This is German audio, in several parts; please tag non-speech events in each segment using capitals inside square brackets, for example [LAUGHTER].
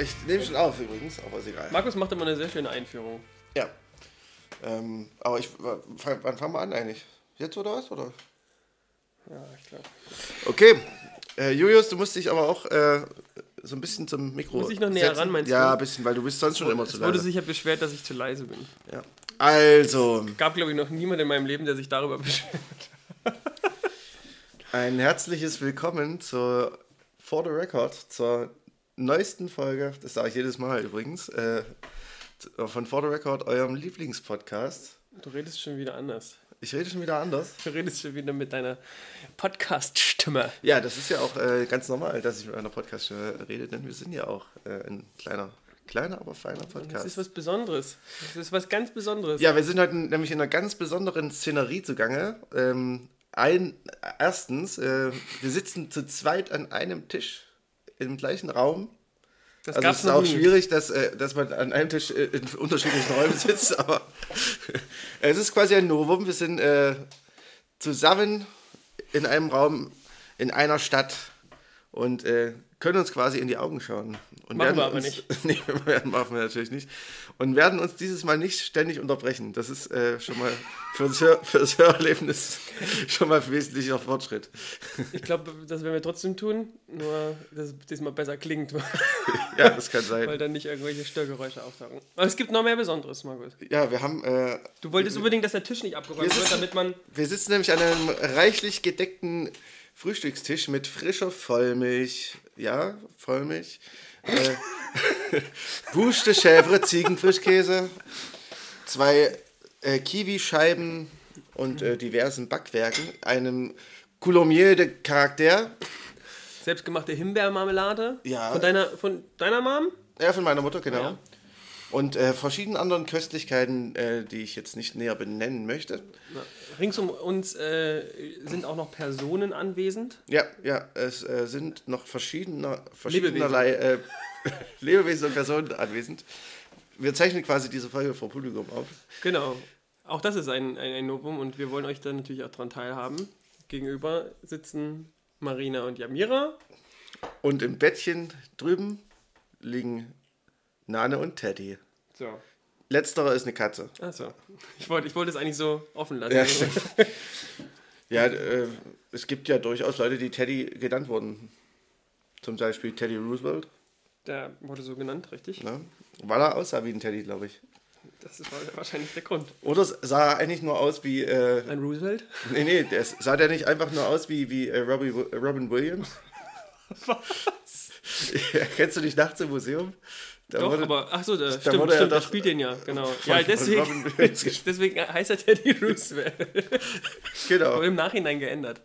ich, nehme schon auf übrigens, aber ist egal. Markus macht immer eine sehr schöne Einführung. Ja. Ähm, aber ich, wann fangen wir an eigentlich? Jetzt oder was? Oder? Ja, ich glaube. Okay. Äh, Julius, du musst dich aber auch äh, so ein bisschen zum Mikro. Muss ich noch näher setzen. ran, meinst Ja, du? ein bisschen, weil du bist sonst schon immer zu Es wurde leise. sich ja beschwert, dass ich zu leise bin. Ja. Also, Gab, glaube ich, noch niemand in meinem Leben, der sich darüber [LAUGHS] beschwert. ein herzliches Willkommen zur For the Record, zur neuesten Folge, das sage ich jedes Mal übrigens, äh, von For the Record, eurem Lieblingspodcast. Du redest schon wieder anders. Ich rede schon wieder anders. Du redest schon wieder mit deiner Podcast-Stimme. Ja, das ist ja auch äh, ganz normal, dass ich mit einer Podcast rede, denn wir sind ja auch äh, ein kleiner, kleiner, aber feiner Das Podcast. ist was Besonderes. Das ist was ganz Besonderes. Ja, wir sind heute nämlich in einer ganz besonderen Szenerie zugange. Ähm, ein, erstens, äh, wir sitzen zu zweit an einem Tisch im gleichen Raum. das Also es ist auch nie. schwierig, dass, äh, dass man an einem Tisch äh, in unterschiedlichen Räumen sitzt, [LAUGHS] aber es ist quasi ein Novum. Wir sind äh, zusammen in einem Raum in einer Stadt und äh, können uns quasi in die Augen schauen. Und Machen werden wir aber uns, nicht. [LAUGHS] nee, werden- [LAUGHS] machen wir natürlich nicht. Und werden uns dieses Mal nicht ständig unterbrechen. Das ist äh, schon mal für das, Hör, für das Hörerlebnis [LAUGHS] schon mal ein wesentlicher Fortschritt. Ich glaube, das werden wir trotzdem tun, nur dass es diesmal besser klingt, Ja, das kann sein. weil dann nicht irgendwelche Störgeräusche auftauchen. Aber es gibt noch mehr Besonderes, Markus. Ja, wir haben äh, Du wolltest unbedingt, dass der Tisch nicht abgeräumt Wir wird, sitzen- damit man. Wir sitzen nämlich an einem reichlich gedeckten Frühstückstisch mit frischer Vollmilch. Ja, Vollmilch. Äh, [LAUGHS] Bouche Chèvre, Ziegenfrischkäse. Zwei äh, Kiwischeiben und äh, diversen Backwerken. Einem Coulommiers de Charakter. Selbstgemachte Himbeermarmelade. Ja. Von deiner, von deiner Mom? Ja, von meiner Mutter, genau. Ja. Und äh, verschiedenen anderen Köstlichkeiten, äh, die ich jetzt nicht näher benennen möchte. Na, Rings um uns äh, sind auch noch Personen anwesend. Ja, ja, es äh, sind noch verschiedener, verschiedenerlei äh, [LAUGHS] Lebewesen und Personen anwesend. Wir zeichnen quasi diese Folge vor Publikum auf. Genau. Auch das ist ein, ein, ein Novum und wir wollen euch dann natürlich auch daran teilhaben. Gegenüber sitzen Marina und Jamira. Und im Bettchen drüben liegen Nane und Teddy. So. Letzterer ist eine Katze. Achso. Ich wollte ich wollte es eigentlich so offen lassen. Ja, stimmt. [LAUGHS] Ja, äh, es gibt ja durchaus Leute, die Teddy genannt wurden. Zum Beispiel Teddy Roosevelt, Der wurde so genannt, richtig? ne? weil er aussah wie ein Teddy, glaube ich. Das ist wahrscheinlich der Grund. Oder sah er eigentlich nur aus wie äh, Ein Roosevelt? Nee, nee, der sah der nicht einfach nur aus wie, wie äh, Robbie, Robin Williams? [LAUGHS] Was? [LAUGHS] Ja, Kennst du nicht nachts im Museum? Da Doch, wurde- aber, ach so, da, stimmt, er stimmt, doch, spielt den ja, genau. Ja, deswegen, [LAUGHS] deswegen heißt er Teddy Roosevelt. [LAUGHS] Genau. Aber im Nachhinein geändert.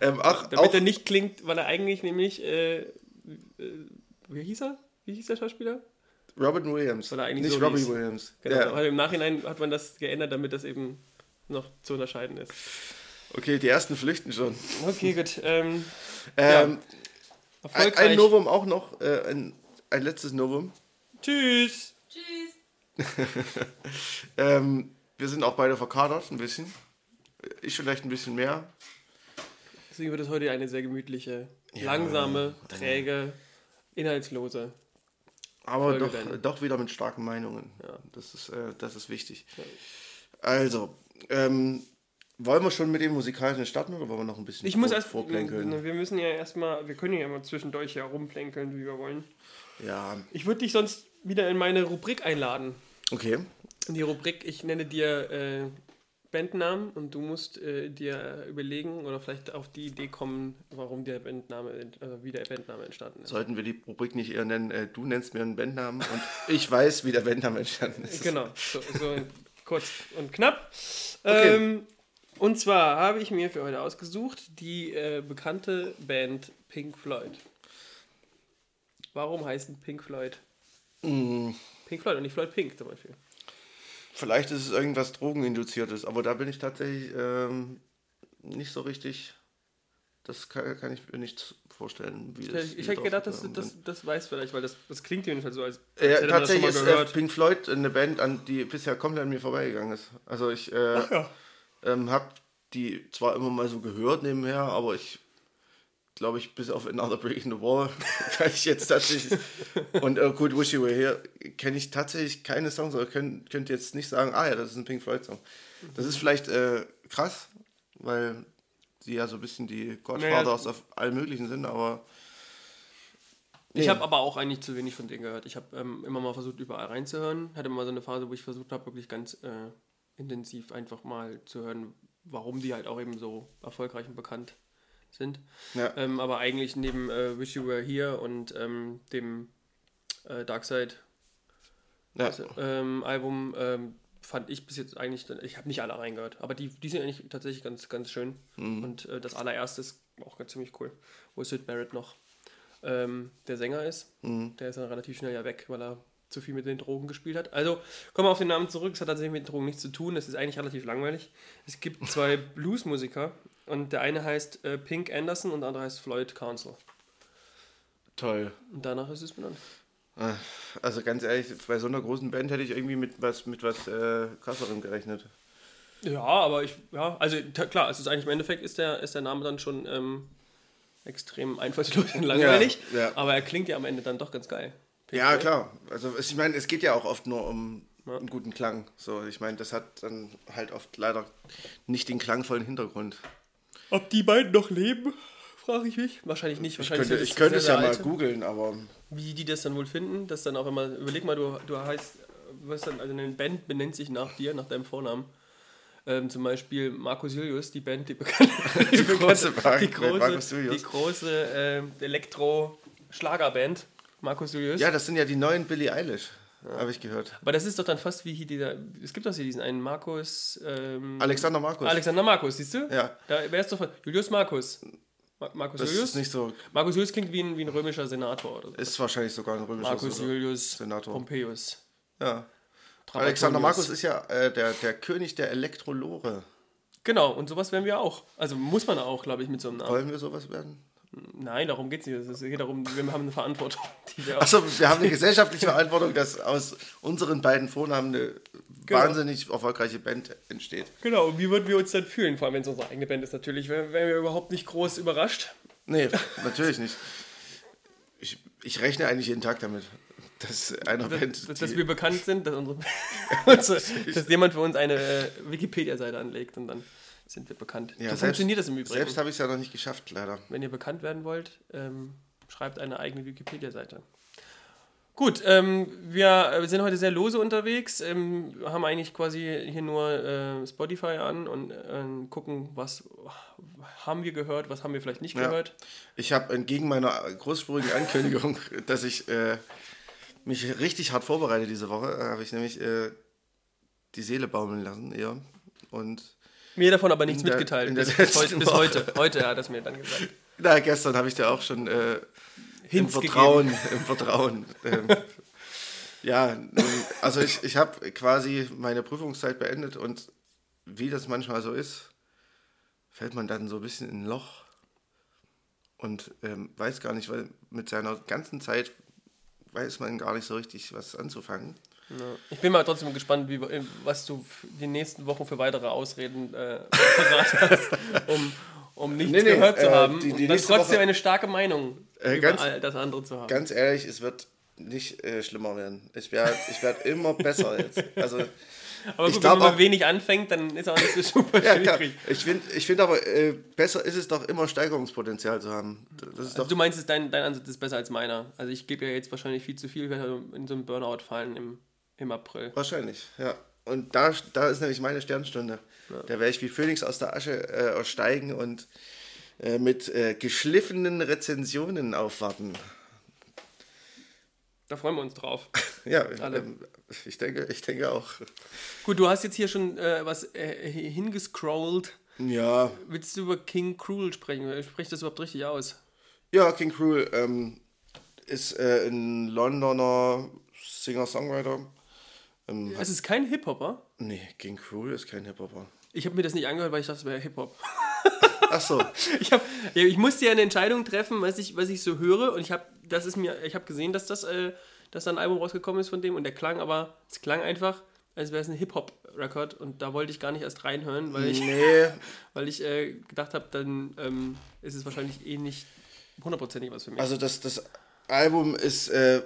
Ähm, auch, Damit auch, er nicht klingt, weil er eigentlich nämlich, äh, äh, wie hieß er? Wie hieß der Schauspieler? Robin Williams. Weil er eigentlich nicht so Robbie hieß. Williams. Genau, Ja. aber im Nachhinein hat man das geändert, damit das eben noch zu unterscheiden ist. Okay, die ersten flüchten schon. Okay, gut. [LAUGHS] Ähm, Ähm, ein, erfolgreich. ein Novum auch noch, äh, ein, ein letztes Novum. Tschüss. Tschüss. [LAUGHS] Ähm, wir sind auch beide verkadert, ein bisschen. Ich vielleicht ein bisschen mehr. Deswegen wird es heute eine sehr gemütliche, Ja. langsame, träge, inhaltslose. Aber Folge doch, doch wieder mit starken Meinungen. Ja. Das, ist, äh, das ist wichtig. Also, ähm, wollen wir schon mit dem Musikalischen starten oder wollen wir noch ein bisschen Ich muss erst, vorplänkeln? wir müssen ja erstmal, wir können ja immer zwischendurch herumplänkeln, wie wir wollen. Ja, Ich würde dich sonst wieder in meine Rubrik einladen. okay. In die Rubrik, ich nenne dir äh, Bandnamen und du musst äh, dir überlegen oder vielleicht auf die Idee kommen, warum der Bandname, also wie der Bandname entstanden ist. Sollten wir die Rubrik nicht eher nennen, äh, du nennst mir einen Bandnamen und [LAUGHS] ich weiß, wie der Bandname entstanden ist. Genau, [LAUGHS] so, so kurz und knapp. Okay. Ähm, und zwar habe ich mir für heute ausgesucht die äh, bekannte Band Pink Floyd. Warum heißen Pink Floyd Mm, Pink Floyd und nicht Floyd Pink zum Beispiel? vielleicht ist es irgendwas Drogeninduziertes, aber da bin ich tatsächlich ähm, nicht so richtig. Das kann, kann ich mir nicht vorstellen. Wie das, Ich, wie ich hätte gedacht, dass du das, das weißt vielleicht, weil das, das klingt jedenfalls so, als, als Ja, das tatsächlich ist äh, gehört. Pink Floyd eine Band, an die bisher komplett an mir vorbeigegangen ist. Also ich äh, ja. ähm, habe die zwar immer mal so gehört nebenher, aber ich glaube ich, bis auf Another Brick in the Wall [LAUGHS] kann ich jetzt tatsächlich. und äh, gut, Wish You Were Here kenne ich tatsächlich keine Songs, aber könnt, könnt jetzt nicht sagen, ah ja, das ist ein Pink Floyd Song. Das ist vielleicht äh, krass, weil die ja so ein bisschen die Godfathers naja. auf allen möglichen sind, aber. Ich habe aber auch eigentlich zu wenig von denen gehört. Ich habe ähm, immer mal versucht, überall reinzuhören. Hatte mal so eine Phase, wo ich versucht habe, wirklich ganz äh, intensiv einfach mal zu hören, warum die halt auch eben so erfolgreich und bekannt sind. Ja. Ähm, aber eigentlich neben äh, Wish You Were Here und ähm, dem äh, Dark Side ja. also, ähm, Album ähm, fand ich bis jetzt eigentlich, ich habe nicht alle reingehört, aber die, die sind eigentlich tatsächlich ganz, ganz schön. Mhm. Und äh, das allererste ist auch ganz ziemlich cool, wo Sid Barrett noch ähm, der Sänger ist. Mhm. Der ist dann relativ schnell ja weg, weil er zu viel mit den Drogen gespielt hat. Also kommen wir auf den Namen zurück. Es hat tatsächlich mit den Drogen nichts zu tun. Das ist eigentlich relativ langweilig. Es gibt zwei [LAUGHS] Bluesmusiker und der eine heißt äh, Pink Anderson und der andere heißt Floyd Council. Toll. Und danach ist es benannt. Ah, also ganz ehrlich, bei so einer großen Band hätte ich irgendwie mit was mit was äh, krasserem gerechnet. Ja, aber ich, ja, also klar, es ist eigentlich im Endeffekt ist der, ist der Name dann schon ähm, extrem einfallslos und langweilig, ja, ja. aber er klingt ja am Ende dann doch ganz geil. Ja, klar. Also ich meine, es geht ja auch oft nur um ja. einen guten Klang. So, ich meine, das hat dann halt oft leider nicht den klangvollen Hintergrund. Ob die beiden noch leben, frage ich mich. Wahrscheinlich nicht. Wahrscheinlich ich könnte, ich könnte es ja mal googeln, aber. Wie die das dann wohl finden, das dann auch immer. Überleg mal, du, du heißt, was dann, also eine Band benennt sich nach dir, nach deinem Vornamen. Ähm, zum Beispiel Markus Julius, die Band, die bekannte, [LAUGHS] die, die, große, die große, die große äh, Elektro-Schlagerband. Markus Julius. Ja, das sind ja die neuen Billie Eilish. Ja. Habe ich gehört. Aber das ist doch dann fast wie hier dieser. Es gibt doch hier diesen einen Markus. Ähm, Alexander Markus. Alexander Markus, siehst du? Ja. Da wäre es doch. Julius Markus. Markus das Julius? ist nicht so. Markus Julius klingt wie ein, wie ein römischer Senator. Oder so. Ist wahrscheinlich sogar ein römischer Markus Julius Senator. Pompeius. Ja. Alexander Markus ist ja äh, der, der König der Elektrolore. Genau, und sowas werden wir auch. Also muss man auch, glaube ich, mit so einem Namen. Wollen wir sowas werden? Nein, darum geht es nicht. Es geht darum, wir haben eine Verantwortung. Achso, wir haben eine gesellschaftliche Verantwortung, dass aus unseren beiden Vornamen eine genau. wahnsinnig erfolgreiche Band entsteht. Genau, und wie würden wir uns dann fühlen? Vor allem, wenn es unsere eigene Band ist, natürlich. Wären wir überhaupt nicht groß überrascht? Nee, natürlich nicht. Ich, ich rechne eigentlich jeden Tag damit, dass einer dass, Band. Dass, dass wir bekannt sind, dass, unsere, [LAUGHS] [LAUGHS] dass jemand für uns eine äh, Wikipedia-Seite anlegt und dann sind wir bekannt. Ja, so selbst, funktioniert das im Übrigen. Selbst habe ich es ja noch nicht geschafft, leider. Wenn ihr bekannt werden wollt, ähm, schreibt eine eigene Wikipedia-Seite. Gut, ähm, wir sind heute sehr lose unterwegs, ähm, haben eigentlich quasi hier nur äh, Spotify an und äh, gucken, was haben wir gehört, was haben wir vielleicht nicht gehört. Ja. Ich habe entgegen meiner großspurigen Ankündigung, [LAUGHS] dass ich äh, mich richtig hart vorbereite diese Woche, habe ich nämlich äh, die Seele baumeln lassen eher und mir davon aber nichts der, mitgeteilt. Bis, bis, heute, bis heute. Heute hat er es mir dann gesagt. [LAUGHS] Na, gestern habe ich dir auch schon äh, im Vertrauen, im Vertrauen. Ähm, [LAUGHS] ja, also ich, ich habe quasi meine Prüfungszeit beendet und wie das manchmal so ist, fällt man dann so ein bisschen in ein Loch und ähm, weiß gar nicht, weil mit seiner ganzen Zeit weiß man gar nicht so richtig, was anzufangen. Ich bin mal trotzdem gespannt, wie, was du die nächsten Wochen für weitere Ausreden äh, hast, [LAUGHS] um, um nichts nee, nee, gehört zu äh, haben die, die trotzdem Woche, eine starke Meinung äh, über all das andere zu haben. Ganz ehrlich, es wird nicht äh, schlimmer werden. Ich werde ich werd immer besser jetzt. Also, [LAUGHS] aber gut, glaub, wenn man auch, wenig anfängt, dann ist auch nicht so [LAUGHS] super ja, schwierig. Ich finde ich find aber, äh, besser ist es doch immer Steigerungspotenzial zu haben. Also du meinst, dein, dein Ansatz ist besser als meiner. Also ich gebe ja jetzt wahrscheinlich viel zu viel, wenn in so einem Burnout fallen im im April. Wahrscheinlich, ja. Und da, da ist nämlich meine Sternstunde. Ja. Da werde ich wie Phoenix aus der Asche äh, aussteigen und äh, mit äh, geschliffenen Rezensionen aufwarten. Da freuen wir uns drauf. [LAUGHS] ja, ähm, ich, denke, ich denke auch. Gut, du hast jetzt hier schon äh, was äh, hingescrollt. Ja. Willst du über King Cruel sprechen? Spricht das überhaupt richtig aus? Ja, King Cruel ähm, ist äh, ein Londoner Singer-Songwriter ähm, es ist kein Hip-Hopper? Nee, King Cruel ist kein Hip-Hopper. Ich habe mir das nicht angehört, weil ich dachte, es wäre Hip-Hop. Ach so. [LAUGHS] ich, hab, ja, ich musste ja eine Entscheidung treffen, was ich, was ich so höre. Und ich habe das ist mir, ich habe gesehen, dass das, äh, dass da ein Album rausgekommen ist von dem und der klang aber, es klang einfach, als wäre es ein Hip-Hop-Record und da wollte ich gar nicht erst reinhören, weil ich, nee. [LAUGHS] weil ich äh, gedacht habe, dann ähm, ist es wahrscheinlich eh nicht hundertprozentig was für mich. Also das, das Album ist, äh,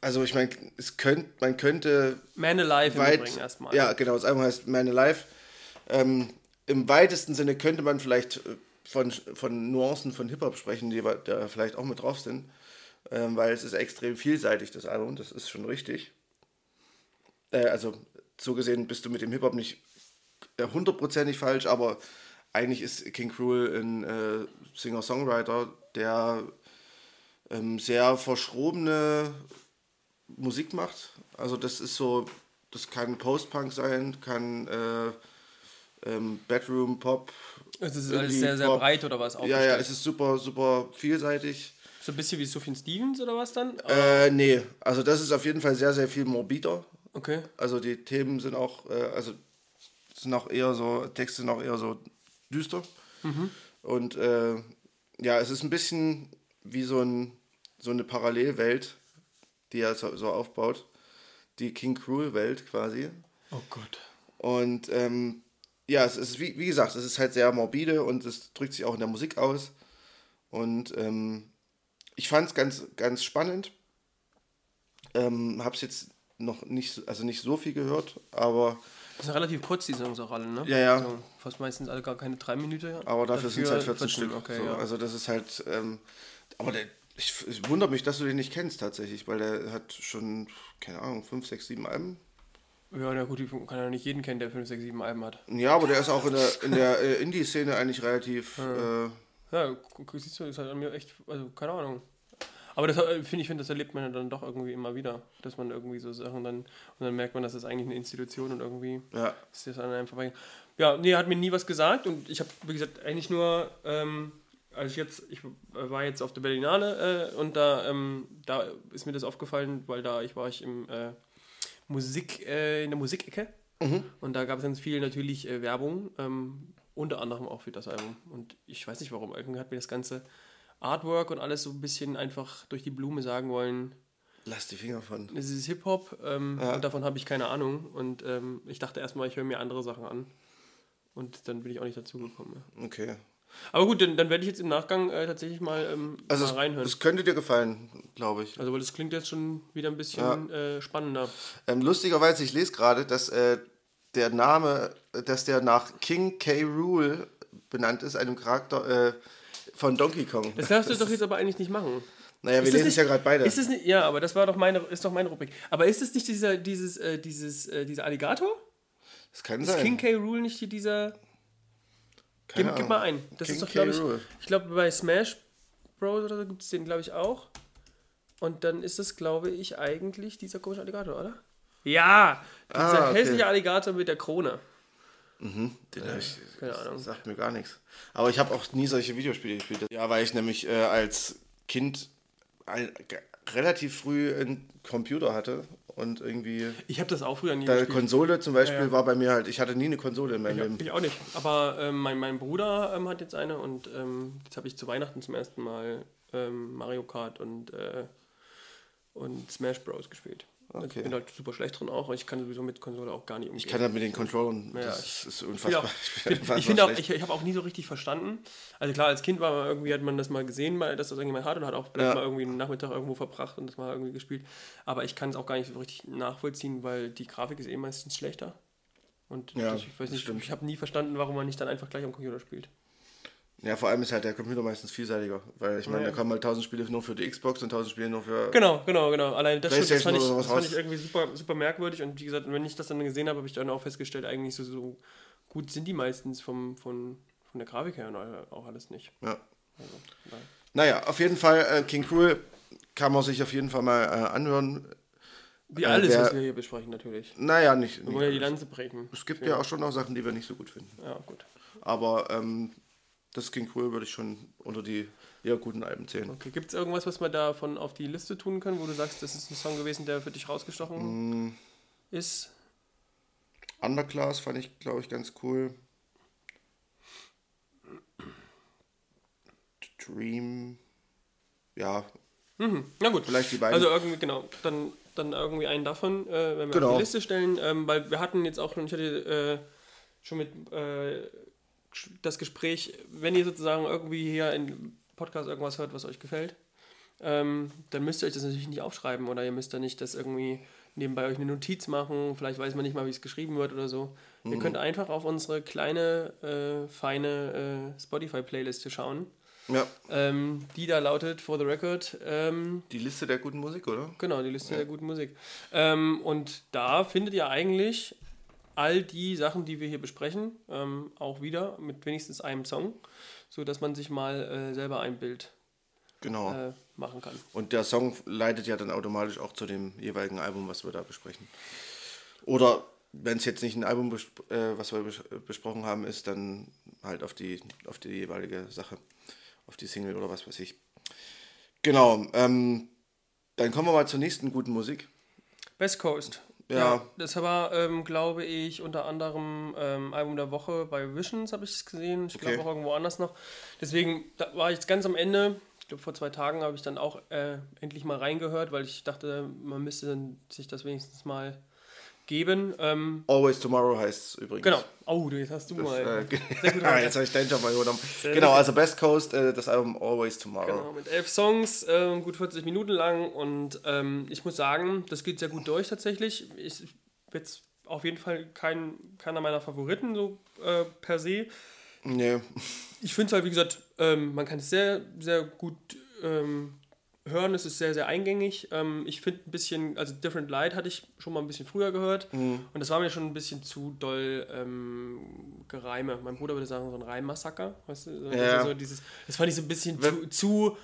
also ich meine, es könnte, man könnte Man Alive weit, erstmal. ja genau, das Album heißt Man Alive. Ähm, Im weitesten Sinne könnte man vielleicht äh, von, von Nuancen von Hip-Hop sprechen, die da vielleicht auch mit drauf sind, ähm, weil es ist extrem vielseitig, das Album, das ist schon richtig. Äh, also so gesehen bist du mit dem Hip-Hop nicht äh, hundertprozentig falsch, aber eigentlich ist King Cruel ein äh, Singer-Songwriter, der ähm, sehr verschrobene Musik macht. Also das ist so, das kann Post-Punk sein, kann äh, ähm, Bedroom Pop. Es ist alles sehr, sehr Pop. breit oder was Ja, ja, es ist super, super vielseitig. So ein bisschen wie Sufjan Stevens oder was dann? Äh, nee, also das ist auf jeden Fall sehr, sehr viel morbider. Okay. Also die Themen sind auch, äh, also sind auch eher so, Texte sind auch eher so düster. Und äh, ja, es ist ein bisschen wie so, ein, so eine Parallelwelt, die er so, so aufbaut. Die King Cruel Welt quasi. Oh Gott. Und ähm, ja, es ist, wie, wie gesagt, es ist halt sehr morbide und es drückt sich auch in der Musik aus. Und ähm, ich fand es ganz, ganz spannend. Ähm, hab's jetzt noch nicht, so- also nicht so viel gehört, aber, Das sind relativ kurz, die Songs auch alle, ne? Ja, ja. Also fast meistens alle gar keine drei Minuten. aber dafür, sind es halt 14 14, Stück. Okay, so. ja. Also das ist halt, ähm, aber der, ich, ich wundere mich, dass du den nicht kennst tatsächlich, weil der hat schon, keine Ahnung, 5, 6, 7 Alben. Ja, na gut, ich kann ja nicht jeden kennen, der 5, 6, 7 Alben hat. Ja, aber der ist auch in der, in der äh, Indie-Szene eigentlich relativ, äh, Ja, siehst du, ist halt an mir echt, also keine Ahnung. Aber das äh, finde ich, finde, das erlebt man ja dann doch irgendwie immer wieder, dass man irgendwie so Sachen dann, und dann merkt man, dass das eigentlich eine Institution und irgendwie ja, ist das an einem vorbei. Ja, nee, er hat mir nie was gesagt und ich habe, wie gesagt, eigentlich nur, ähm, als ich jetzt, ich war jetzt auf der Berlinale äh, und da, ähm, da ist mir das aufgefallen, weil da ich war ich im äh, Musik, äh, in der Musikecke und da gab es ganz viel natürlich äh, Werbung, ähm, unter anderem auch für das Album. Und ich weiß nicht warum, irgendwie hat mir das ganze Artwork und alles so ein bisschen einfach durch die Blume sagen wollen, lass die Finger von. es ist Hip-Hop ähm, Ja. und davon habe ich keine Ahnung. Und ähm, ich dachte erstmal, ich höre mir andere Sachen an. Und dann bin ich auch nicht dazu gekommen. Ja. Okay. Aber gut, dann, dann werde ich jetzt im Nachgang äh, tatsächlich mal, ähm, Also mal es, reinhören. es könnte dir gefallen, glaube ich. also, weil das klingt jetzt schon wieder ein bisschen äh, spannender. Ähm, lustigerweise, ich lese gerade, dass äh, der Name, dass der nach King K. Rule benannt ist, einem Charakter äh, von Donkey Kong. Das darfst du doch jetzt aber eigentlich nicht machen. naja, wir Ist das lesen es ja gerade beide. Ist es nicht, ja, aber das war doch meine, ist doch meine Rubrik. Aber ist es nicht dieser, dieses, äh, dieses, äh, dieser Alligator? das kann Ist sein. King K. Rule nicht hier dieser. Keine Gib, gib mal ein. Das King ist doch, glaube ich. Ich glaube, bei Smash Bros. oder so gibt es den, glaube ich, auch. Und dann ist es, glaube ich, eigentlich dieser komische Alligator, oder? Ja! Dieser Ah, okay. hässliche Alligator mit der Krone. Den hab ich, keine das Ahnung. sagt mir gar nichts. Aber ich habe auch nie solche Videospiele gespielt. Ja, weil ich nämlich äh, als Kind ein, relativ früh einen Computer hatte und irgendwie. Ich habe das auch früher nie Deine gespielt. Konsole zum Beispiel Ja, ja. war bei mir halt, ich hatte nie eine Konsole in meinem Ja, Leben. ich auch nicht. Aber ähm, mein, mein Bruder ähm, hat jetzt eine und ähm, jetzt habe ich zu Weihnachten zum ersten Mal ähm, Mario Kart und, äh, und Smash Bros. gespielt. Okay. Ich bin halt super schlecht drin auch. Ich kann sowieso mit Konsole auch gar nicht umgehen. Ich kann halt mit den Controllern, Ja, das ist Ich, unfassbar. auch, Ich bin unfassbar finde auch, ich, ich habe auch nie so richtig verstanden. Also klar, als Kind war man irgendwie, hat man das mal gesehen, mal, dass das irgendjemand hat und hat auch Ja. mal irgendwie einen Nachmittag irgendwo verbracht und das mal irgendwie gespielt. Aber ich kann es auch gar nicht so richtig nachvollziehen, weil die Grafik ist eh meistens schlechter. Und Ja, das, ich weiß nicht, stimmt. ich habe nie verstanden, warum man nicht dann einfach gleich am Computer spielt. Ja, vor allem ist halt der Computer meistens vielseitiger, weil ich meine, Ja. da kommen halt 1000 Spiele nur für die Xbox und 1000 Spiele nur für. Genau, genau, genau. Allein das, stimmt, das, fand, ich, das fand ich irgendwie super, super merkwürdig. Und wie gesagt, wenn ich das dann gesehen habe, habe ich dann auch festgestellt, eigentlich so, so gut sind die meistens vom, von, von der Grafik her und auch alles nicht. Ja. Also. Naja, auf jeden Fall, äh, King Cruel kann man sich auf jeden Fall mal äh, anhören. Wie Äh, alles, wer- was wir hier besprechen, natürlich. Naja, nicht. Wir wollen ja die. Lanze brechen. es gibt ja auch schon noch Sachen, die wir nicht so gut finden. Ja, gut. Aber ähm, das King Cruel würde ich schon unter die eher guten Alben zählen. Okay, gibt es irgendwas, was wir davon auf die Liste tun können, wo du sagst, das ist ein Song gewesen, der für dich rausgestochen Mm, ist? Underclass fand ich, glaube ich, ganz cool. Dream. Ja, Mhm. Na gut. vielleicht die beiden. Also irgendwie, genau, dann, dann irgendwie einen davon, äh, wenn wir Genau. auf die Liste stellen, ähm, weil wir hatten jetzt auch schon, ich hatte äh, schon mit äh, das Gespräch, wenn ihr sozusagen irgendwie hier in Podcast irgendwas hört, was euch gefällt, ähm, dann müsst ihr euch das natürlich nicht aufschreiben oder ihr müsst da nicht das irgendwie nebenbei euch eine Notiz machen. Vielleicht weiß man nicht mal, wie es geschrieben wird oder so. Mhm. Ihr könnt einfach auf unsere kleine, äh, feine äh, Spotify-Playliste schauen. Ja. Ähm, die da lautet, for the record. Ähm, die Liste der guten Musik, oder? Genau, die Liste ja. der guten Musik. Ähm, und da findet ihr eigentlich all die Sachen, die wir hier besprechen, ähm, auch wieder mit wenigstens einem Song, sodass man sich mal äh, selber ein Bild genau. äh, machen kann. Und der Song leitet ja dann automatisch auch zu dem jeweiligen Album, was wir da besprechen. Oder wenn es jetzt nicht ein Album, äh, was wir bes besprochen haben, ist, dann halt auf die, auf die jeweilige Sache, auf die Single oder was weiß ich. Genau, ähm, dann kommen wir mal zur nächsten guten Musik. West Coast. Ja. ja das war, ähm, glaube ich, unter anderem ähm, Album der Woche bei Visions, habe ich es gesehen. Ich okay. glaube auch irgendwo anders noch. Deswegen war ich jetzt ganz am Ende ich glaube, vor zwei Tagen habe ich dann auch äh, endlich mal reingehört, weil ich dachte, man müsste sich das wenigstens mal geben. Ähm, Always Tomorrow heißt es übrigens. Genau. Oh, jetzt hast du das, mal. Äh, [LAUGHS] [LAUGHS] ah, jetzt habe ich deinen Job mal übernommen. genau, also Best Coast, äh, das Album Always Tomorrow. Genau, mit elf Songs, äh, gut 40 Minuten lang und ähm, ich muss sagen, das geht sehr gut durch tatsächlich. Ich jetzt auf jeden Fall kein, keiner meiner Favoriten so äh, per se. Nee. Ich finde es halt, wie gesagt, ähm, man kann es sehr, sehr gut ähm, hören. Es ist sehr, sehr eingängig. Ähm, ich finde ein bisschen, also Different Light hatte ich schon mal ein bisschen früher gehört. Mhm. Und das war mir schon ein bisschen zu doll ähm, Gereime. Mein Bruder würde sagen, so ein Reimmassaker. Weißt du? Ja. Also dieses, das fand ich so ein bisschen zu, zu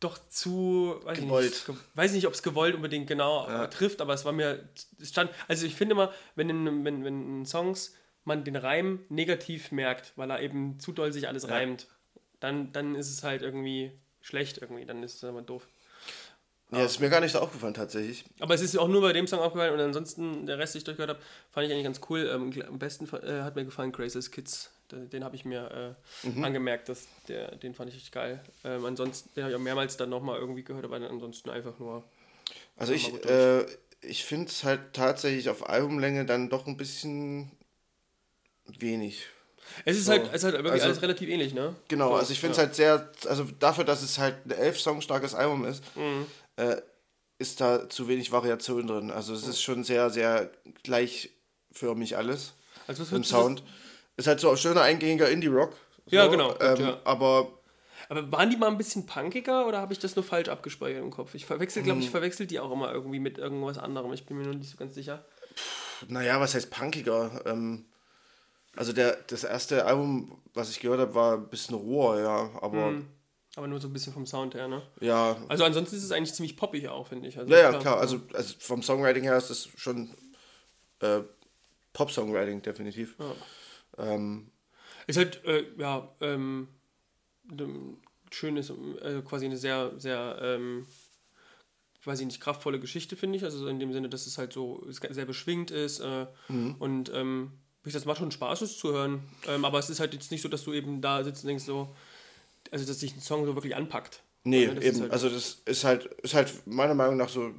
doch zu weiß gewollt. Ich nicht, weiß nicht, ob es gewollt unbedingt genau ja. trifft, aber es war mir es stand also ich finde immer, wenn in, wenn, wenn in Songs man den Reim negativ merkt, weil er eben zu doll sich alles ja. reimt, dann, dann ist es halt irgendwie schlecht irgendwie, dann ist es immer doof. Ja, ist mir gar nicht so aufgefallen tatsächlich. Aber es ist auch nur bei dem Song aufgefallen und ansonsten der Rest, den ich durchgehört habe, fand ich eigentlich ganz cool. Ähm, am besten äh, hat mir gefallen Craziest Kids. Den habe ich mir äh, mhm. angemerkt, dass der, den fand ich echt geil. Ähm, ansonsten, den habe ich auch mehrmals dann nochmal irgendwie gehört, aber ansonsten einfach nur. Also ich, äh, ich finde es halt tatsächlich auf Albumlänge dann doch ein bisschen wenig. Es ist, so. halt, es ist halt wirklich also, alles relativ ähnlich, ne? Genau, also ich finde es ja. halt sehr, also dafür, dass es halt ein elf Song starkes Album ist, mhm. äh, ist da zu wenig Variation drin. Also es mhm. ist schon sehr, sehr gleichförmig alles also was im Sound. Ist halt so ein schöner eingängiger Indie-Rock. So, ja, genau. Ähm, ja. Aber aber waren die mal ein bisschen punkiger oder habe ich das nur falsch abgespeichert im Kopf? Ich verwechsel, glaube ich, hm. verwechsel die auch immer irgendwie mit irgendwas anderem. Ich bin mir noch nicht so ganz sicher. Naja, was heißt punkiger? Ähm, also der, das erste Album, was ich gehört habe, war ein bisschen roher, ja, aber... Mhm. Aber nur so ein bisschen vom Sound her, ne? Ja. Also ansonsten ist es eigentlich ziemlich poppig auch, finde ich. Also ja, ja, klar. klar. Also, also vom Songwriting her ist das schon äh, Pop-Songwriting, definitiv. Ja. Ähm, ist halt, äh, ja, ähm, schön ist, äh, quasi eine sehr, sehr, ähm, weiß ich nicht, kraftvolle Geschichte, finde ich. Also in dem Sinne, dass es halt so sehr beschwingt ist äh, mhm. und ähm, das macht schon Spaß, es zu hören. Ähm, aber es ist halt jetzt nicht so, dass du eben da sitzt und denkst so, also dass sich ein Song so wirklich anpackt. Nee, ja, eben. Halt also das ist halt, ist halt meiner Meinung nach so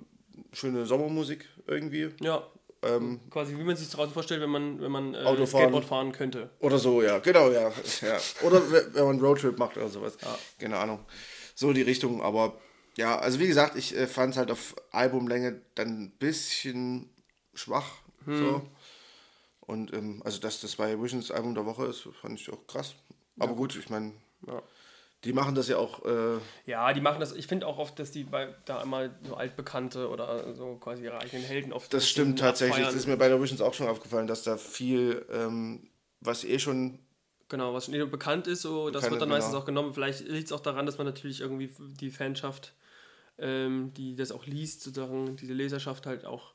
schöne Sommermusik irgendwie. Ja. Ähm, Quasi wie man sich draußen vorstellt, wenn man, wenn man äh, Skateboard fahren könnte. Oder so, ja, genau, ja. [LAUGHS] ja. Oder wenn man Roadtrip macht oder sowas. Ja. Keine Ahnung. So die Richtung, aber ja, also wie gesagt, ich äh, fand es halt auf Albumlänge dann ein bisschen schwach. Hm. So. Und ähm, also, dass das bei Visions Album der Woche ist, fand ich auch krass. Aber ja. gut, ich meine, ja. die machen das ja auch. Äh ja, die machen das. Ich finde auch oft, dass die bei, da immer so altbekannte oder so quasi ihre eigenen Helden oft. Das stimmt tatsächlich. Das ist mir bei der Visions auch schon aufgefallen, dass da viel, ähm, was eh schon. Genau, was schon eh bekannt ist, so, das wird dann genau. meistens auch genommen. Vielleicht liegt es auch daran, dass man natürlich irgendwie die Fanschaft, ähm, die das auch liest, sozusagen, diese Leserschaft halt auch,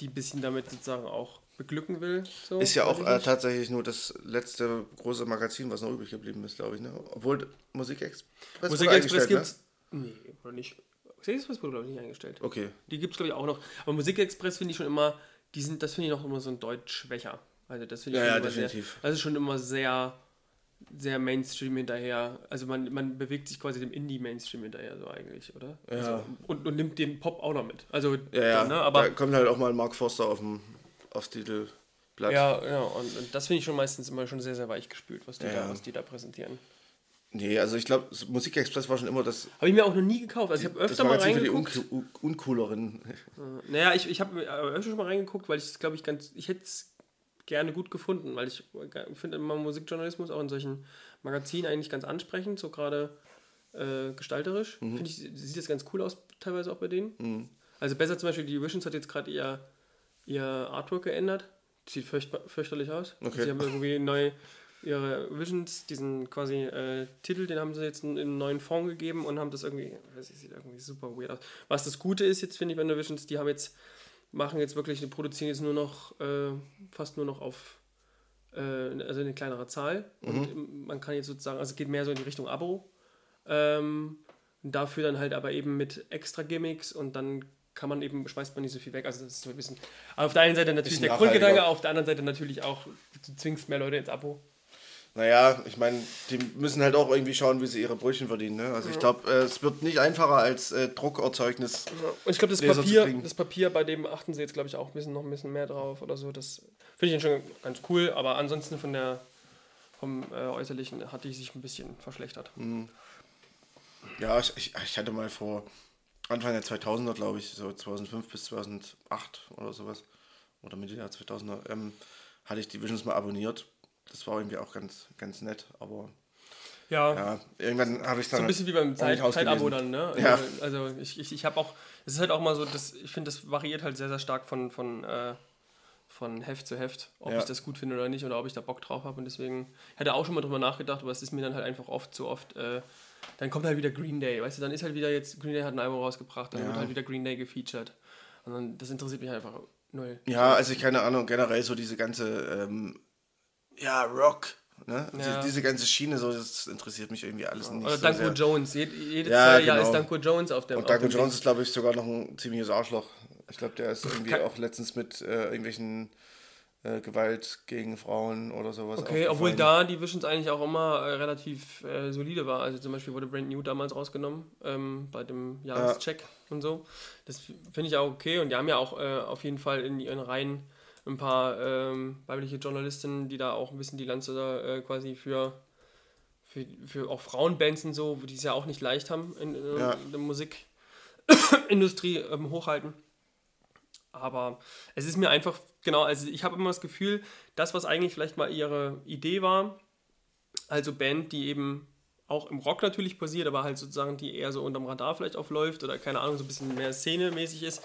die ein bisschen damit sozusagen auch beglücken will. So, ist ja auch äh, tatsächlich nur das letzte große Magazin, was noch übrig geblieben ist, glaube ich. Ne? Obwohl Musikexpress Musikexpress gibt es. Ne? Nee, oder nicht. Musikexpress wurde, glaube ich, nicht eingestellt. Okay. Die gibt es, glaube ich, auch noch. Aber Musikexpress finde ich schon immer, die sind, das finde ich noch immer so ein Deutsch schwächer. Also das finde ich ja, ja, definitiv. Sehr, das ist schon immer sehr, sehr Mainstream hinterher. Also man, man bewegt sich quasi dem Indie-Mainstream hinterher, so eigentlich, oder? Ja. Also, und, und nimmt den Pop auch noch mit. Also, ja, ja. ne, aber da kommt halt auch mal Mark Forster auf dem aufs Titelblatt. Ja, ja, und, und das finde ich schon meistens immer schon sehr, sehr weich gespült, was die, ja, da, was die da präsentieren. Nee, also ich glaube, Musikexpress war schon immer das. Habe ich mir auch noch nie gekauft. Also ich habe öfter mal reingeguckt. Für die un uncooleren. Naja, ich, ich habe öfter schon mal reingeguckt, weil ich es, glaube ich, ganz. Ich hätte es gerne gut gefunden, weil ich finde immer Musikjournalismus auch in solchen Magazinen eigentlich ganz ansprechend, so gerade äh, gestalterisch. Mhm. Finde ich, sieht das ganz cool aus, teilweise auch bei denen. Mhm. Also besser zum Beispiel, die Visions hat jetzt gerade ihr, ihr Artwork geändert. Sieht fürcht, fürchterlich aus. Okay. Sie haben irgendwie neu ihre Visions, diesen quasi äh, Titel, den haben sie jetzt in, in einen neuen Fond gegeben und haben das irgendwie, weiß ich, sieht irgendwie super weird aus. Was das Gute ist jetzt, finde ich, bei der Visions, die haben jetzt, machen jetzt wirklich, die produzieren jetzt nur noch, äh, fast nur noch auf, äh, also eine kleinere Zahl. Mhm. Und man kann jetzt sozusagen, also es geht mehr so in die Richtung Abo. Ähm, dafür dann halt aber eben mit extra Gimmicks und dann kann man eben, schmeißt man nicht so viel weg. Also das ist so ein bisschen. auf der einen Seite natürlich der Grundgedanke, auf der anderen Seite natürlich auch, du zwingst mehr Leute ins Abo. Naja, ich meine, die müssen halt auch irgendwie schauen, wie sie ihre Brötchen verdienen. Ne? Also ich glaube, äh, es wird nicht einfacher als äh, Druckerzeugnis. Und ich glaube, das Papier, das Papier, bei dem achten sie jetzt, glaube ich, auch ein bisschen, noch ein bisschen mehr drauf oder so. Das finde ich schon ganz cool, aber ansonsten von der vom äh, Äußerlichen hat die sich ein bisschen verschlechtert. Mhm. Ja, ich, ich, ich hatte mal vor Anfang der 2000er, glaube ich, so 2005 bis 2008 oder sowas, oder Mitte der 2000er, ähm, hatte ich die Visions mal abonniert. Das war irgendwie auch ganz, ganz nett, aber ja. ja irgendwann habe ich dann. So ein bisschen wie beim Zeit, Zeitabo dann, ne? Also, ja. also ich, ich, ich habe auch, es ist halt auch mal so, dass, ich finde, das variiert halt sehr, sehr stark von, von, äh, von Heft zu Heft, ob ja. ich das gut finde oder nicht oder ob ich da Bock drauf habe. Und deswegen, ich hatte auch schon mal drüber nachgedacht, aber es ist mir dann halt einfach oft zu oft. Äh, dann kommt halt wieder Green Day, weißt du, dann ist halt wieder jetzt, Green Day hat ein Album rausgebracht, dann ja. wird halt wieder Green Day gefeatured. Und dann, das interessiert mich einfach null. Ja, also ich keine Ahnung, generell so diese ganze, ähm, ja, Rock, Ne? Ja. Diese, ganze Schiene, so, das interessiert mich irgendwie alles nicht. Oder so Danko. Jones. Jed, jedes ja, Jahr genau. ist Danko Jones auf dem Und Danko Jones ist, glaube ich, sogar noch ein ziemliches Arschloch. Ich glaube, der ist [LAUGHS] irgendwie Kann auch letztens mit äh, irgendwelchen äh, Gewalt gegen Frauen oder sowas. Okay, obwohl da die Visions eigentlich auch immer äh, relativ äh, solide war. Also zum Beispiel wurde Brand New damals rausgenommen ähm, bei dem Jahrescheck ja. und so. Das finde ich auch okay und die haben ja auch äh, auf jeden Fall in ihren Reihen ein paar ähm, weibliche Journalistinnen, die da auch ein bisschen die Lanze äh, quasi für, für, für auch Frauenbands und so, die es ja auch nicht leicht haben in, in, ja. der Musikindustrie ähm, hochhalten. Aber es ist mir einfach, genau, also ich habe immer das Gefühl, das, was eigentlich vielleicht mal ihre Idee war, also Band, die eben auch im Rock natürlich passiert, aber halt sozusagen, die eher so unterm Radar vielleicht aufläuft oder keine Ahnung, so ein bisschen mehr szenemäßig ist,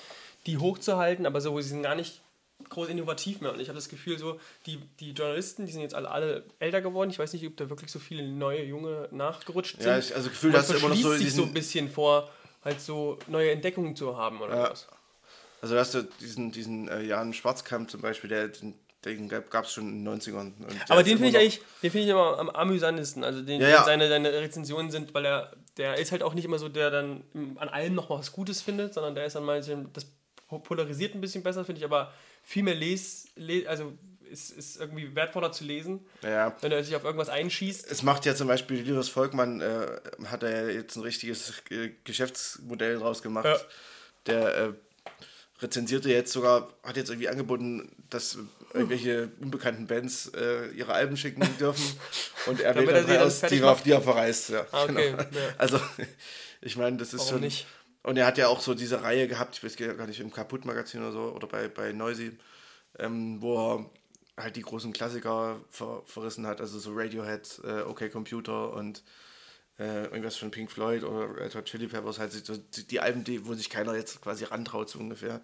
die hochzuhalten, aber so, sie sind gar nicht groß innovativ mehr. Und ich habe das Gefühl, so, die, die Journalisten, die sind jetzt alle, alle älter geworden. Ich weiß nicht, ob da wirklich so viele neue, junge nachgerutscht sind. Ja, ich, also Gefühl, dass immer noch so sich so ein bisschen vor, halt so neue Entdeckungen zu haben oder ja. was. Also hast du diesen, diesen äh, Jan Schwarzkamp zum Beispiel, der, den, den gab es schon in den 90ern. Aber den finde ich eigentlich, den finde ich immer am amüsantesten. Also den, ja, ja. Seine, seine Rezensionen sind, weil er, der ist halt auch nicht immer so, der dann an allem noch was Gutes findet, sondern der ist dann mal, das polarisiert ein bisschen besser, finde ich, aber viel mehr les, les also ist, ist irgendwie wertvoller zu lesen, ja. wenn er sich auf irgendwas einschießt. Es macht ja zum Beispiel Linus Volkmann, äh, hat er ja jetzt ein richtiges Geschäftsmodell draus gemacht. Ja. Der äh, rezensierte jetzt sogar, hat jetzt irgendwie angeboten, dass irgendwelche unbekannten Bands äh, ihre Alben schicken dürfen [LAUGHS] und er wählt dann aus, die, auf die er verreist. Ja, ah, okay. Genau. Ja. Also, ich meine, das ist Warum schon. Nicht? Und er hat ja auch so diese Reihe gehabt, ich weiß gar nicht, im Kaputt-Magazin oder so, oder bei, bei Noisy, ähm, wo er halt die großen Klassiker ver verrissen hat, also so Radiohead, äh, OK Computer und äh, irgendwas von Pink Floyd oder Red Hot Chili Peppers, halt so die, Alben, die, wo sich keiner jetzt quasi rantraut, so ungefähr.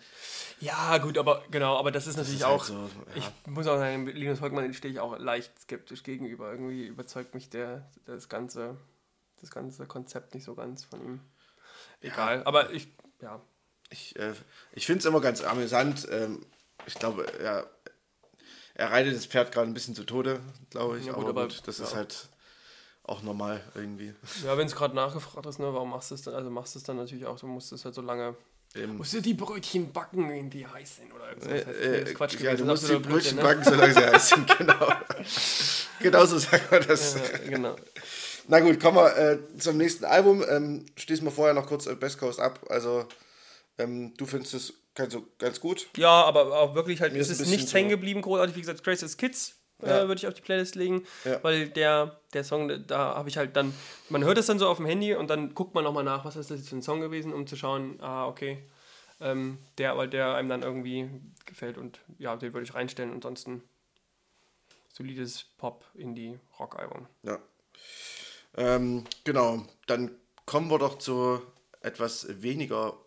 Ja, gut, aber genau, aber das ist natürlich das ist auch. Halt so, ja. Ich muss auch sagen, Linus Volkmann stehe ich auch leicht skeptisch gegenüber. Irgendwie überzeugt mich der, das ganze, das ganze Konzept nicht so ganz von ihm. Egal, ja. aber ich, ja. Ich, äh, ich finde es immer ganz amüsant. Ähm, ich glaube, er, er reitet das Pferd gerade ein bisschen zu Tode, glaube ich. Ja, gut, aber, aber gut, das ja. ist halt auch normal irgendwie. Ja, wenn es gerade nachgefragt ist, ne, warum machst du es dann? Also machst du es dann natürlich auch, du musst es halt so lange. Eben. Musst du die Brötchen backen, wenn die heiß sind oder irgendwas? Äh, äh, Quatsch ja, du musst die Brötchen ne? backen, solange sie heiß sind, genau. [LAUGHS] genau so sagt man das. Ja, genau. Na gut, kommen wir äh, zum nächsten Album. Ähm, schließen wir vorher noch kurz äh, Best Coast ab. Also, ähm, du findest es ganz, ganz gut. Ja, aber auch wirklich halt, es ist, nichts hängen geblieben, großartig. Wie gesagt, Grace Kids ja. äh, würde ich auf die Playlist legen, ja. weil der, der Song, da habe ich halt dann, man hört es dann so auf dem Handy und dann guckt man nochmal nach, was ist das jetzt für ein Song gewesen, um zu schauen, ah, okay, ähm, der, weil der einem dann irgendwie gefällt und ja, den würde ich reinstellen. Ansonsten solides Pop, Indie, Rock-Album. Ja. Ähm, genau, dann kommen wir doch zu etwas weniger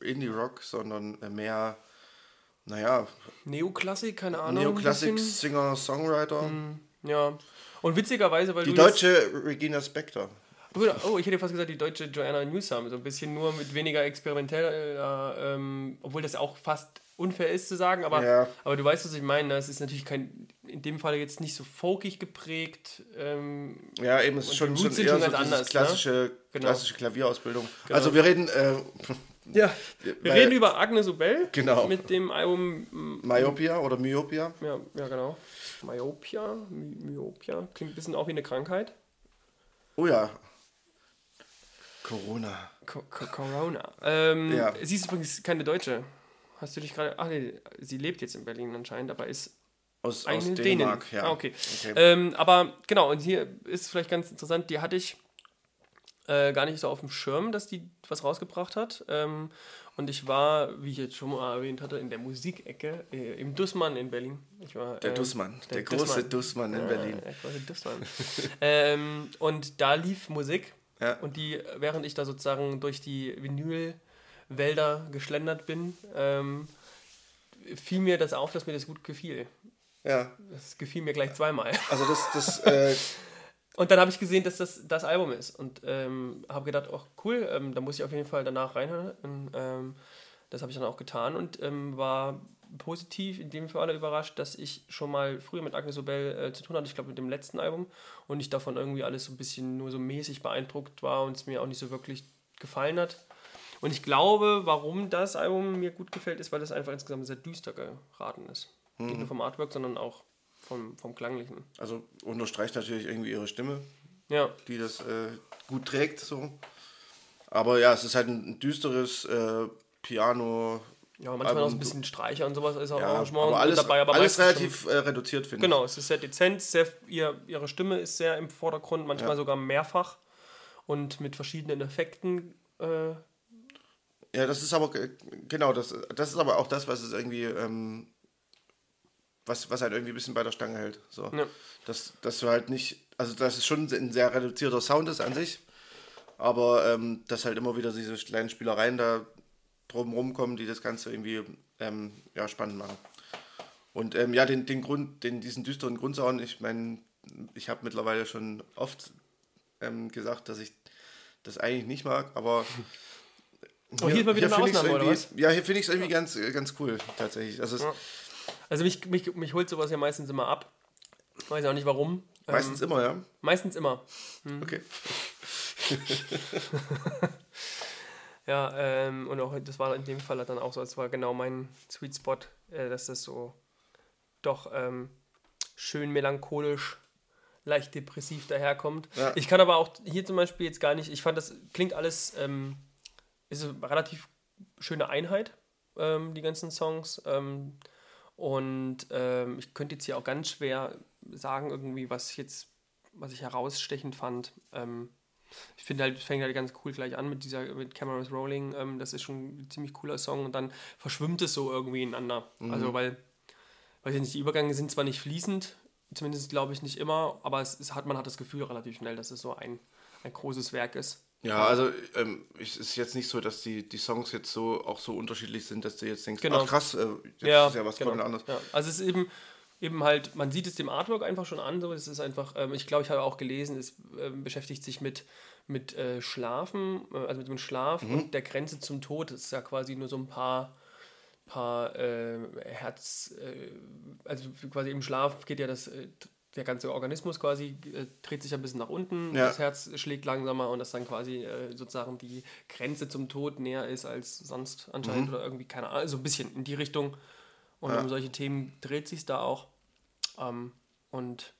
Indie-Rock, sondern mehr, naja. Neoklassik, keine Ahnung. Neoklassik, Singer, Songwriter. Mm, ja. Und witzigerweise, weil Die deutsche Regina Spector. Oh, ich hätte fast gesagt, die deutsche Joanna Newsom, so ein bisschen nur mit weniger experimentell, äh, ähm, obwohl das auch fast unfair ist zu sagen, aber, ja. aber du weißt, was ich meine. Ne? Es ist natürlich kein, in dem Fall jetzt nicht so folkig geprägt. Ähm, ja, eben, es ist schon, schon eher so anders, ne? klassische, ne? genau. klassische Klavierausbildung. Genau. Also wir reden... Äh, ja, wir reden über Agnes Obel genau. mit dem Album Myopia oder Myopia. Ja, ja genau. Myopia, My Myopia, klingt ein bisschen auch wie eine Krankheit. Oh ja, Corona. Co Co Corona. Ähm, ja. Sie ist übrigens keine Deutsche. Hast du dich gerade. Ach nee, sie lebt jetzt in Berlin anscheinend, aber ist. Aus, aus Dänemark, Dänen. ja. Ah, okay. okay. Ähm, aber genau, und hier ist vielleicht ganz interessant, die hatte ich äh, gar nicht so auf dem Schirm, dass die was rausgebracht hat. Ähm, und ich war, wie ich jetzt schon mal erwähnt hatte, in der Musikecke äh, im Dussmann in Berlin. Ich war, der äh, Dussmann, der, der große Dussmann, in Berlin. Der große Dussmann. [LAUGHS] ähm, und da lief Musik ja. Und die, während ich da sozusagen durch die Vinylwälder geschlendert bin, ähm, fiel mir das auf, dass mir das gut gefiel. Ja. Das gefiel mir gleich zweimal. Also das, das [LAUGHS] äh Und dann habe ich gesehen, dass das das Album ist und ähm, habe gedacht, oh cool, ähm, da muss ich auf jeden Fall danach reinhören. Und, ähm, das habe ich dann auch getan und ähm, war positiv in dem Fall überrascht, dass ich schon mal früher mit Agnes Obel äh, zu tun hatte, ich glaube mit dem letzten Album, und ich davon irgendwie alles so ein bisschen nur so mäßig beeindruckt war und es mir auch nicht so wirklich gefallen hat. Und ich glaube, warum das Album mir gut gefällt, ist, weil es einfach insgesamt sehr düster geraten ist. Mhm. Nicht nur vom Artwork, sondern auch vom, vom Klanglichen. Also unterstreicht natürlich irgendwie ihre Stimme, ja. die das äh, gut trägt. so. Aber ja, es ist halt ein düsteres äh, Piano, ja, manchmal Album, auch so ein bisschen Streicher und sowas ist auch ja, Arrangement aber alles, dabei. Aber alles relativ äh, reduziert, finde ich. Genau, es ist sehr dezent, sehr, ihr, ihre Stimme ist sehr im Vordergrund, manchmal ja. sogar mehrfach und mit verschiedenen Effekten. Äh, ja, das ist aber, genau, das, das ist aber auch das, was es irgendwie, ähm, was, was halt irgendwie ein bisschen bei der Stange hält. So. Ja. Dass, dass du halt nicht, also dass es schon ein sehr reduzierter Sound ist an sich, aber ähm, dass halt immer wieder diese kleinen Spielereien da drumherum kommen, die das Ganze irgendwie ähm, ja, spannend machen. Und ähm, ja, den, den Grund, den, diesen düsteren Grundsound, ich meine, ich habe mittlerweile schon oft ähm, gesagt, dass ich das eigentlich nicht mag, aber oh, hier, hier, mal wieder eine Ausnahme, oder was? Ja, hier finde ich es irgendwie ganz, ganz cool, tatsächlich. Also, ja. Also mich, mich, mich holt sowas ja meistens immer ab. Ich weiß auch nicht warum. Meistens ähm, immer, ja? Meistens immer. Hm. Okay. [LAUGHS] Ja, ähm, und auch das war in dem Fall dann auch so, es war genau mein Sweet Spot, äh, dass das so doch ähm, schön melancholisch, leicht depressiv daherkommt. Ja. Ich kann aber auch hier zum Beispiel jetzt gar nicht, ich fand das klingt alles, ähm, ist eine relativ schöne Einheit, ähm, die ganzen Songs. Und ähm, ich könnte jetzt hier auch ganz schwer sagen, irgendwie, was jetzt, was ich herausstechend fand. Ähm, ich finde halt, fängt halt ganz cool gleich an mit dieser, mit Cameras Rolling. Ähm, das ist schon ein ziemlich cooler Song und dann verschwimmt es so irgendwie ineinander. Mhm. Also, weil, weiß ich nicht, die Übergänge sind zwar nicht fließend, zumindest glaube ich nicht immer, aber es, es, hat, man hat das Gefühl relativ schnell, dass es so ein, ein großes Werk ist. Ja, also ähm, es ist jetzt nicht so, dass die, die Songs jetzt so auch so unterschiedlich sind, dass du jetzt denkst, genau. ach krass, äh, jetzt ja, ist ja was genau. komplett anderes. Ja. Also es ist eben, eben halt, man sieht es dem Artwork einfach schon an, so, es ist einfach, ähm, ich glaube, ich habe auch gelesen, es äh, beschäftigt sich mit, mit äh, Schlafen, äh, also mit dem Schlaf mhm. und der Grenze zum Tod, das ist ja quasi nur so ein paar, paar äh, Herz, äh, also quasi im Schlaf geht ja das, äh, der ganze Organismus quasi dreht sich ein bisschen nach unten, ja. das Herz schlägt langsamer und das dann quasi sozusagen die Grenze zum Tod näher ist als sonst anscheinend mhm. oder irgendwie, keine Ahnung, also ein bisschen in die Richtung. Und ja. um solche Themen dreht sich da auch. Ähm, und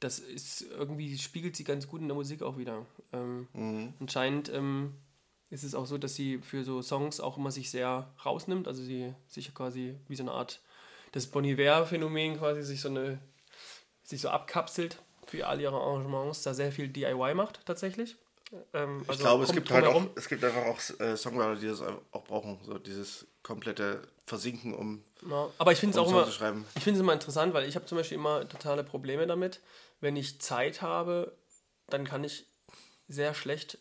das ist irgendwie, spiegelt sie ganz gut in der Musik auch wieder. Ähm, mhm. Anscheinend ähm, ist es auch so, dass sie für so Songs auch immer sich sehr rausnimmt. Also sie sich quasi wie so eine Art das Bon Iver-Phänomen quasi sich so eine sich so abkapselt für all ihre Arrangements, da sehr viel DIY macht tatsächlich. Ähm, also ich glaube, es gibt halt auch, es gibt einfach auch äh, Songwriter, die das auch brauchen, so dieses komplette Versinken, um. Ja, aber ich finde es um auch immer, ich finde es immer interessant, weil ich habe zum Beispiel immer totale Probleme damit, wenn ich Zeit habe, dann kann ich sehr schlecht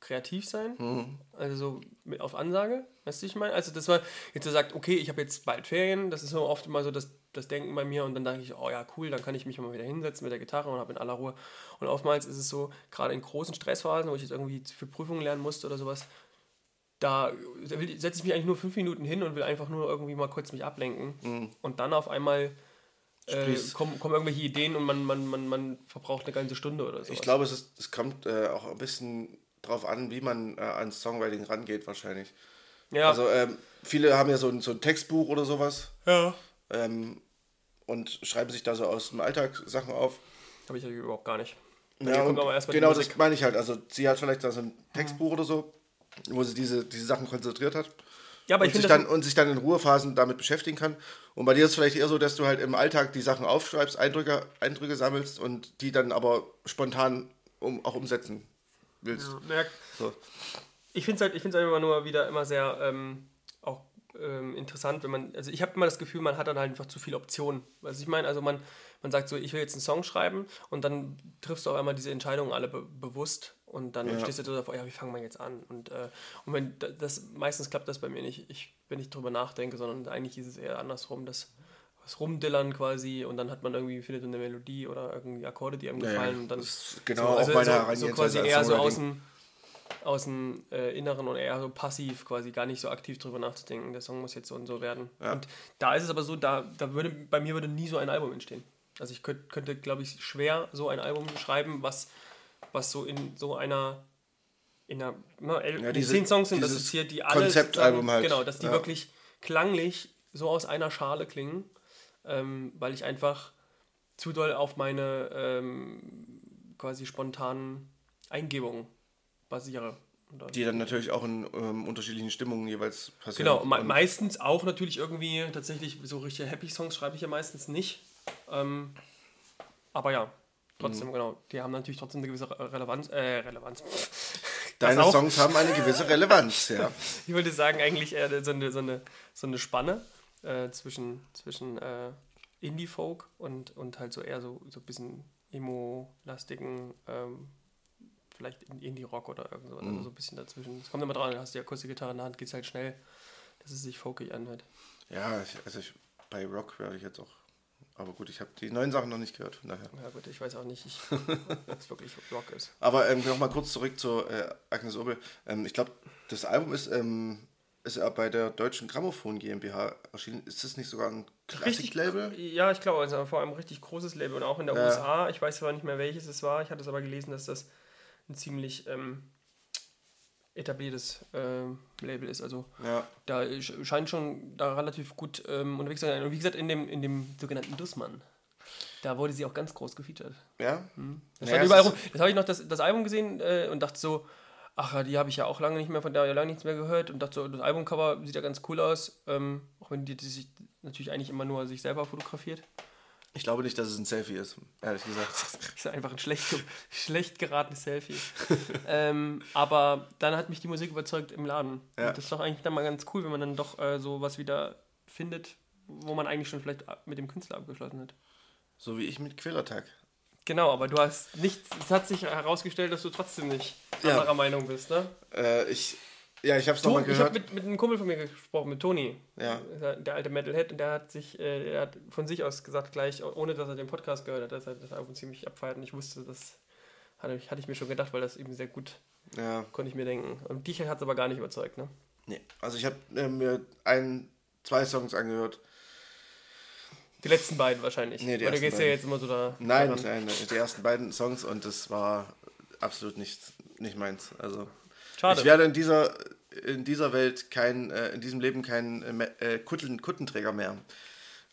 kreativ sein, mhm. also so mit auf Ansage, weißt du, ich meine? Also, dass man jetzt so sagt, okay, ich habe jetzt bald Ferien, das ist so oft immer so das, das Denken bei mir und dann denke ich, oh ja, cool, dann kann ich mich mal wieder hinsetzen mit der Gitarre und habe in aller Ruhe. Und oftmals ist es so, gerade in großen Stressphasen, wo ich jetzt irgendwie für Prüfungen lernen musste oder sowas, da setze ich mich eigentlich nur fünf Minuten hin und will einfach nur irgendwie mal kurz mich ablenken. Mhm. Und dann auf einmal äh, kommen, kommen irgendwelche Ideen und man, man, man, man verbraucht eine ganze Stunde oder so. Ich glaube, es, ist, es kommt äh, auch ein bisschen drauf an, wie man äh, ans Songwriting rangeht, wahrscheinlich. Ja. Also ähm, viele haben ja so ein, so ein Textbuch oder sowas. Ja. Ähm, und schreiben sich da so aus dem Alltag Sachen auf. Habe ich ja überhaupt gar nicht. Ja, genau, das meine ich halt. Also sie hat vielleicht da so ein Textbuch mhm. oder so, wo sie diese, diese Sachen konzentriert hat. Ja, aber und, ich sich dann, und sich dann in Ruhephasen damit beschäftigen kann. Und bei dir ist es vielleicht eher so, dass du halt im Alltag die Sachen aufschreibst, Eindrücke, Eindrücke sammelst und die dann aber spontan um, auch umsetzen willst. Ja, so. Ich finde es halt, ich find's einfach nur wieder immer sehr ähm, ähm, interessant, wenn man, also ich habe immer das Gefühl, man hat dann halt einfach zu viele Optionen. Also ich meine, also man, man sagt so, ich will jetzt einen Song schreiben und dann triffst du auch einmal diese Entscheidungen alle be bewusst und dann ja. stehst du davor, ja, wie fangen wir jetzt an? Und, äh, und wenn das, meistens klappt das bei mir nicht, ich, wenn ich drüber nachdenke, sondern eigentlich ist es eher andersrum, dass was rumdillern quasi und dann hat man irgendwie, findet eine Melodie oder irgendwie Akkorde, die einem gefallen ja, und dann genau so, also auch meine so, so quasi eher so aus dem, aus dem äh, Inneren und eher so passiv quasi, gar nicht so aktiv drüber nachzudenken, der Song muss jetzt so und so werden. Ja. Und da ist es aber so, da, da würde, bei mir würde nie so ein Album entstehen. Also ich könnte, könnte glaube ich, schwer so ein Album schreiben, was was so in so einer in einer ne, ja, diese, zehn Songs sind, das ist hier die alle Konzeptalbum halt. Genau, dass die ja. wirklich klanglich so aus einer Schale klingen, ähm, weil ich einfach zu doll auf meine ähm, quasi spontanen Eingebungen basiere. Die dann natürlich auch in ähm, unterschiedlichen Stimmungen jeweils passieren. Genau, me meistens auch natürlich irgendwie tatsächlich so richtige Happy Songs schreibe ich ja meistens nicht. Ähm, aber ja, Trotzdem, mhm. genau. Die haben natürlich trotzdem eine gewisse Relevanz. Äh, Relevanz. [LAUGHS] Deine Songs haben eine gewisse Relevanz, ja. [LAUGHS] ich würde sagen, eigentlich eher so eine, so eine, so eine Spanne äh, zwischen, zwischen äh, Indie-Folk und, und halt so eher so, so ein bisschen emo-lastigen, ähm, vielleicht Indie-Rock oder irgend so, also mhm. so ein bisschen dazwischen. Es kommt immer dran, du hast die Akustikgitarre in der Hand, geht es halt schnell, dass es sich folkig anhört. Ja, also ich, bei Rock werde ich jetzt auch aber gut, ich habe die neuen Sachen noch nicht gehört, von daher. Ja gut, ich weiß auch nicht, ob es [LAUGHS] wirklich Rock ist. Aber ähm, noch mal kurz zurück zu äh, Agnes Obel. Ähm, ich glaube, das Album ist, ähm, ist ja bei der Deutschen Grammophon GmbH erschienen. Ist das nicht sogar ein Klassik-Label? Ja, ich glaube, also vor allem ein richtig großes Label und auch in der ja. USA. Ich weiß zwar nicht mehr, welches es war. Ich hatte es aber gelesen, dass das ein ziemlich ähm, etabliertes äh, Label ist. Also ja. da scheint schon da relativ gut ähm, unterwegs zu sein. Und wie gesagt, in dem, in dem sogenannten Dussmann. Da wurde sie auch ganz groß gefeatured. Ja. Hm. Das, naja, überall rum. das habe ich noch das, das Album gesehen äh, und dachte so, ach, die habe ich ja auch lange nicht mehr, von der ja lange nichts mehr gehört und dachte so, das Albumcover sieht ja ganz cool aus, ähm, auch wenn die, die sich natürlich eigentlich immer nur sich selber fotografiert. Ich glaube nicht, dass es ein Selfie ist, ehrlich gesagt. [LAUGHS] das ist einfach ein schlecht, [LAUGHS] schlecht geratenes Selfie. [LAUGHS] ähm, aber dann hat mich die Musik überzeugt im Laden. Ja. Und das ist doch eigentlich dann mal ganz cool, wenn man dann doch äh, so was wieder findet, wo man eigentlich schon vielleicht mit dem Künstler abgeschlossen hat. So wie ich mit Quälertag. Genau, aber du hast nichts, es hat sich herausgestellt, dass du trotzdem nicht ja. anderer Meinung bist, ne? Äh, ich ja, ich habe es nochmal gehört. Ich habe mit, mit einem Kumpel von mir gesprochen, mit Toni. Ja. Der alte Metalhead. Und der hat sich, äh, er hat von sich aus gesagt, gleich, ohne dass er den Podcast gehört hat, dass er das Album ziemlich abfeiert. Und ich wusste, das hatte ich, hatte ich mir schon gedacht, weil das eben sehr gut, ja. konnte ich mir denken. Und dich hat es aber gar nicht überzeugt, ne? Nee, also ich habe äh, mir ein, zwei Songs angehört. Die letzten beiden wahrscheinlich. Nee, die Oder gehst du ja jetzt immer so da. Nein, nein, die ersten beiden Songs und das war absolut nicht, nicht meins. Also Schade. Ich werde in dieser, in dieser Welt kein, äh, in diesem Leben kein äh, Kutten, Kuttenträger mehr.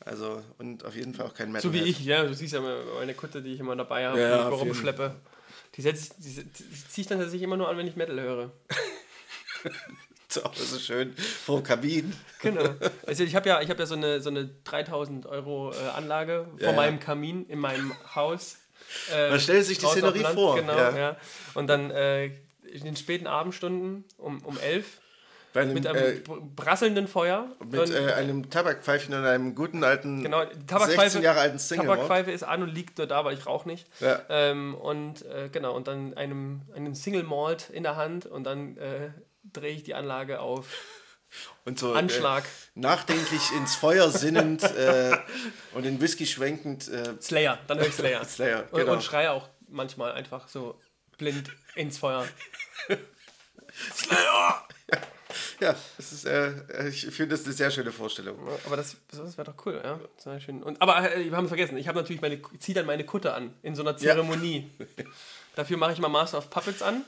Also, und auf jeden Fall auch kein Metal. So wie ich, ja. Du siehst ja meine Kutte, die ich immer dabei habe, ja, die ich rumschleppe. Die, setz, die, die ziehe ich dann tatsächlich immer nur an, wenn ich Metal höre. [LAUGHS] Zu Hause schön vor dem Kamin. Genau. [LAUGHS] Also ich habe ja, hab ja so eine, so eine 3000 Euro äh, Anlage vor Ja, meinem Kamin in meinem Haus. Äh, Man stellt sich die Szenerie vor, Genau, ja. ja. Und dann äh, in den späten Abendstunden um, um 11 Bei einem, mit einem äh, br- prasselnden Feuer. mit und, äh, einem Tabakpfeifchen und einem guten alten genau, die 16 Tabakpfeife, Jahre alten Single Tabakpfeife ist an und liegt nur da, weil ich rauche nicht. Ja. Ähm, und äh, genau, und dann einem, einem Single Malt in der Hand und dann äh, drehe ich die Anlage auf [LAUGHS] und so Anschlag. Äh, nachdenklich ins Feuer sinnend [LAUGHS] äh, und den Whisky schwenkend. Äh, Slayer, dann höre ich Slayer. [LAUGHS] Slayer, und, genau. und schreie auch manchmal einfach so blind ins Feuer. Ja, das ist, äh, ich finde das eine sehr schöne Vorstellung. Aber das, das wäre doch cool, ja. Wär schön. Und, aber äh, wir haben es vergessen, ich habe natürlich meine, ziehe dann meine Kutte an in so einer Zeremonie. [LAUGHS] Dafür mache ich mal Master of Puppets an,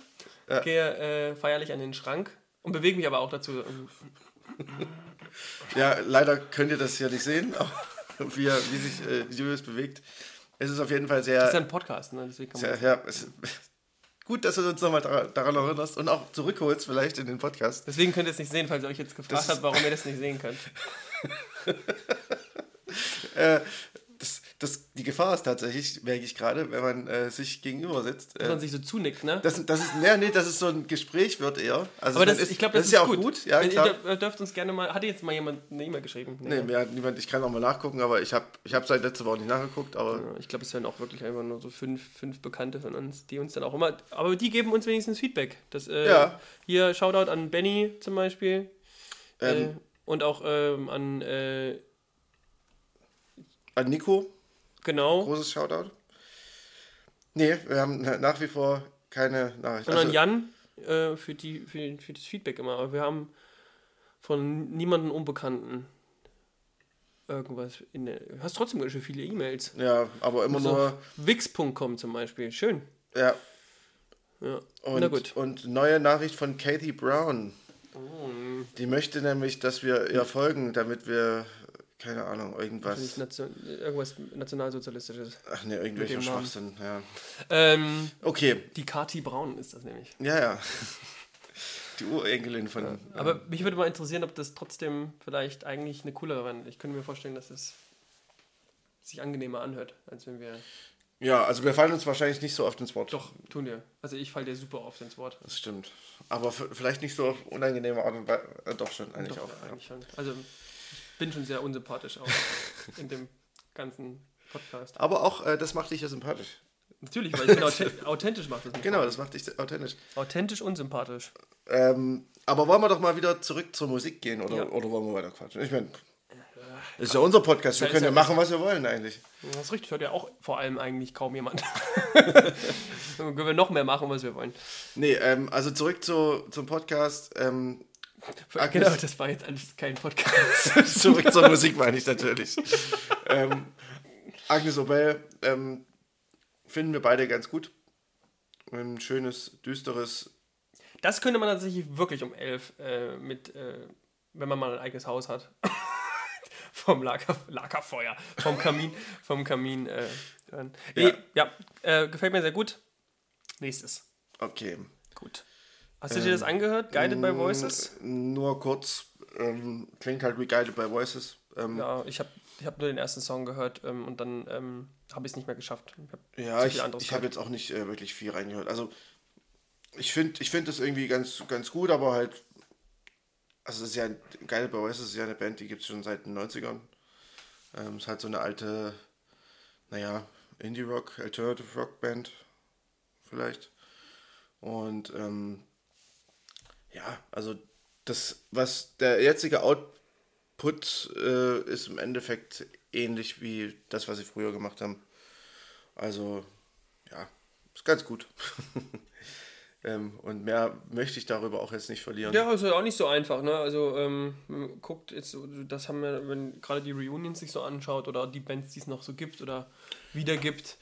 Ja. gehe äh, feierlich an den Schrank und bewege mich aber auch dazu. Ja, leider könnt ihr das ja nicht sehen, [LAUGHS] wie, er, wie sich äh, Julius bewegt. Es ist auf jeden Fall sehr. Das ist ja ein Podcast, ne? Deswegen kann man sehr ja, es, gut, dass du uns nochmal daran, erinnerst und auch zurückholst, vielleicht in den Podcast. Deswegen könnt ihr es nicht sehen, falls ihr euch jetzt gefragt Das- habt, warum ihr das nicht sehen könnt. [LAUGHS] Äh, das, das, die Gefahr ist tatsächlich, merke ich gerade, wenn man äh, sich gegenüber sitzt. Dass Äh, man sich so zunickt, ne? das, das ist, nee, nee, das ist so ein Gespräch wird eher. Also aber das, ist, ich glaube, das, ist ja auch gut. gut. Ja, Wenn klar. Ihr, dürft uns gerne mal. Hat jetzt mal jemand eine E-Mail geschrieben? Nee, mir hat niemand, ich kann auch mal nachgucken, aber ich habe ich hab seit letzter Woche nicht nachgeguckt, aber Ja, Ich glaube, es hören auch wirklich einfach nur so fünf, fünf Bekannte von uns, die uns dann auch immer. Aber die geben uns wenigstens Feedback. Das, äh, Ja. Hier Shoutout an Benny zum Beispiel. äh, ähm, und auch ähm, an. Äh, an Nico, genau. großes Shoutout. Nee, wir haben nach wie vor keine Nachricht. An Also, Jan äh, für, die, für, für das Feedback immer. Aber wir haben von niemandem Unbekannten irgendwas. In der, du hast trotzdem ganz schön viele E-Mails. ja, aber immer So nur. Wix.com zum Beispiel. Schön. Ja, Ja. und, Na gut. und neue Nachricht von Kathy Brown. Oh, Die möchte nämlich, dass wir ihr folgen, damit wir, keine Ahnung, irgendwas. Nation, irgendwas nationalsozialistisches. Ach ne, irgendwelcher. Schwachsinn, ja. Ähm, Okay, die Kati Braun ist das nämlich. ja, ja. [LAUGHS] Die Urenkelin von. Aber mich würde mal interessieren, ob das trotzdem vielleicht eigentlich eine coolere wäre. Ich könnte mir vorstellen, dass es sich angenehmer anhört, als wenn wir. Ja, also wir fallen uns wahrscheinlich nicht so oft ins Wort. Doch, tun wir. Also ich falle dir super oft ins Wort. Das stimmt. Aber vielleicht nicht so auf unangenehme Art und Weise. Äh, doch schon, eigentlich Doch, auch. ja, eigentlich schon. Also bin schon sehr unsympathisch auch [LAUGHS] in dem ganzen Podcast. Aber auch, äh, das macht dich ja sympathisch. Natürlich, weil ich bin [LAUGHS] authent authentisch macht das. Genau, das macht dich authentisch. Authentisch unsympathisch. Ähm, aber wollen wir doch mal wieder zurück zur Musik gehen oder, Ja. oder wollen wir weiter quatschen? Ich meine, das ist ja unser Podcast. Wir können ja ja- machen, was wir wollen eigentlich. Das ist richtig, hört ja auch vor allem eigentlich kaum jemand. [LAUGHS] Dann können wir noch mehr machen, was wir wollen. Nee, ähm, also zurück zu, zum Podcast. Ähm, Agnes- Genau, das war jetzt alles kein Podcast. [LAUGHS] zurück zur Musik meine ich natürlich. ähm, Agnes Obel ähm, finden wir beide ganz gut. Ein schönes, düsteres. Das könnte man tatsächlich wirklich um elf äh, mit, äh, wenn man mal ein eigenes Haus hat, [LAUGHS] vom Lager, Lagerfeuer, vom Kamin, vom Kamin äh, hören. Ja. Nee, ja, äh, gefällt mir sehr gut. Nächstes. Okay. Gut. Hast du dir das angehört? Guided by Voices? Mm, Nur kurz. Ähm, klingt halt wie Guided by Voices. Ähm, Ja, ich habe ich hab nur den ersten Song gehört ähm, und dann ähm, habe ich es nicht mehr geschafft. Ich hab Ja, ich, ich habe jetzt auch nicht äh, wirklich viel reingehört. Also, ich finde ich find das irgendwie ganz, ganz gut, aber halt. Also, es ist ja. Geil bei Oasis ist ja eine Band, die gibt es schon seit den 90ern. Ähm, ist halt so eine alte, naja, Indie-Rock, Alternative-Rock-Band, vielleicht. Und, ähm, ja, also, das, was der jetzige Output äh, ist im Endeffekt ähnlich wie das, was sie früher gemacht haben. Also, ja, ist ganz gut. [LAUGHS] ähm, und mehr möchte ich darüber auch jetzt nicht verlieren. Ja, ist ja auch nicht so einfach, ne? Also, ähm, guckt jetzt, das haben wir, wenn gerade die Reunions sich so anschaut oder die Bands, die es noch so gibt oder wieder gibt,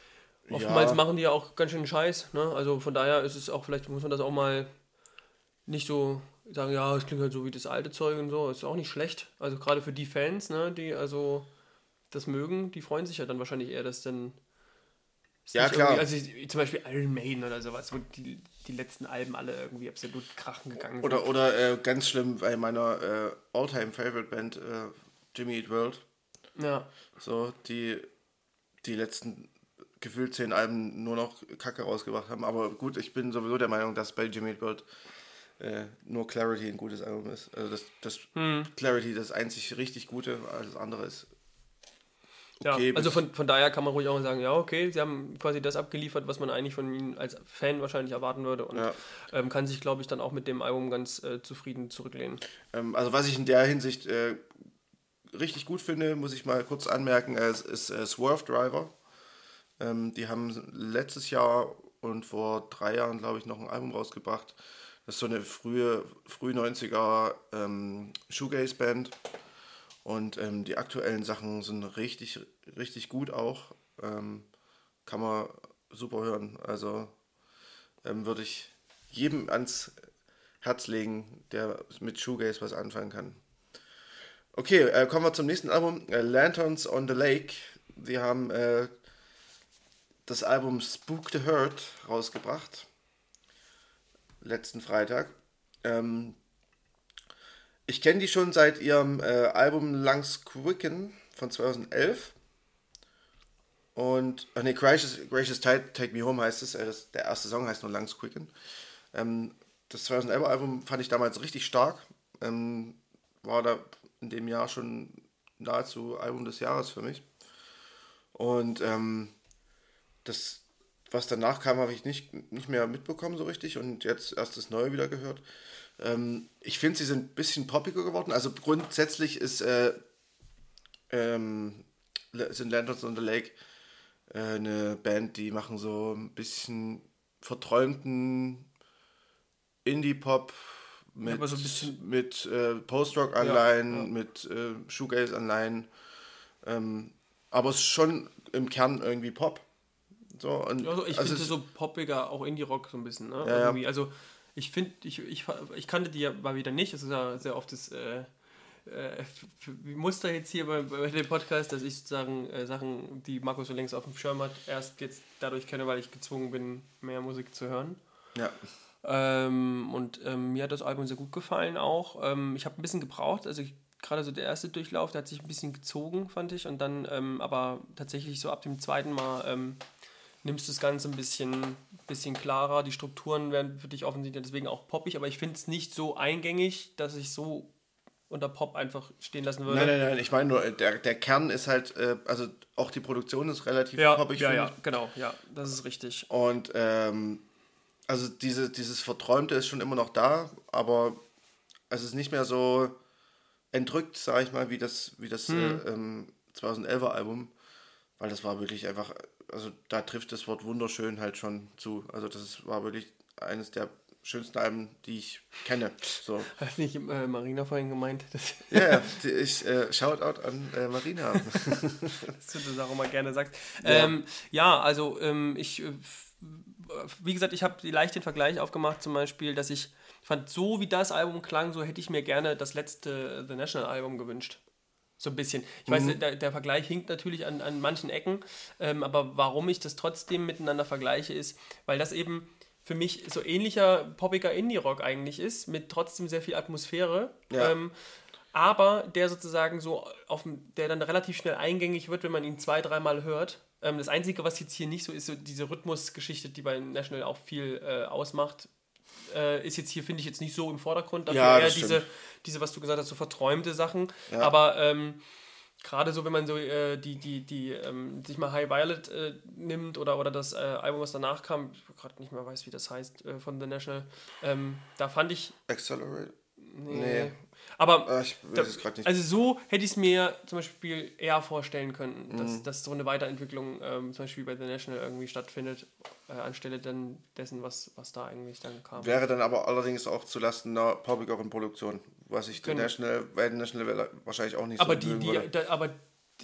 oftmals Ja. machen die ja auch ganz schön Scheiß, ne? Also von daher ist es auch, vielleicht muss man das auch mal nicht so sagen, ja, es klingt halt so wie das alte Zeug und so, ist auch nicht schlecht. Also gerade für die Fans, ne, die also das mögen, die freuen sich ja dann wahrscheinlich eher, dass dann Ja, klar. Also zum Beispiel Iron Maiden oder sowas, wo die, die letzten Alben alle irgendwie absolut krachen gegangen sind. Oder, oder äh, ganz schlimm bei meiner äh, All-Time-Favorite-Band äh, Jimmy Eat World. Ja. So, die die letzten gefühlt zehn Alben nur noch Kacke rausgebracht haben. Aber gut, ich bin sowieso der Meinung, dass bei Jimmy Eat World äh, nur Clarity ein gutes Album ist. Also das, das Hm. Clarity das einzig richtig Gute, alles andere ist Ja, okay. also bis- von, von daher kann man ruhig auch sagen, ja, okay, sie haben quasi das abgeliefert, was man eigentlich von ihnen als Fan wahrscheinlich erwarten würde und Ja. ähm, kann sich, glaube ich, dann auch mit dem Album ganz äh, zufrieden zurücklehnen. Ähm, also was ich in der Hinsicht äh, richtig gut finde, muss ich mal kurz anmerken, äh, es ist äh, Swerve Driver. Ähm, die haben letztes Jahr und vor drei Jahren, glaube ich, noch ein Album rausgebracht. Das ist so eine frühe, früh 90er ähm, Shoegaze-Band. Und ähm, die aktuellen Sachen sind richtig, richtig gut auch. Ähm, kann man super hören. Also ähm, würde ich jedem ans Herz legen, der mit Shoegaze was anfangen kann. Okay, äh, kommen wir zum nächsten Album. Äh, Lanterns on the Lake. Die haben äh, das Album Spook the Hurt rausgebracht. Letzten Freitag. Ähm, ich kenne die schon seit ihrem äh, Album Lungs Quicken von 2011. Und, ach nee, Gracious, Gracious Tide, Take Me Home heißt es. Äh, der erste Song heißt nur Lungs Quicken. Ähm, das 2011 Album fand ich damals richtig stark. Ähm, war da in dem Jahr schon nahezu Album des Jahres für mich. Und ähm, das, was danach kam, habe ich nicht, nicht mehr mitbekommen so richtig und jetzt erst das Neue wieder gehört. Ähm, ich finde, sie sind ein bisschen poppiger geworden. Also grundsätzlich ist, äh, ähm, sind Lanterns on the Lake äh, eine Band, die machen so ein bisschen verträumten Indie-Pop mit, aber so mit äh, Post-Rock-Anleihen, Ja, ja. mit äh, Shoegaze-Anleihen. Ähm, aber es ist schon im Kern irgendwie Pop. So, und Also ich also finde so poppiger, auch Indie-Rock so ein bisschen. Ne? Ja, ja. Also ich finde, ich, ich, ich kannte die ja mal wieder nicht. Es ist ja sehr oft das äh, äh, Muster jetzt hier bei, bei dem Podcast, dass ich sozusagen äh, Sachen, die Markus so längst auf dem Schirm hat, erst jetzt dadurch kenne, weil ich gezwungen bin, mehr Musik zu hören. ja. Ähm, und ähm, mir hat das Album sehr gut gefallen auch. Ähm, ich habe ein bisschen gebraucht, also gerade so der erste Durchlauf, der hat sich ein bisschen gezogen, fand ich. Und dann ähm, aber tatsächlich so ab dem zweiten Mal ähm, nimmst du das Ganze ein bisschen, bisschen klarer. Die Strukturen werden für dich offensichtlich deswegen auch poppig, aber ich finde es nicht so eingängig, dass ich so unter Pop einfach stehen lassen würde. Nein, nein, nein, ich meine nur, der, der Kern ist halt, äh, also auch die Produktion ist relativ Ja, poppig, ja, ja, genau, ja, das ist richtig. Und ähm, also diese, dieses Verträumte ist schon immer noch da, aber es ist nicht mehr so entrückt, sage ich mal, wie das, wie das Hm. äh, ähm, 2011er Album, weil das war wirklich einfach, also da trifft das Wort wunderschön halt schon zu. Also das ist, war wirklich eines der schönsten Alben, die ich kenne. So. [LAUGHS] Hat nicht äh, Marina vorhin gemeint, Ja, die- ich äh, Shoutout an äh, Marina. [LAUGHS] dass du das auch immer gerne sagst. Ja. Ähm, ja also ähm, ich, äh, wie gesagt, ich habe leicht den Vergleich aufgemacht, zum Beispiel, dass ich fand, so wie das Album klang, so hätte ich mir gerne das letzte The National Album gewünscht. So ein bisschen. Ich Mhm. weiß, der, der Vergleich hinkt natürlich an, an manchen Ecken, ähm, aber warum ich das trotzdem miteinander vergleiche, ist, weil das eben für mich so ähnlicher poppiger Indie-Rock eigentlich ist, mit trotzdem sehr viel Atmosphäre. Ja. Ähm, aber der sozusagen so auf dem, der dann relativ schnell eingängig wird, wenn man ihn zwei, dreimal hört. Ähm, das Einzige, was jetzt hier nicht so ist, so diese Rhythmusgeschichte, die bei National auch viel äh, ausmacht, äh, ist jetzt hier, finde ich, jetzt nicht so im Vordergrund. Dafür Ja, eher diese, stimmt. diese, was du gesagt hast, so verträumte Sachen. Ja. Aber ähm, gerade so, wenn man so äh, die, die, die, ähm, sich mal High Violet äh, nimmt oder, oder das äh, Album, was danach kam, ich gerade nicht mehr weiß, wie das heißt, äh, von The National, ähm, da fand ich. Accelerate? Nee. Nee. Aber Ah, ich da, also so hätte ich es mir zum Beispiel eher vorstellen können, Mhm. dass, dass so eine Weiterentwicklung ähm, zum Beispiel bei The National irgendwie stattfindet, äh, anstelle dann dessen, was, was da eigentlich dann kam. Wäre dann aber allerdings auch zulasten einer poppigeren Produktion, was ich den Genau. National, bei den National wahrscheinlich auch nicht aber so die, die, würde. da, aber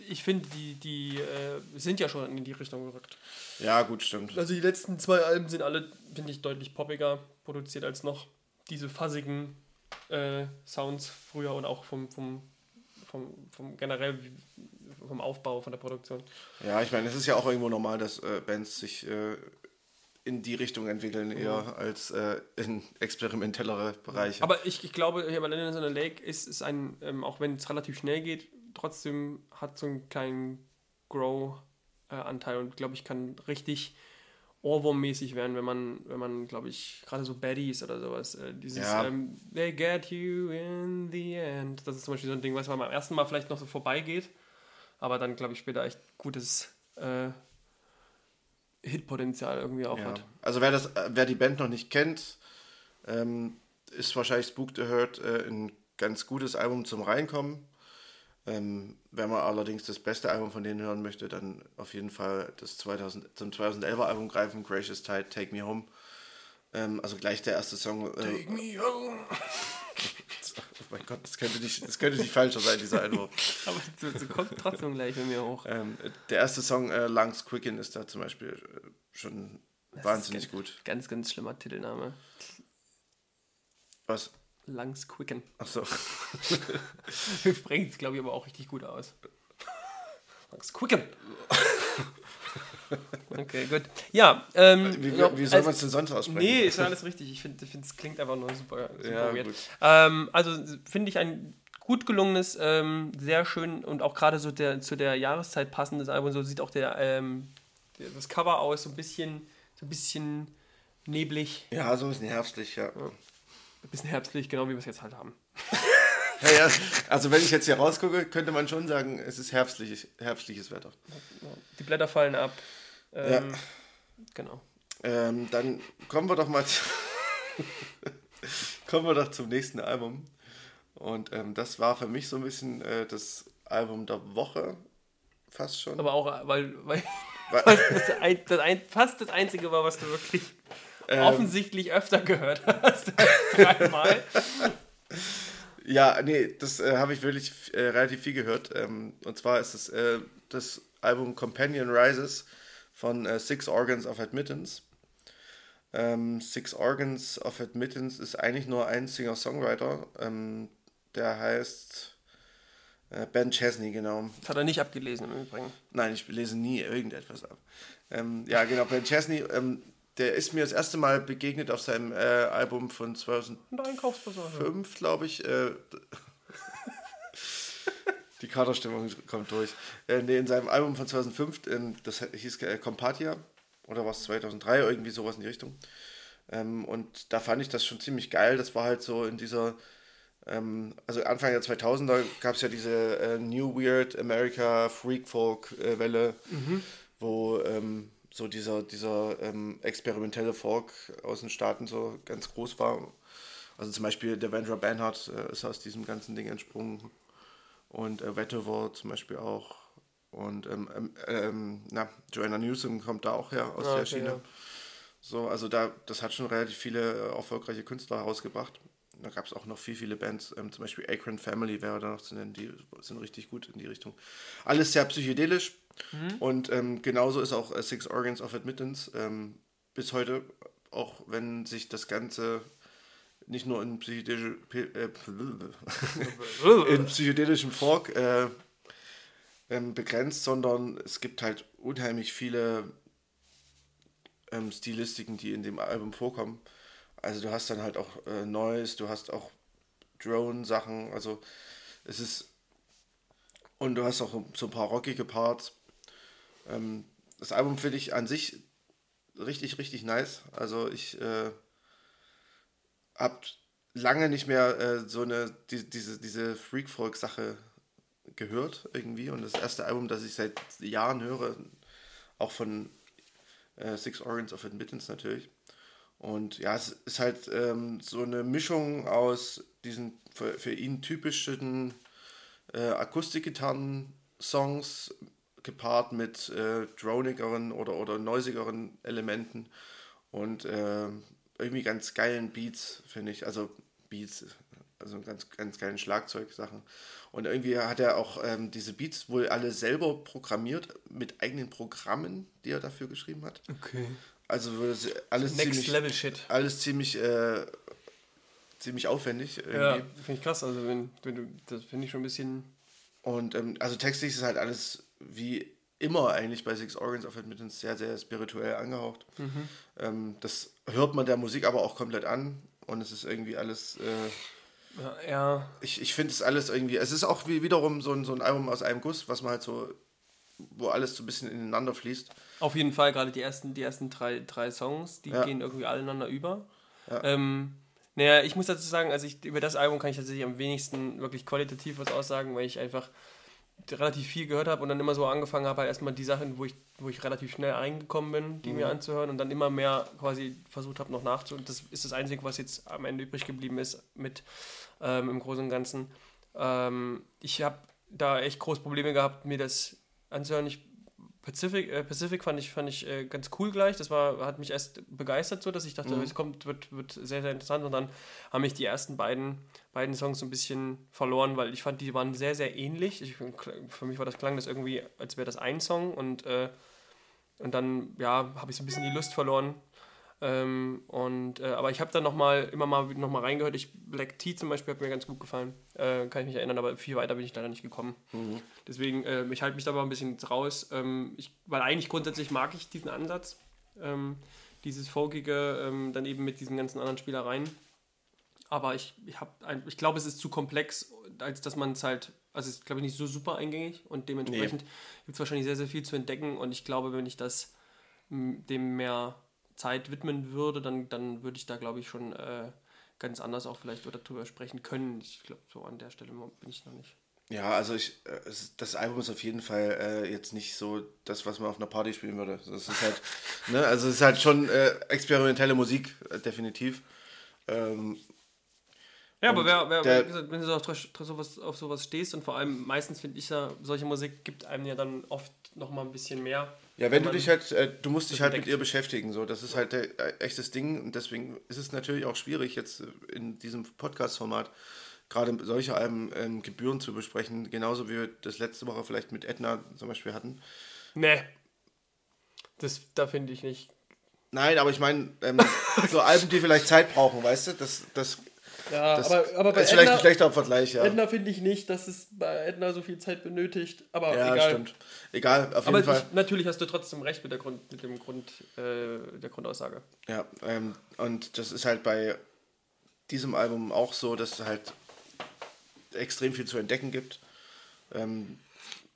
ich finde, die, die äh, sind ja schon in die Richtung gerückt. Ja, gut, stimmt. Also die letzten zwei Alben sind alle, finde ich, deutlich poppiger produziert als noch diese fuzzigen äh, Sounds früher und auch vom, vom, vom, vom generell vom Aufbau, von der Produktion. Ja, ich meine, es ist ja auch irgendwo normal, dass äh, Bands sich äh, in die Richtung entwickeln, eher mhm. als äh, in experimentellere Bereiche. Aber ich, ich glaube, hier bei Legends in Lake ist, ist ein, ähm, auch wenn es relativ schnell geht, trotzdem hat so einen kleinen Grow-Anteil und glaube ich, kann richtig Ohrwurm-mäßig werden, wenn man, wenn man, glaube ich, gerade so Baddies oder sowas, äh, dieses ja. ähm, They get you in the end. Das ist zum Beispiel so ein Ding, was man beim ersten Mal vielleicht noch so vorbeigeht, aber dann, glaube ich, später echt gutes äh, Hitpotenzial irgendwie auch ja. hat. Also wer das, wer die Band noch nicht kennt, ähm, ist wahrscheinlich Spook the Hurt äh, ein ganz gutes Album zum Reinkommen. Ähm, wenn man allerdings das beste Album von denen hören möchte, dann auf jeden Fall das 2000, zum 2011er Album greifen, Gracious Tide, Take Me Home. Ähm, also gleich der erste Song. Äh, Take Me Home. [LAUGHS] oh mein Gott, das könnte nicht, das könnte nicht falscher sein, dieser Einwurf. [LAUGHS] Aber es kommt trotzdem gleich bei mir hoch. Ähm, der erste Song, äh, Lungs Quicken, ist da zum Beispiel äh, schon das wahnsinnig ganz, gut. Ganz, ganz schlimmer Titelname. Was? Lungs Quicken. Ach so. Bringt es, glaube ich, aber auch richtig gut aus. Lungs Quicken. [LAUGHS] okay, gut. Ja, ähm, wie, wie, wie soll man es denn sonst aussprechen? Nee, ist [LAUGHS] alles richtig. Ich finde, es klingt einfach nur super, super ja, weird. Ähm, also finde ich ein gut gelungenes, ähm, sehr schön und auch gerade so der, zu der Jahreszeit passendes Album. So sieht auch der, ähm, der, das Cover aus, so ein bisschen, so ein bisschen neblig. Ja, so ein bisschen herbstlich, ja. ja. Ein bisschen herbstlich, genau wie wir es jetzt halt haben. [LAUGHS] ja, ja, also wenn ich jetzt hier rausgucke, könnte man schon sagen, es ist herbstlich, herbstliches Wetter. Die Blätter fallen ab. Ähm, ja. Genau. Ähm, dann kommen wir doch mal [LAUGHS] kommen wir doch zum nächsten Album. Und ähm, das war für mich so ein bisschen äh, das Album der Woche, fast schon. Aber auch, weil, weil, weil [LAUGHS] das, ein, das ein, fast das Einzige war, was du wirklich ähm, offensichtlich öfter gehört hast. [LAUGHS] Dreimal. Ja, nee, das äh, habe ich wirklich äh, relativ viel gehört. Ähm, und zwar ist es äh, das Album Companion Rises von äh, Six Organs of Admittance. Ähm, Six Organs of Admittance ist eigentlich nur ein Singer-Songwriter. Ähm, der heißt äh, Ben Chesney, genau. Das hat er nicht abgelesen im Übrigen. Nein, ich lese nie irgendetwas ab. Ähm, ja, genau, Ben Chesney ähm, der ist mir das erste Mal begegnet auf seinem äh, Album von 2005, glaube ich. Äh, [LAUGHS] die Katerstimmung kommt durch. Äh, nee, in seinem Album von 2005, äh, das hieß äh, Compatia, oder was 2003, irgendwie sowas in die Richtung. Ähm, und da fand ich das schon ziemlich geil. Das war halt so in dieser, ähm, also Anfang der 2000er gab es ja diese äh, New Weird America Freak Folk äh, Welle, mhm. wo ähm, so dieser, dieser ähm, experimentelle Folk aus den Staaten so ganz groß war. Also zum Beispiel der Vandra Banhart äh, ist aus diesem ganzen Ding entsprungen. Und äh, Wettever zum Beispiel auch. Und ähm, ähm, ähm, na, Joanna Newsom kommt da auch her aus ah, der Schiene. Ja. So, also da, das hat schon relativ viele äh, erfolgreiche Künstler herausgebracht. Da gab es auch noch viel, viele Bands, ähm, zum Beispiel Akron Family wäre da noch zu nennen, die sind richtig gut in die Richtung. Alles sehr psychedelisch, Mhm. Und ähm, genauso ist auch äh, Six Organs of Admittance ähm, bis heute, auch wenn sich das Ganze nicht nur in, psychedelische, äh, [LAUGHS] in psychedelischem Folk äh, ähm, begrenzt, sondern es gibt halt unheimlich viele ähm, Stilistiken, die in dem Album vorkommen. Also du hast dann halt auch äh, Noise, du hast auch Drone-Sachen, also es ist und du hast auch so ein paar rockige Parts. Ähm, das Album finde ich an sich richtig, richtig nice. Also ich äh, habe lange nicht mehr äh, so eine, die, diese, diese Freak-Folk-Sache gehört irgendwie. Und das erste Album, das ich seit Jahren höre, auch von äh, Six Organs of Admittance natürlich. Und ja, es ist halt ähm, so eine Mischung aus diesen für, für ihn typischen äh, Akustikgitarren-Songs gepaart mit äh, dronigeren oder, oder noisigeren Elementen und äh, irgendwie ganz geilen Beats, finde ich. Also Beats, also ganz, ganz geilen Schlagzeugsachen. Und irgendwie hat er auch ähm, diese Beats wohl alle selber programmiert mit eigenen Programmen, die er dafür geschrieben hat. Okay. Also alles Next ziemlich, Level Shit. Alles ziemlich, äh, ziemlich aufwendig. Irgendwie. Ja, finde ich krass. Also wenn, wenn du, das finde ich schon ein bisschen Und ähm, also textlich ist halt alles wie immer eigentlich bei Six Organs of Admittance sehr, sehr spirituell angehaucht. Mhm. Ähm, das hört man der Musik aber auch komplett an und es ist irgendwie alles. Äh, ja, ja, Ich, ich finde es alles irgendwie. Es ist auch wie wiederum so ein, so ein Album aus einem Guss, was man halt so. Wo alles so ein bisschen ineinander fließt. Auf jeden Fall, gerade die ersten, die ersten drei, drei Songs, die ja. gehen irgendwie alle ineinander über. Ja. Ähm, naja, ich muss dazu sagen, also ich, über das Album kann ich tatsächlich am wenigsten wirklich qualitativ was aussagen, weil ich einfach relativ viel gehört habe und dann immer so angefangen habe, halt erstmal die Sachen, wo ich, wo ich relativ schnell reingekommen bin, die mhm. mir anzuhören und dann immer mehr quasi versucht habe, noch nachzuhören. Das ist das Einzige, was jetzt am Ende übrig geblieben ist mit ähm, im Großen und Ganzen. Ähm, ich habe da echt große Probleme gehabt, mir das anzuhören. Ich Pacific, äh, Pacific fand ich, fand ich äh, ganz cool gleich. Das war, hat mich erst begeistert, so dass ich dachte, mhm. es kommt, wird, wird sehr, sehr interessant. Und dann haben mich die ersten beiden, beiden Songs so ein bisschen verloren, weil ich fand, die waren sehr, sehr ähnlich. Ich, für mich war das klang das irgendwie, als wäre das ein Song und, äh, und dann, ja, habe ich so ein bisschen die Lust verloren. Ähm, und, äh, aber ich habe dann noch mal, immer mal noch mal reingehört. Ich, Black Tea zum Beispiel hat mir ganz gut gefallen. Äh, kann ich mich erinnern, aber viel weiter bin ich leider nicht gekommen. Mhm. Deswegen, äh, ich halte mich da mal ein bisschen raus. Ähm, ich, weil eigentlich grundsätzlich mag ich diesen Ansatz. Ähm, dieses Folkige, ähm, dann eben mit diesen ganzen anderen Spielereien. Aber ich, ich, ich glaube, es ist zu komplex, als dass man es halt also es ist, glaube ich, nicht so super eingängig und dementsprechend nee. gibt es wahrscheinlich sehr, sehr viel zu entdecken und ich glaube, wenn ich das dem mehr Zeit widmen würde, dann, dann würde ich da, glaube ich, schon äh, ganz anders auch vielleicht darüber sprechen können. Ich glaube, so an der Stelle bin ich noch nicht. Ja, also ich, äh, das Album ist auf jeden Fall äh, jetzt nicht so das, was man auf einer Party spielen würde. Das ist halt, [LAUGHS] ne, also es ist halt schon äh, experimentelle Musik, äh, definitiv. Ähm, ja, aber wer, wer, der, wenn du auf sowas, auf sowas stehst und vor allem meistens finde ich ja, solche Musik gibt einem ja dann oft noch mal ein bisschen mehr. Ja, wenn du dich halt, äh, du musst dich halt mit ihr beschäftigen, so, das ist halt äh, echtes Ding und deswegen ist es natürlich auch schwierig, jetzt in diesem Podcast-Format gerade solche Alben ähm, Gebühren zu besprechen, genauso wie wir das letzte Woche vielleicht mit Edna zum Beispiel hatten. Nee. Das, da finde ich nicht. Nein, aber ich meine, ähm, [LAUGHS] so Alben, die vielleicht Zeit brauchen, weißt du, das, das ja, das aber, aber bei ist Edna, vielleicht ein schlechter Vergleich, ja. Edna finde ich nicht, dass es bei Edna so viel Zeit benötigt, aber ja, egal. stimmt. Egal, auf jeden aber Fall. Ich, natürlich hast du trotzdem recht mit der Grund, mit dem Grund, äh, der Grundaussage. Ja, ähm, und das ist halt bei diesem Album auch so, dass es halt extrem viel zu entdecken gibt. Ähm,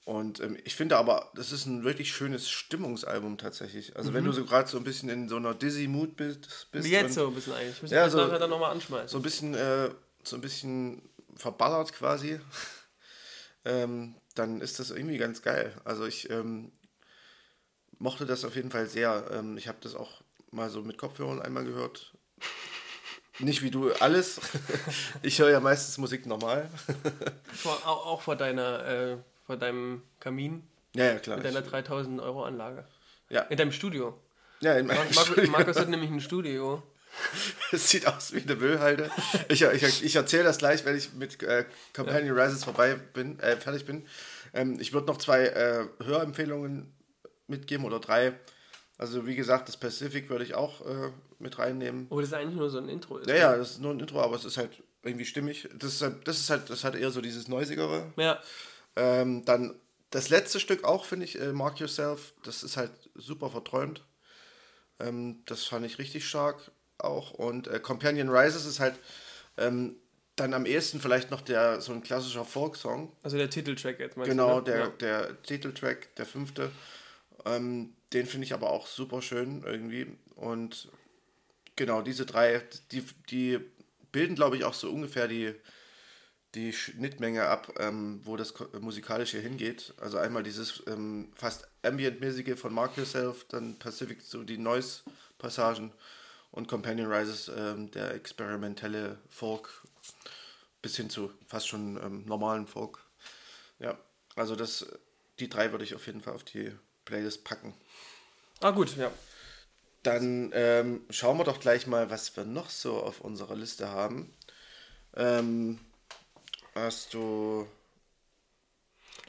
und ähm, ich finde aber, das ist ein wirklich schönes Stimmungsalbum tatsächlich. Also mhm. wenn du so gerade so ein bisschen in so einer Dizzy-Mood bist, bist. Wie jetzt so ein bisschen eigentlich. Ich muss ja, so, nachher dann nochmal anschmeißen. So ein bisschen, äh, so ein bisschen verballert quasi. [LAUGHS] ähm, dann ist das irgendwie ganz geil. Also ich ähm, mochte das auf jeden Fall sehr. Ähm, ich habe das auch mal so mit Kopfhörern einmal gehört. [LAUGHS] Nicht wie du alles. ich höre ja meistens Musik normal. vor, auch, auch vor deiner äh, vor deinem Kamin. Ja, ja, klar. Mit deiner 3000 Euro Anlage. Ja. In deinem Studio. Ja, in meinem Markus, Studio. Markus hat nämlich ein Studio. [LAUGHS] Es sieht aus wie eine Müllhalde. Ich, ich, ich erzähle das gleich, wenn ich mit äh, Companion ja. Rises vorbei bin, äh, fertig bin. Ähm, ich würde noch zwei äh, Hörempfehlungen mitgeben oder drei. Also wie gesagt, das Pacific würde ich auch äh, mit reinnehmen. Oh, das eigentlich nur so ein Intro. Ist ja, ja, das ist nur ein Intro, aber es ist halt irgendwie stimmig. Das ist, halt, das ist halt, das hat eher so dieses Neusigere. Ja. Ähm, dann das letzte Stück auch, finde ich, äh, Mark Yourself, das ist halt super verträumt. Ähm, das fand ich richtig stark auch. Und äh, Companion Rises ist halt ähm, dann am ehesten vielleicht noch der so ein klassischer Folksong. Also der Titeltrack jetzt meinst Genau, du, ne? der, ja. der Titeltrack, der fünfte. Ähm, den finde ich aber auch super schön irgendwie. Und genau, diese drei, die, die bilden, glaube ich, auch so ungefähr die, die Schnittmenge ab, ähm, wo das musikalische hingeht. Also einmal dieses ähm, fast ambient-mäßige von Mark Yourself, dann Pacific, so die Noise-Passagen und Companion Rises, ähm, der experimentelle Folk, bis hin zu fast schon ähm, normalen Folk. Ja, also das, die drei würde ich auf jeden Fall auf die Playlist packen. Ah gut, ja. Dann ähm, schauen wir doch gleich mal, was wir noch so auf unserer Liste haben. Ähm, Hast du.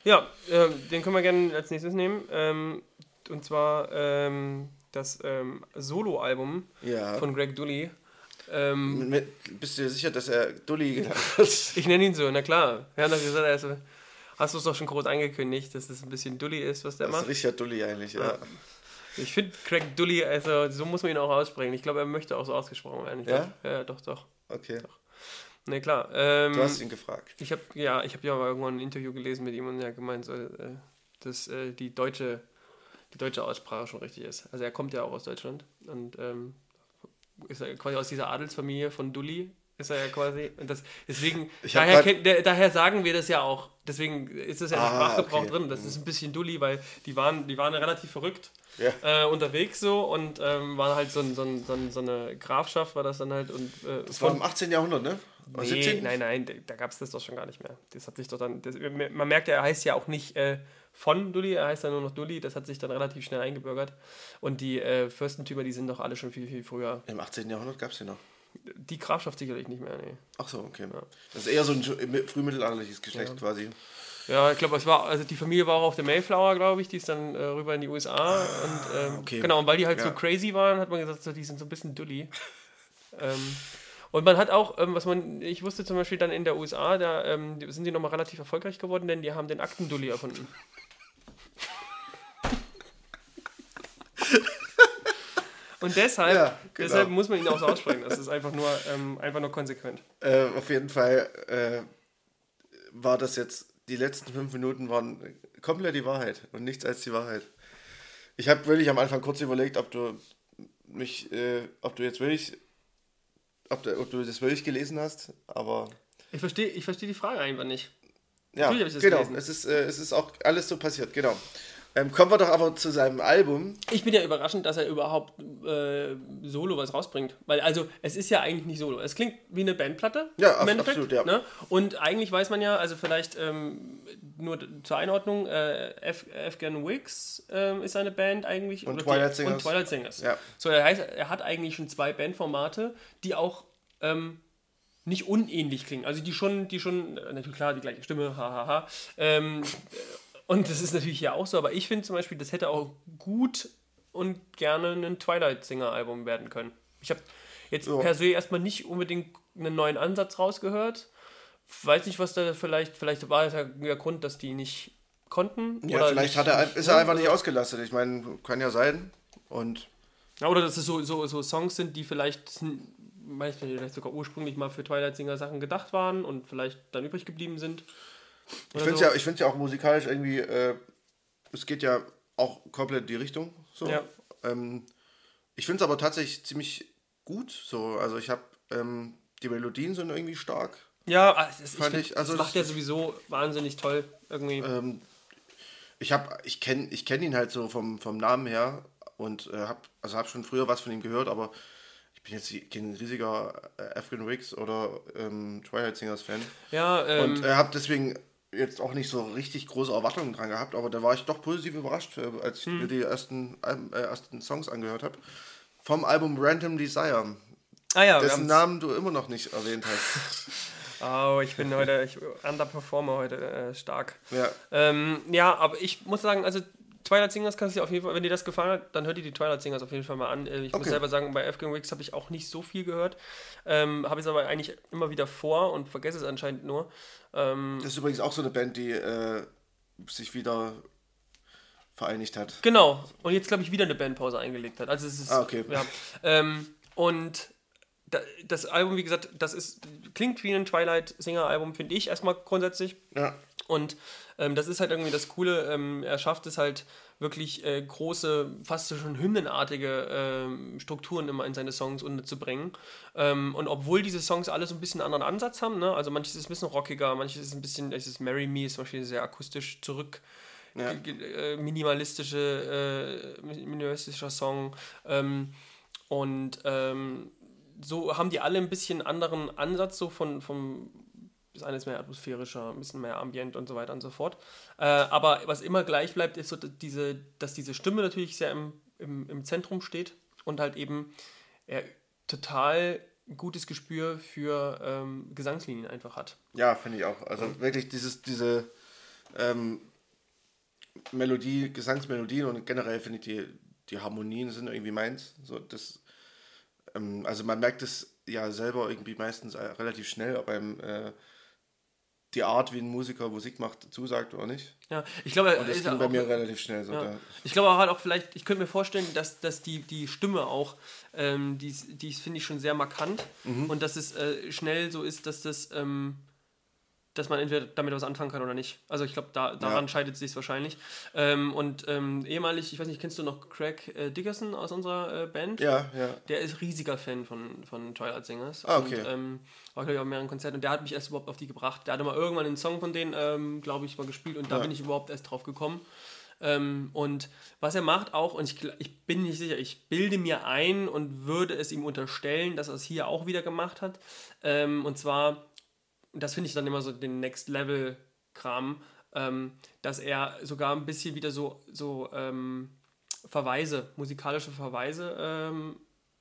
Ja, äh, den können wir gerne als nächstes nehmen. Ähm, und zwar ähm, das ähm, Solo-Album ja. von Greg Dully. Ähm, Mit, bist du dir sicher, dass er Dully genannt hat? [LAUGHS] ich nenne ihn so, na klar. Ja, gesagt, er ist hast du es doch schon groß angekündigt, dass es ein bisschen Dully ist, was der Das macht. ist richtig Dulli eigentlich, ja. Ich finde Craig Dully, also so muss man ihn auch aussprechen. Ich glaube, er möchte auch so ausgesprochen werden. Ich Ja? glaub, ja, doch, doch. Okay. Ne, klar. Ähm, Du hast ihn gefragt. Ich habe ja, ich habe ja mal irgendwann ein Interview gelesen mit ihm und er hat gemeint, so, äh, dass äh, die deutsche, die deutsche Aussprache schon richtig ist. Also er kommt ja auch aus Deutschland und ähm, ist er quasi aus dieser Adelsfamilie von Dully. Ist er ja quasi. Und das, deswegen, [LAUGHS] daher, grad- der, daher sagen wir das ja auch. Deswegen ist es ja im Ah, Sprachgebrauch okay. drin. Das ist ein bisschen Dully, weil die waren, die waren relativ verrückt Ja. äh, unterwegs so und ähm, waren halt so, ein, so, ein, so, ein, so eine Grafschaft, war das dann halt. Und, äh, Das war im 18. Jahrhundert, ne? Nee, 17? nein, nein, da- gab es das doch schon gar nicht mehr. Das hat sich doch dann. Das, man merkt ja, er heißt ja auch nicht äh, von Dulli, er heißt ja nur noch Dulli. Das hat sich dann relativ schnell eingebürgert. Und die äh, Fürstentümer, die sind doch alle schon viel, viel früher. Im 18. Jahrhundert gab es den noch. Die Grafschaft sicherlich nicht mehr, nee. Ach so, okay. Das ist eher so ein frühmittelalterliches Geschlecht quasi. Ja, ich glaube, es war, also die Familie war auch auf der Mayflower, glaube ich, die ist dann äh, rüber in die USA. und, ähm, okay. Genau, und weil die halt Ja. so crazy waren, hat man gesagt, so, die sind so ein bisschen Dulli. [LAUGHS] ähm, und man hat auch, ähm, was man, ich wusste zum Beispiel dann in der USA, da ähm, sind die nochmal relativ erfolgreich geworden, denn die haben den Aktendulli erfunden. Und deshalb, Ja, genau. deshalb muss man ihn auch so aussprechen. Das ist einfach nur, ähm, einfach nur konsequent. Äh, auf jeden Fall äh, war das jetzt, die letzten fünf Minuten waren komplett die Wahrheit und nichts als die Wahrheit. Ich habe wirklich am Anfang kurz überlegt, ob du mich, äh, ob du jetzt wirklich, ob du, ob du das wirklich gelesen hast, aber Ich verstehe ich versteh die Frage einfach nicht. ja, genau, gelesen. es ist, äh, es ist auch alles so passiert, genau. Ähm, kommen wir doch aber zu seinem Album. Ich bin ja überraschend, dass er überhaupt äh, solo was rausbringt. Weil, also, es ist ja eigentlich nicht solo. Es klingt wie eine Bandplatte. Ja, im ab- absolut, ja. Ne? Und eigentlich weiß man ja, also vielleicht ähm, nur zur Einordnung, äh, F Afghan Wigs ähm, ist eine Band eigentlich. Und Twilight die, Singers. Und Twilight Singers. Ja. So, er heißt, er hat eigentlich schon zwei Bandformate, die auch ähm, nicht unähnlich klingen. Also die schon, die schon, äh, natürlich klar, die gleiche Stimme, hahaha. Ähm, und das ist natürlich hier auch so, aber ich finde zum Beispiel, das hätte auch gut und gerne ein Twilight Singer Album werden können. Ich habe jetzt Ja. per se erstmal nicht unbedingt einen neuen Ansatz rausgehört. Weiß nicht, was da vielleicht, vielleicht war der, der Grund, dass die nicht konnten. Ja, oder vielleicht nicht, hat er, ist er einfach nicht ausgelastet. Ich meine, kann ja sein. Und Ja, oder dass es so, so, so Songs sind, die vielleicht, vielleicht sogar ursprünglich mal für Twilight Singer Sachen gedacht waren und vielleicht dann übrig geblieben sind. Ich finde es so. ja, ich find's ja auch musikalisch irgendwie, äh, es geht ja auch komplett in die Richtung. So. Ja. Ähm, ich finde es aber tatsächlich ziemlich gut. So. Also ich habe, ähm, die Melodien sind irgendwie stark. Ja, ah, das, ich Fand find, ich- also das macht ja sowieso wahnsinnig toll irgendwie. Ähm, ich habe, ich kenne ich kenn ihn halt so vom, vom Namen her und äh, habe also hab schon früher was von ihm gehört, aber ich bin jetzt kein riesiger äh, African Wigs oder ähm, Twilight Singers Fan. ja, ähm, Und äh, habe deswegen jetzt auch nicht so richtig große Erwartungen dran gehabt, aber da war ich doch positiv überrascht, äh, als ich Hm. mir die ersten, äh, ersten Songs angehört habe. Vom Album Random Desire, ah ja, dessen Namen du immer noch nicht erwähnt hast. [LAUGHS] Oh, ich bin heute, ich underperforme heute äh, stark. Ja, Ähm, ja, aber ich muss sagen, also Twilight Singers kannst du auf jeden Fall, wenn dir das gefallen hat, dann hört dir die Twilight Singers auf jeden Fall mal an. Äh, Ich muss Okay. selber sagen, bei Afghan Wigs habe ich auch nicht so viel gehört. Ähm, habe es aber eigentlich immer wieder vor und vergesse es anscheinend nur. Ähm, das ist übrigens auch so eine Band, die äh, sich wieder vereinigt hat. Genau. Und jetzt, glaube ich, wieder eine Bandpause eingelegt hat. Also es ist. Ah, okay. Ja. Ähm, und da, das Album, wie gesagt, das ist, klingt wie ein Twilight-Singer-Album, finde ich erstmal grundsätzlich. Ja. Und ähm, das ist halt irgendwie das Coole. Ähm, er schafft es halt wirklich äh, große, fast schon hymnenartige ähm, Strukturen immer in seine Songs unterzubringen. Ähm, und obwohl diese Songs alle so ein bisschen einen anderen Ansatz haben, ne? also manches ist ein bisschen rockiger, manches ist ein bisschen, es ist Marry Me, ist zum Beispiel sehr akustisch zurück. Ja. äh, minimalistische, äh, minimalistischer Song. Ähm, und ähm, so haben die alle ein bisschen anderen Ansatz, so von, vom das eine ist mehr atmosphärischer, ein bisschen mehr ambient und so weiter und so fort. Äh, aber was immer gleich bleibt, ist so dass diese, dass diese Stimme natürlich sehr im, im, im Zentrum steht und halt eben er total gutes Gespür für ähm, Gesangslinien einfach hat. Ja, finde ich auch. Also wirklich dieses, diese ähm, Melodie, Gesangsmelodien und generell finde ich die, die Harmonien sind irgendwie meins. So, das, ähm, also man merkt es ja selber irgendwie meistens äh, relativ schnell, ob einem äh, die Art, wie ein Musiker Musik macht, zusagt oder nicht. Ja, ich glaube, Und das ging bei mir relativ schnell so. Ja. Da. Ich glaube auch halt auch vielleicht, ich könnte mir vorstellen, dass, dass die, die Stimme auch, ähm, die, ist- die ist, finde ich schon sehr markant Mhm. und dass es äh, schnell so ist, dass das, ähm, dass man entweder damit was anfangen kann oder nicht. Also ich glaube, da, daran Ja. scheidet es sich wahrscheinlich. Ähm, und ähm, ehemalig, ich weiß nicht, kennst du noch Craig äh, Dickerson aus unserer äh, Band? Ja, ja. Der ist riesiger Fan von, von Twilight Singers. Ah, okay. Und, ähm, war, glaube ich, auf mehreren Konzerten. Und der hat mich erst überhaupt auf die gebracht. Der hatte mal irgendwann einen Song von denen, ähm, glaube ich, mal gespielt. Und da Ja. bin ich überhaupt erst drauf gekommen. Ähm, und was er macht auch, und ich, ich bin nicht sicher, ich bilde mir ein und würde es ihm unterstellen, dass er es hier auch wieder gemacht hat. Ähm, und zwar, das finde ich dann immer so den Next Level Kram, ähm, dass er sogar ein bisschen wieder so, so ähm, Verweise, musikalische Verweise ähm,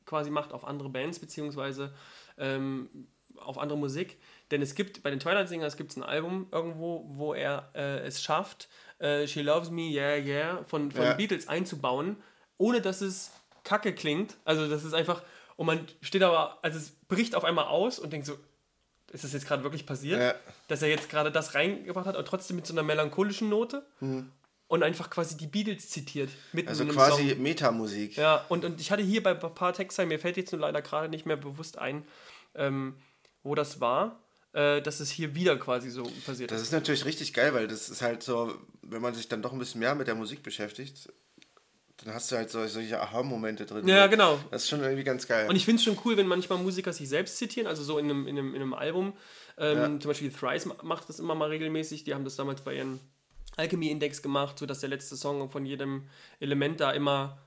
quasi macht auf andere Bands, beziehungsweise ähm, auf andere Musik. Denn es gibt, bei den Twilight Singers gibt es ein Album irgendwo, wo er äh, es schafft, äh, She Loves Me, Yeah, Yeah von, von Ja. Beatles einzubauen, ohne dass es kacke klingt. Also das ist einfach, und man steht aber, also es bricht auf einmal aus und denkt so, ist das jetzt gerade wirklich passiert? Ja. Dass er jetzt gerade das reingebracht hat, aber trotzdem mit so einer melancholischen Note und einfach quasi die Beatles zitiert. Mitten Also in einem quasi Song. Metamusik. Ja, und, und ich hatte hier bei ein paar Texten, mir fällt jetzt nur leider gerade nicht mehr bewusst ein, ähm, wo das war, äh, dass es hier wieder quasi so passiert Das ist. ist natürlich richtig geil, weil das ist halt so, wenn man sich dann doch ein bisschen mehr mit der Musik beschäftigt, dann hast du halt so, solche Aha-Momente drin. Ja, genau. Das ist schon irgendwie ganz geil. Und ich finde es schon cool, wenn manchmal Musiker sich selbst zitieren, also so in einem, in einem, in einem Album. Ähm, Ja. Zum Beispiel Thrice ma- macht das immer mal regelmäßig. Die haben das damals bei ihren Alchemy-Index gemacht, sodass der letzte Song von jedem Element da immer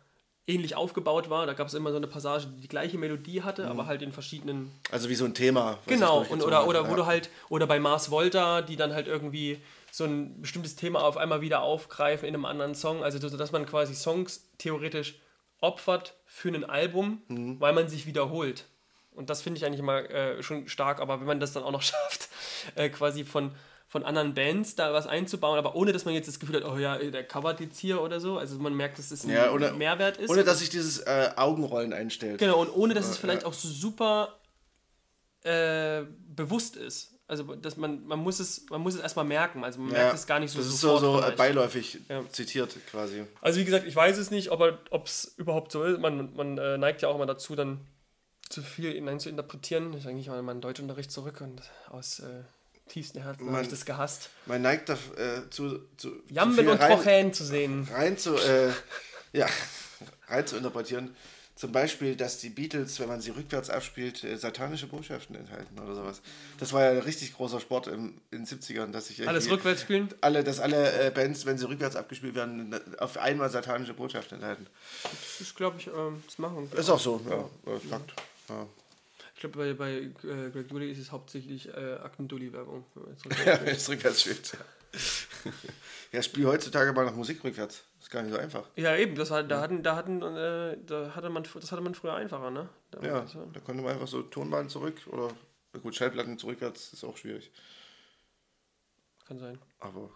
ähnlich aufgebaut war. Da gab es immer so eine Passage, die die gleiche Melodie hatte, aber halt in verschiedenen also wie so ein Thema. Genau, und oder, oder wo ja. du halt, oder bei Mars Volta, die dann halt irgendwie so ein bestimmtes Thema auf einmal wieder aufgreifen in einem anderen Song. Also, so, dass man quasi Songs theoretisch opfert für ein Album, Mhm. weil man sich wiederholt. Und das finde ich eigentlich immer äh, schon stark, aber wenn man das dann auch noch [LAUGHS] schafft, äh, quasi von, von anderen Bands da was einzubauen, aber ohne dass man jetzt das Gefühl hat, oh ja, der covert jetzt hier oder so. Also man merkt, dass es ein Ja, oder- Mehrwert ist. Ohne dass sich dieses äh, Augenrollen einstellt. Genau, und ohne dass es vielleicht ja. auch so super äh, bewusst ist. Also dass man, man muss es, man muss es erstmal merken. Also man Ja, merkt es gar nicht so Das ist so, so vielleicht. beiläufig Ja. zitiert quasi. Also wie gesagt, ich weiß es nicht, ob es überhaupt so ist. Man, man äh, neigt ja auch immer dazu, dann zu viel hinein zu interpretieren. Ich eigentlich mal in meinen Deutschunterricht zurück und aus äh, tiefstem Herzen habe ich das gehasst. Man neigt da, äh, zu, viel und rein, Trochen zu sehen. rein zu, äh, ja, [LAUGHS] rein zu interpretieren. Zum Beispiel, dass die Beatles, wenn man sie rückwärts abspielt, äh, satanische Botschaften enthalten oder sowas. Das war ja ein richtig großer Sport im, in den 70ern, dass sich Alles rückwärts spielen. alle, dass alle äh, Bands, wenn sie rückwärts abgespielt werden, auf einmal satanische Botschaften enthalten. Das ist, glaube ich, ähm, das machen. Ist auch so, ja, das ist Fakt. Ja. Ich glaube, bei, bei äh, Greg Dully ist es hauptsächlich äh, Akten Dully-Werbung. wenn man jetzt rückwärts [LAUGHS] Ja, wenn es rückwärts spielt. Ja, [LAUGHS] ja spiel heutzutage mal noch Musik rückwärts. Ist gar nicht so einfach. Ja, eben, das war, da hatten, da hatten, äh, da hatte man, das hatte man früher einfacher, ne? Da, Ja, also, da konnte man einfach so Tonbahn zurück oder gut, Schallplatten zurückwärts ist auch schwierig. kann sein. Aber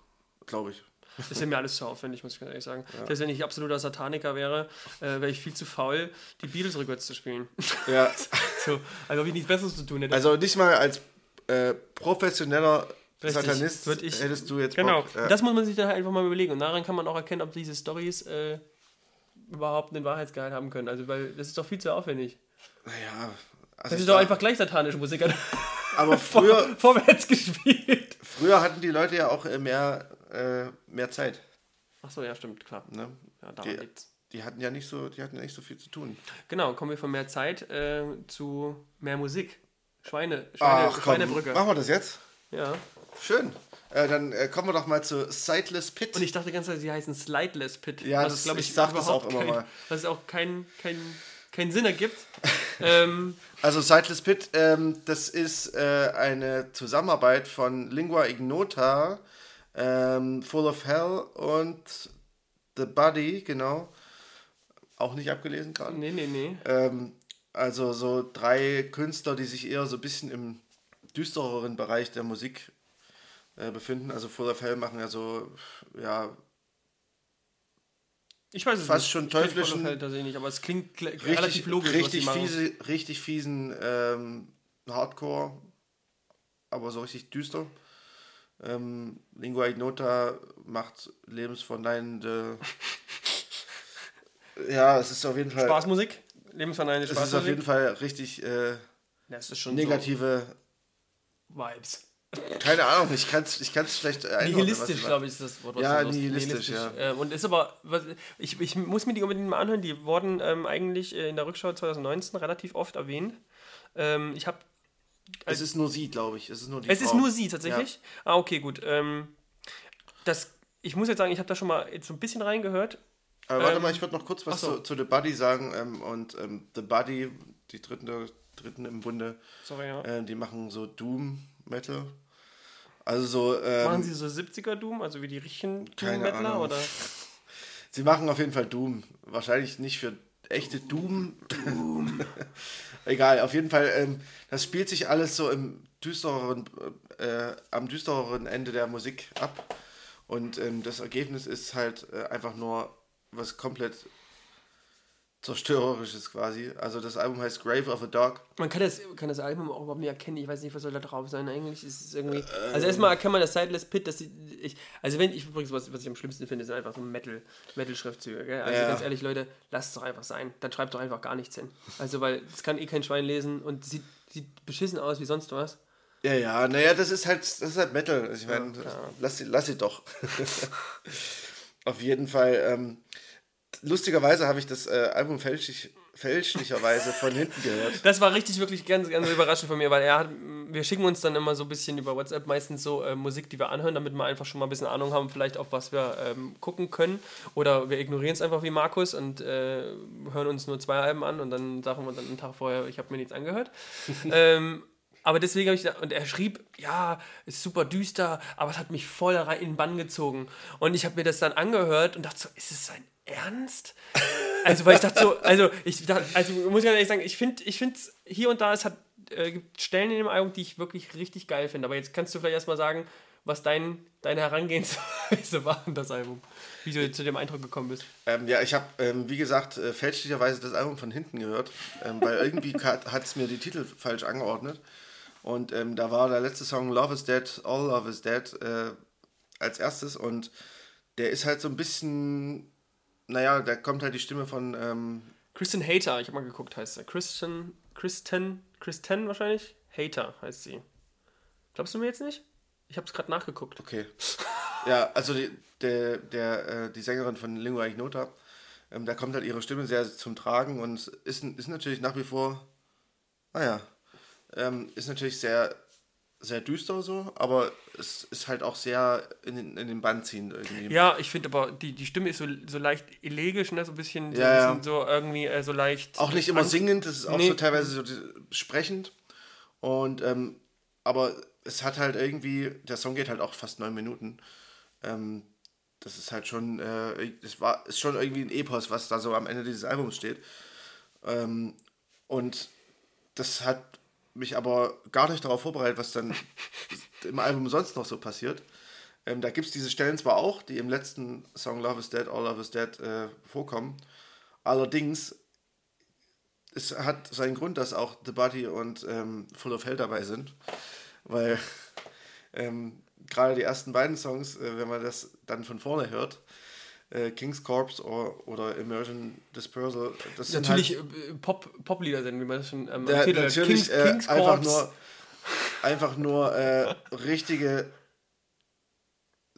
glaube ich. Das ist ja mir alles zu aufwendig, muss ich ganz ehrlich sagen. Selbst wenn ich absoluter Sataniker wäre, äh, wäre ich viel zu faul, die Beatles rückwärts zu spielen. Ja, [LAUGHS] so, also ob ich nichts Besseres zu tun hätte. also nicht mal als äh, professioneller Richtig, Satanist würd ich- hättest du jetzt genau, Bock. Ja. das muss man sich dann halt einfach mal überlegen. Und daran kann man auch erkennen, ob diese Stories äh, überhaupt einen Wahrheitsgehalt haben können. Also, weil das ist doch viel zu aufwendig. Naja, also Das ist doch einfach gleich satanische Musik [LAUGHS] Aber [LAUGHS] früher, vorwärts gespielt. früher hatten die Leute ja auch äh, mehr, äh, mehr Zeit. Achso, ja, stimmt, klar. Ne? Ja, daran Die, liegt's. die hatten ja nicht so, die hatten ja nicht so viel zu tun. Genau, kommen wir von mehr Zeit äh, zu mehr Musik. Schweine, Schweine, Schweinebrücke. machen wir das jetzt? Ja. Schön. Äh, dann äh, kommen wir doch mal zu Sightless Pit. Und ich dachte ganz Zeit, sie heißen Slideless Pit. Ja, was, das- glaub ich sag das auch immer kein, mal. Was auch keinen kein, kein Sinn ergibt. [LAUGHS] ähm, Also Sightless Pit, ähm, das ist äh, eine Zusammenarbeit von Lingua Ignota, ähm, Full of Hell und The Buddy, genau. Auch nicht abgelesen gerade. nee, nee, nee. Ähm, also so drei Künstler, die sich eher so ein bisschen im düstereren Bereich der Musik äh, befinden. Also Full of Hell machen ja so, ja, Ich weiß es Fast nicht. schon Ich teuflischen- Hell tatsächlich nicht, aber es klingt richtig, relativ logisch, richtig, fiese, richtig fiesen ähm, Hardcore, aber so richtig düster. Ähm, Lingua Ignota macht lebensverneinende. [LAUGHS] ja, es ist auf jeden Fall. Spaßmusik? Lebensverneinende Spaßmusik. Es ist auf jeden Fall richtig äh, negative so Vibes. Keine Ahnung, ich kann es ich kann's einordnen. Nihilistisch, glaube ich, ist das Wort. Ja, nihilistisch, nihilistisch, ja. und ist aber, was, ich, ich muss mir die unbedingt mal anhören, die wurden ähm, eigentlich in der Rückschau 2019 relativ oft erwähnt. Ähm, ich habe es ist nur sie, glaube ich. Es ist nur die Es Frau. ist nur sie, tatsächlich? Ja. Ah, okay, gut. Ähm, das, ich muss jetzt sagen, ich habe da schon mal jetzt so ein bisschen reingehört. Aber warte ähm, mal, ich würde noch kurz was so. zu, zu The Buddy sagen. Ähm, und ähm, The Buddy, die dritten, dritten im Bunde, Sorry, ja. äh, die machen so Doom-Metal. Also so. Ähm, machen sie so 70er Doom, also wie die richtigen Doom-Metaler? Oder? [LAUGHS] sie machen auf jeden Fall Doom. Wahrscheinlich nicht für echte Doom. Doom. [LAUGHS] Egal, auf jeden Fall, ähm, das spielt sich alles so im düstereren, äh, am düstereren Ende der Musik ab. Und ähm, das Ergebnis ist halt äh, einfach nur was komplett zerstörerisches quasi. Also das Album heißt Grave of a Dog. Man kann das, kann das Album auch überhaupt nicht erkennen. Ich weiß nicht, was soll da drauf sein eigentlich. Ist es irgendwie. Also erstmal erkennt man das Sideless Pit, dass ich. Also wenn ich übrigens, was, was ich am schlimmsten finde, sind einfach so Metal, Metal-Schriftzüge. Gell? Also ja. ganz ehrlich, Leute, lasst es doch einfach sein. Dann schreibt doch einfach gar nichts hin. Also weil es kann eh kein Schwein lesen und sieht, sieht beschissen aus wie sonst was. Ja, ja, naja, das ist halt, das ist halt Metal. Ich meine, ja, lass, sie, lass sie doch. [LAUGHS] Auf jeden Fall. Ähm, lustigerweise habe ich das äh, Album fälschlich fälschlicherweise von hinten gehört. Das war richtig, wirklich ganz, ganz überraschend von mir, weil er hat, wir schicken uns dann immer so ein bisschen über WhatsApp meistens so äh, Musik, die wir anhören, damit wir einfach schon mal ein bisschen Ahnung haben, vielleicht auf was wir ähm, gucken können. Oder wir ignorieren es einfach wie Markus und äh, hören uns nur zwei Alben an und dann sagen wir dann einen Tag vorher, ich habe mir nichts angehört. [LAUGHS] ähm, aber deswegen habe ich, da, und er schrieb, ja, ist super düster, aber es hat mich voll in den Bann gezogen. Und ich habe mir das dann angehört und dachte so, ist es sein Ernst? Also, weil ich dachte so, also, ich dachte, also muss ich ganz ehrlich sagen, ich finde, ich finde hier und da, es hat, äh, gibt Stellen in dem Album, die ich wirklich richtig geil finde. Aber jetzt kannst du vielleicht erstmal sagen, was dein, deine Herangehensweise [LAUGHS] war an das Album. Wie du zu dem Eindruck gekommen bist. Ähm, ja, ich habe, ähm, wie gesagt, äh, fälschlicherweise das Album von hinten gehört, ähm, weil irgendwie [LAUGHS] hat es mir die Titel falsch angeordnet. Und ähm, da war der letzte Song Love is Dead, All Love is Dead äh, als erstes und der ist halt so ein bisschen naja, da kommt halt die Stimme von. Ähm Kristen Hater, ich habe mal geguckt, heißt er. Kristen, Kristen, Kristen wahrscheinlich? Hater heißt sie. Glaubst du mir jetzt nicht? Ich habe es gerade nachgeguckt. Okay. Ja, also die, der, der, äh, die Sängerin von Lingua Ignota, ähm, da kommt halt ihre Stimme sehr zum Tragen und ist, ist natürlich nach wie vor, naja, ähm, ist natürlich sehr sehr düster so, aber es ist halt auch sehr in den, in den Band ziehend irgendwie. Ja, ich finde aber, die, die Stimme ist so, so leicht elegisch, ne? so ein bisschen, so, ja, bisschen so irgendwie äh, so leicht. Auch nicht immer singend, das ist auch nee. so teilweise so sprechend. Und, ähm, aber es hat halt irgendwie, der Song geht halt auch fast neun Minuten. Ähm, das ist halt schon, äh, das war, ist schon irgendwie ein Epos, was da so am Ende dieses Albums steht. Ähm, und das hat mich aber gar nicht darauf vorbereitet, was dann [LAUGHS] im Album sonst noch so passiert. Ähm, da gibt es diese Stellen zwar auch, die im letzten Song Love is Dead, All Love is Dead äh, vorkommen. Allerdings, es hat seinen Grund, dass auch The Body und ähm, Full of Hell dabei sind. Weil [LAUGHS] ähm, gerade die ersten beiden Songs, äh, wenn man das dann von vorne hört, äh, King's Corpse or, oder Immersion Dispersal. Das natürlich halt, äh, Pop, Poplieder sind, wie man das schon ähm, der, erzählt hat. Natürlich King's, äh, King's einfach nur, einfach nur äh, richtige,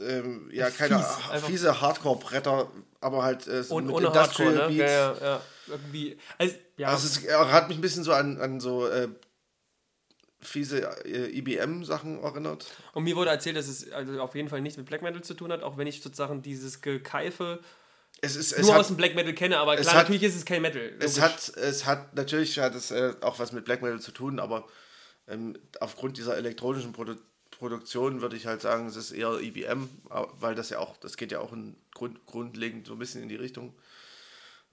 ähm, ja, keine Fies, fiese Hardcore-Bretter, aber halt äh, so mit ohne Industrial Hardcore, ne? Beats. Ja, ja, ja. Irgendwie, also, ja. Also es hat mich ein bisschen so an, an so äh, fiese IBM-Sachen äh, erinnert. Und mir wurde erzählt, dass es also auf jeden Fall nichts mit Black Metal zu tun hat, auch wenn ich sozusagen dieses Gekeife es ist, es nur hat, aus dem Black Metal kenne, aber klar, hat, natürlich ist es kein Metal. Logisch. Es hat, es hat, natürlich hat es äh, auch was mit Black Metal zu tun, aber ähm, aufgrund dieser elektronischen Produ Produktion würde ich halt sagen, es ist eher IBM, weil das ja auch, das geht ja auch in Grund, grundlegend so ein bisschen in die Richtung.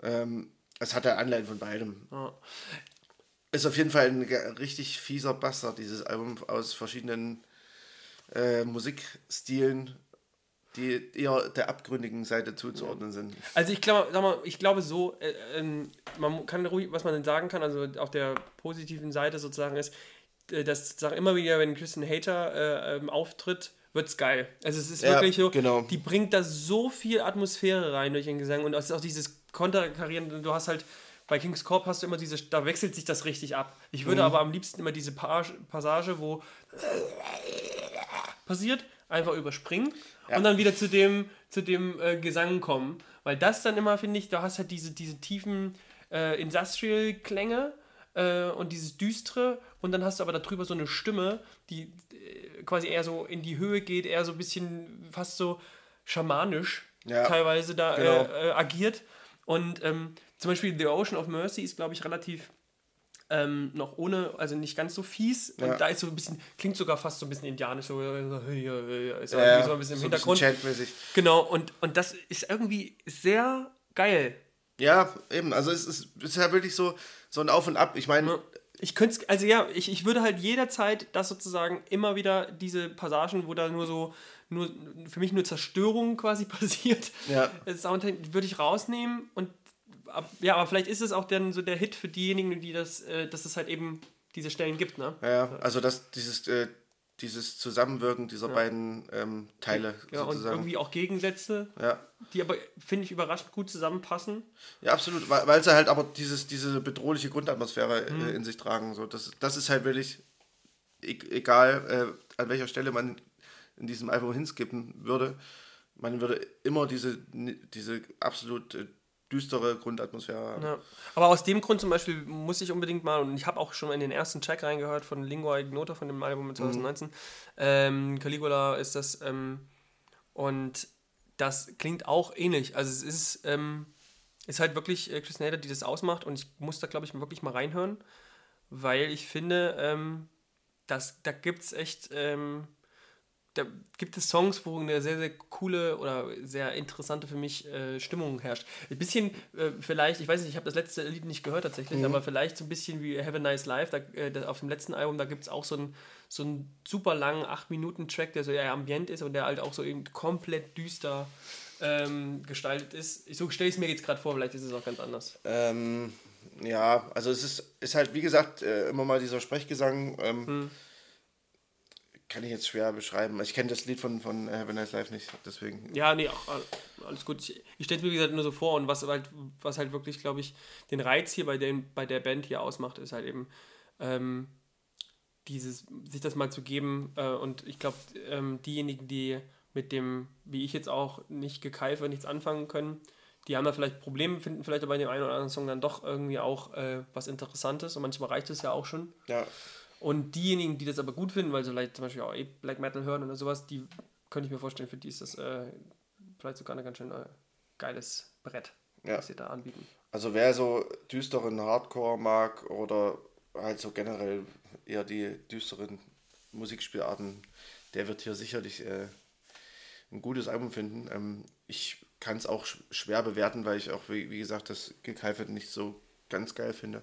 Ähm, es hat ja Anleihen von beidem. Ja. Ist auf jeden Fall ein richtig fieser Bastard, dieses Album aus verschiedenen äh, Musikstilen, die eher der abgründigen Seite zuzuordnen sind. Also ich glaube, sag mal, ich glaube so, äh, äh, man kann ruhig, was man denn sagen kann, also auf der positiven Seite sozusagen ist, äh, dass sozusagen immer wieder, wenn Christian Hater äh, ähm, auftritt, wird's geil. Also es ist Ja, wirklich so, genau. die bringt da so viel Atmosphäre rein durch den Gesang und es ist auch dieses Konterkarieren, du hast halt bei King's Corp hast du immer diese, da wechselt sich das richtig ab. Ich Mhm. würde aber am liebsten immer diese Pa- Passage, wo passiert, einfach überspringen und dann wieder zu dem, zu dem äh, Gesang kommen. Weil das dann immer, finde ich, du hast halt diese, diese tiefen äh, Industrial-Klänge äh, und dieses Düstere und dann hast du aber darüber so eine Stimme, die äh, quasi eher so in die Höhe geht, eher so ein bisschen fast so schamanisch Ja, teilweise da genau. äh, äh, agiert. Und ähm, zum Beispiel The Ocean of Mercy ist, glaube ich, relativ ähm, noch ohne, also nicht ganz so fies. Ja. Und da ist so ein bisschen, klingt sogar fast so ein bisschen indianisch, so, ist Ja, so ein bisschen im so Hintergrund. chantmäßig. genau, und, und das ist irgendwie sehr geil. Ja, eben. Also es ist, es ist ja wirklich so, so ein Auf und Ab. Ich meine, Ich könnte es, also ja, ich, ich würde halt jederzeit das sozusagen immer wieder diese Passagen, wo da nur so, nur für mich nur Zerstörung quasi [LAUGHS] passiert, Ja. Soundtrack würde ich rausnehmen und ab, ja, aber vielleicht ist es auch dann so der Hit für diejenigen, die das, äh, dass es halt eben diese Stellen gibt, ne? ja, also das, dieses, äh, dieses Zusammenwirken dieser beiden ähm, Teile Ja, und sozusagen. irgendwie auch Gegensätze, Ja. die aber, finde ich, überraschend gut zusammenpassen. Ja, absolut, weil, weil sie halt aber dieses, diese bedrohliche Grundatmosphäre Mhm. äh, in sich tragen. So. Das, das ist halt wirklich e egal, äh, an welcher Stelle man in diesem Album hinskippen würde. Man würde immer diese, diese absolut äh, düstere Grundatmosphäre haben. Ja. Aber aus dem Grund zum Beispiel muss ich unbedingt mal, und ich habe auch schon in den ersten Track reingehört von Lingua Ignota von dem Album mit 2019. Ähm, Caligula ist das. Ähm, und das klingt auch ähnlich. Also es ist, ähm, ist halt wirklich äh, Chris Nader, die das ausmacht. Und ich muss da, glaube ich, wirklich mal reinhören, weil ich finde, ähm, dass, da gibt es echt. Da gibt es Songs, wo eine sehr, sehr coole oder sehr interessante für mich äh, Stimmung herrscht. Ein bisschen äh, vielleicht, ich weiß nicht, ich habe das letzte Lied nicht gehört tatsächlich, aber vielleicht so ein bisschen wie Have a Nice Life. Da, äh, auf dem letzten Album, da gibt es auch so einen so einen super langen 8-Minuten-Track, der so eher ambient ist und der halt auch so eben komplett düster ähm, gestaltet ist. So stelle ich es mir jetzt gerade vor, vielleicht ist es auch ganz anders. Ähm, ja, also es ist, ist halt, wie gesagt, äh, immer mal dieser Sprechgesang. Ähm, Hm. Kann ich jetzt schwer beschreiben. Ich kenne das Lied von, von äh, Have a Nice Life nicht, deswegen. Ja, nee, auch, all- alles gut. Ich, ich stelle es mir, wie gesagt, nur so vor und was halt, was halt wirklich, glaube ich, den Reiz hier bei, den, bei der Band hier ausmacht, ist halt eben ähm, dieses, sich das mal zu geben äh, und ich glaube, ähm, diejenigen, die mit dem, wie ich jetzt auch, nicht gekeife, nichts anfangen können, die haben da vielleicht Probleme, finden vielleicht aber in dem einen oder anderen Song dann doch irgendwie auch äh, was Interessantes und manchmal reicht es ja auch schon. Ja, Und diejenigen, die das aber gut finden, weil sie vielleicht zum Beispiel auch eh Black Metal hören oder sowas, die könnte ich mir vorstellen, für die ist das äh, vielleicht sogar ein ganz schön äh, geiles Brett, Ja. was sie da anbieten. also wer so düsteren Hardcore mag oder halt so generell eher die düsteren Musikspielarten, der wird hier sicherlich äh, ein gutes Album finden. Ähm, ich kann es auch sch schwer bewerten, weil ich auch, wie, wie gesagt, das Gekeife nicht so ganz geil finde.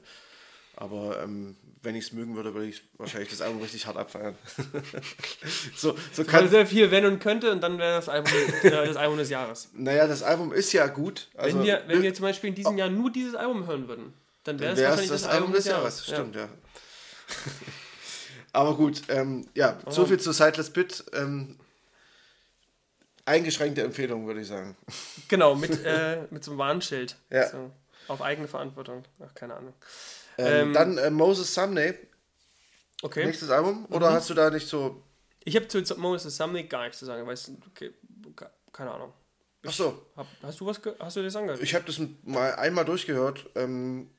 Aber ähm, wenn ich es mögen würde, würde ich wahrscheinlich das Album richtig hart abfeiern. [LAUGHS] so, so Kann sehr viel, wenn und könnte, und dann wäre das Album äh, das Album des Jahres. naja, das Album ist ja gut. Also, wenn, wir, wenn wir zum Beispiel in diesem Jahr nur dieses Album hören würden, dann wäre es wahrscheinlich es das, Album des Jahres. Ja. Stimmt, ja. [LAUGHS] Aber gut, ähm, ja, so viel zu Sightless Bit. Ähm, eingeschränkte Empfehlung, würde ich sagen. Genau, mit, [LAUGHS] äh, mit so einem Warnschild. Ja. So, auf eigene Verantwortung. Ach, keine Ahnung. Ähm, Ähm, dann äh, Moses Sunday, Okay. nächstes Album. Oder Mhm. hast du da nicht so. Ich habe zu Moses Sumney gar nichts zu sagen. Weißt du, okay, ke- keine Ahnung. Ach so, Hab, hast du was hast du das angehört? ich habe das mal einmal durchgehört. Ähm,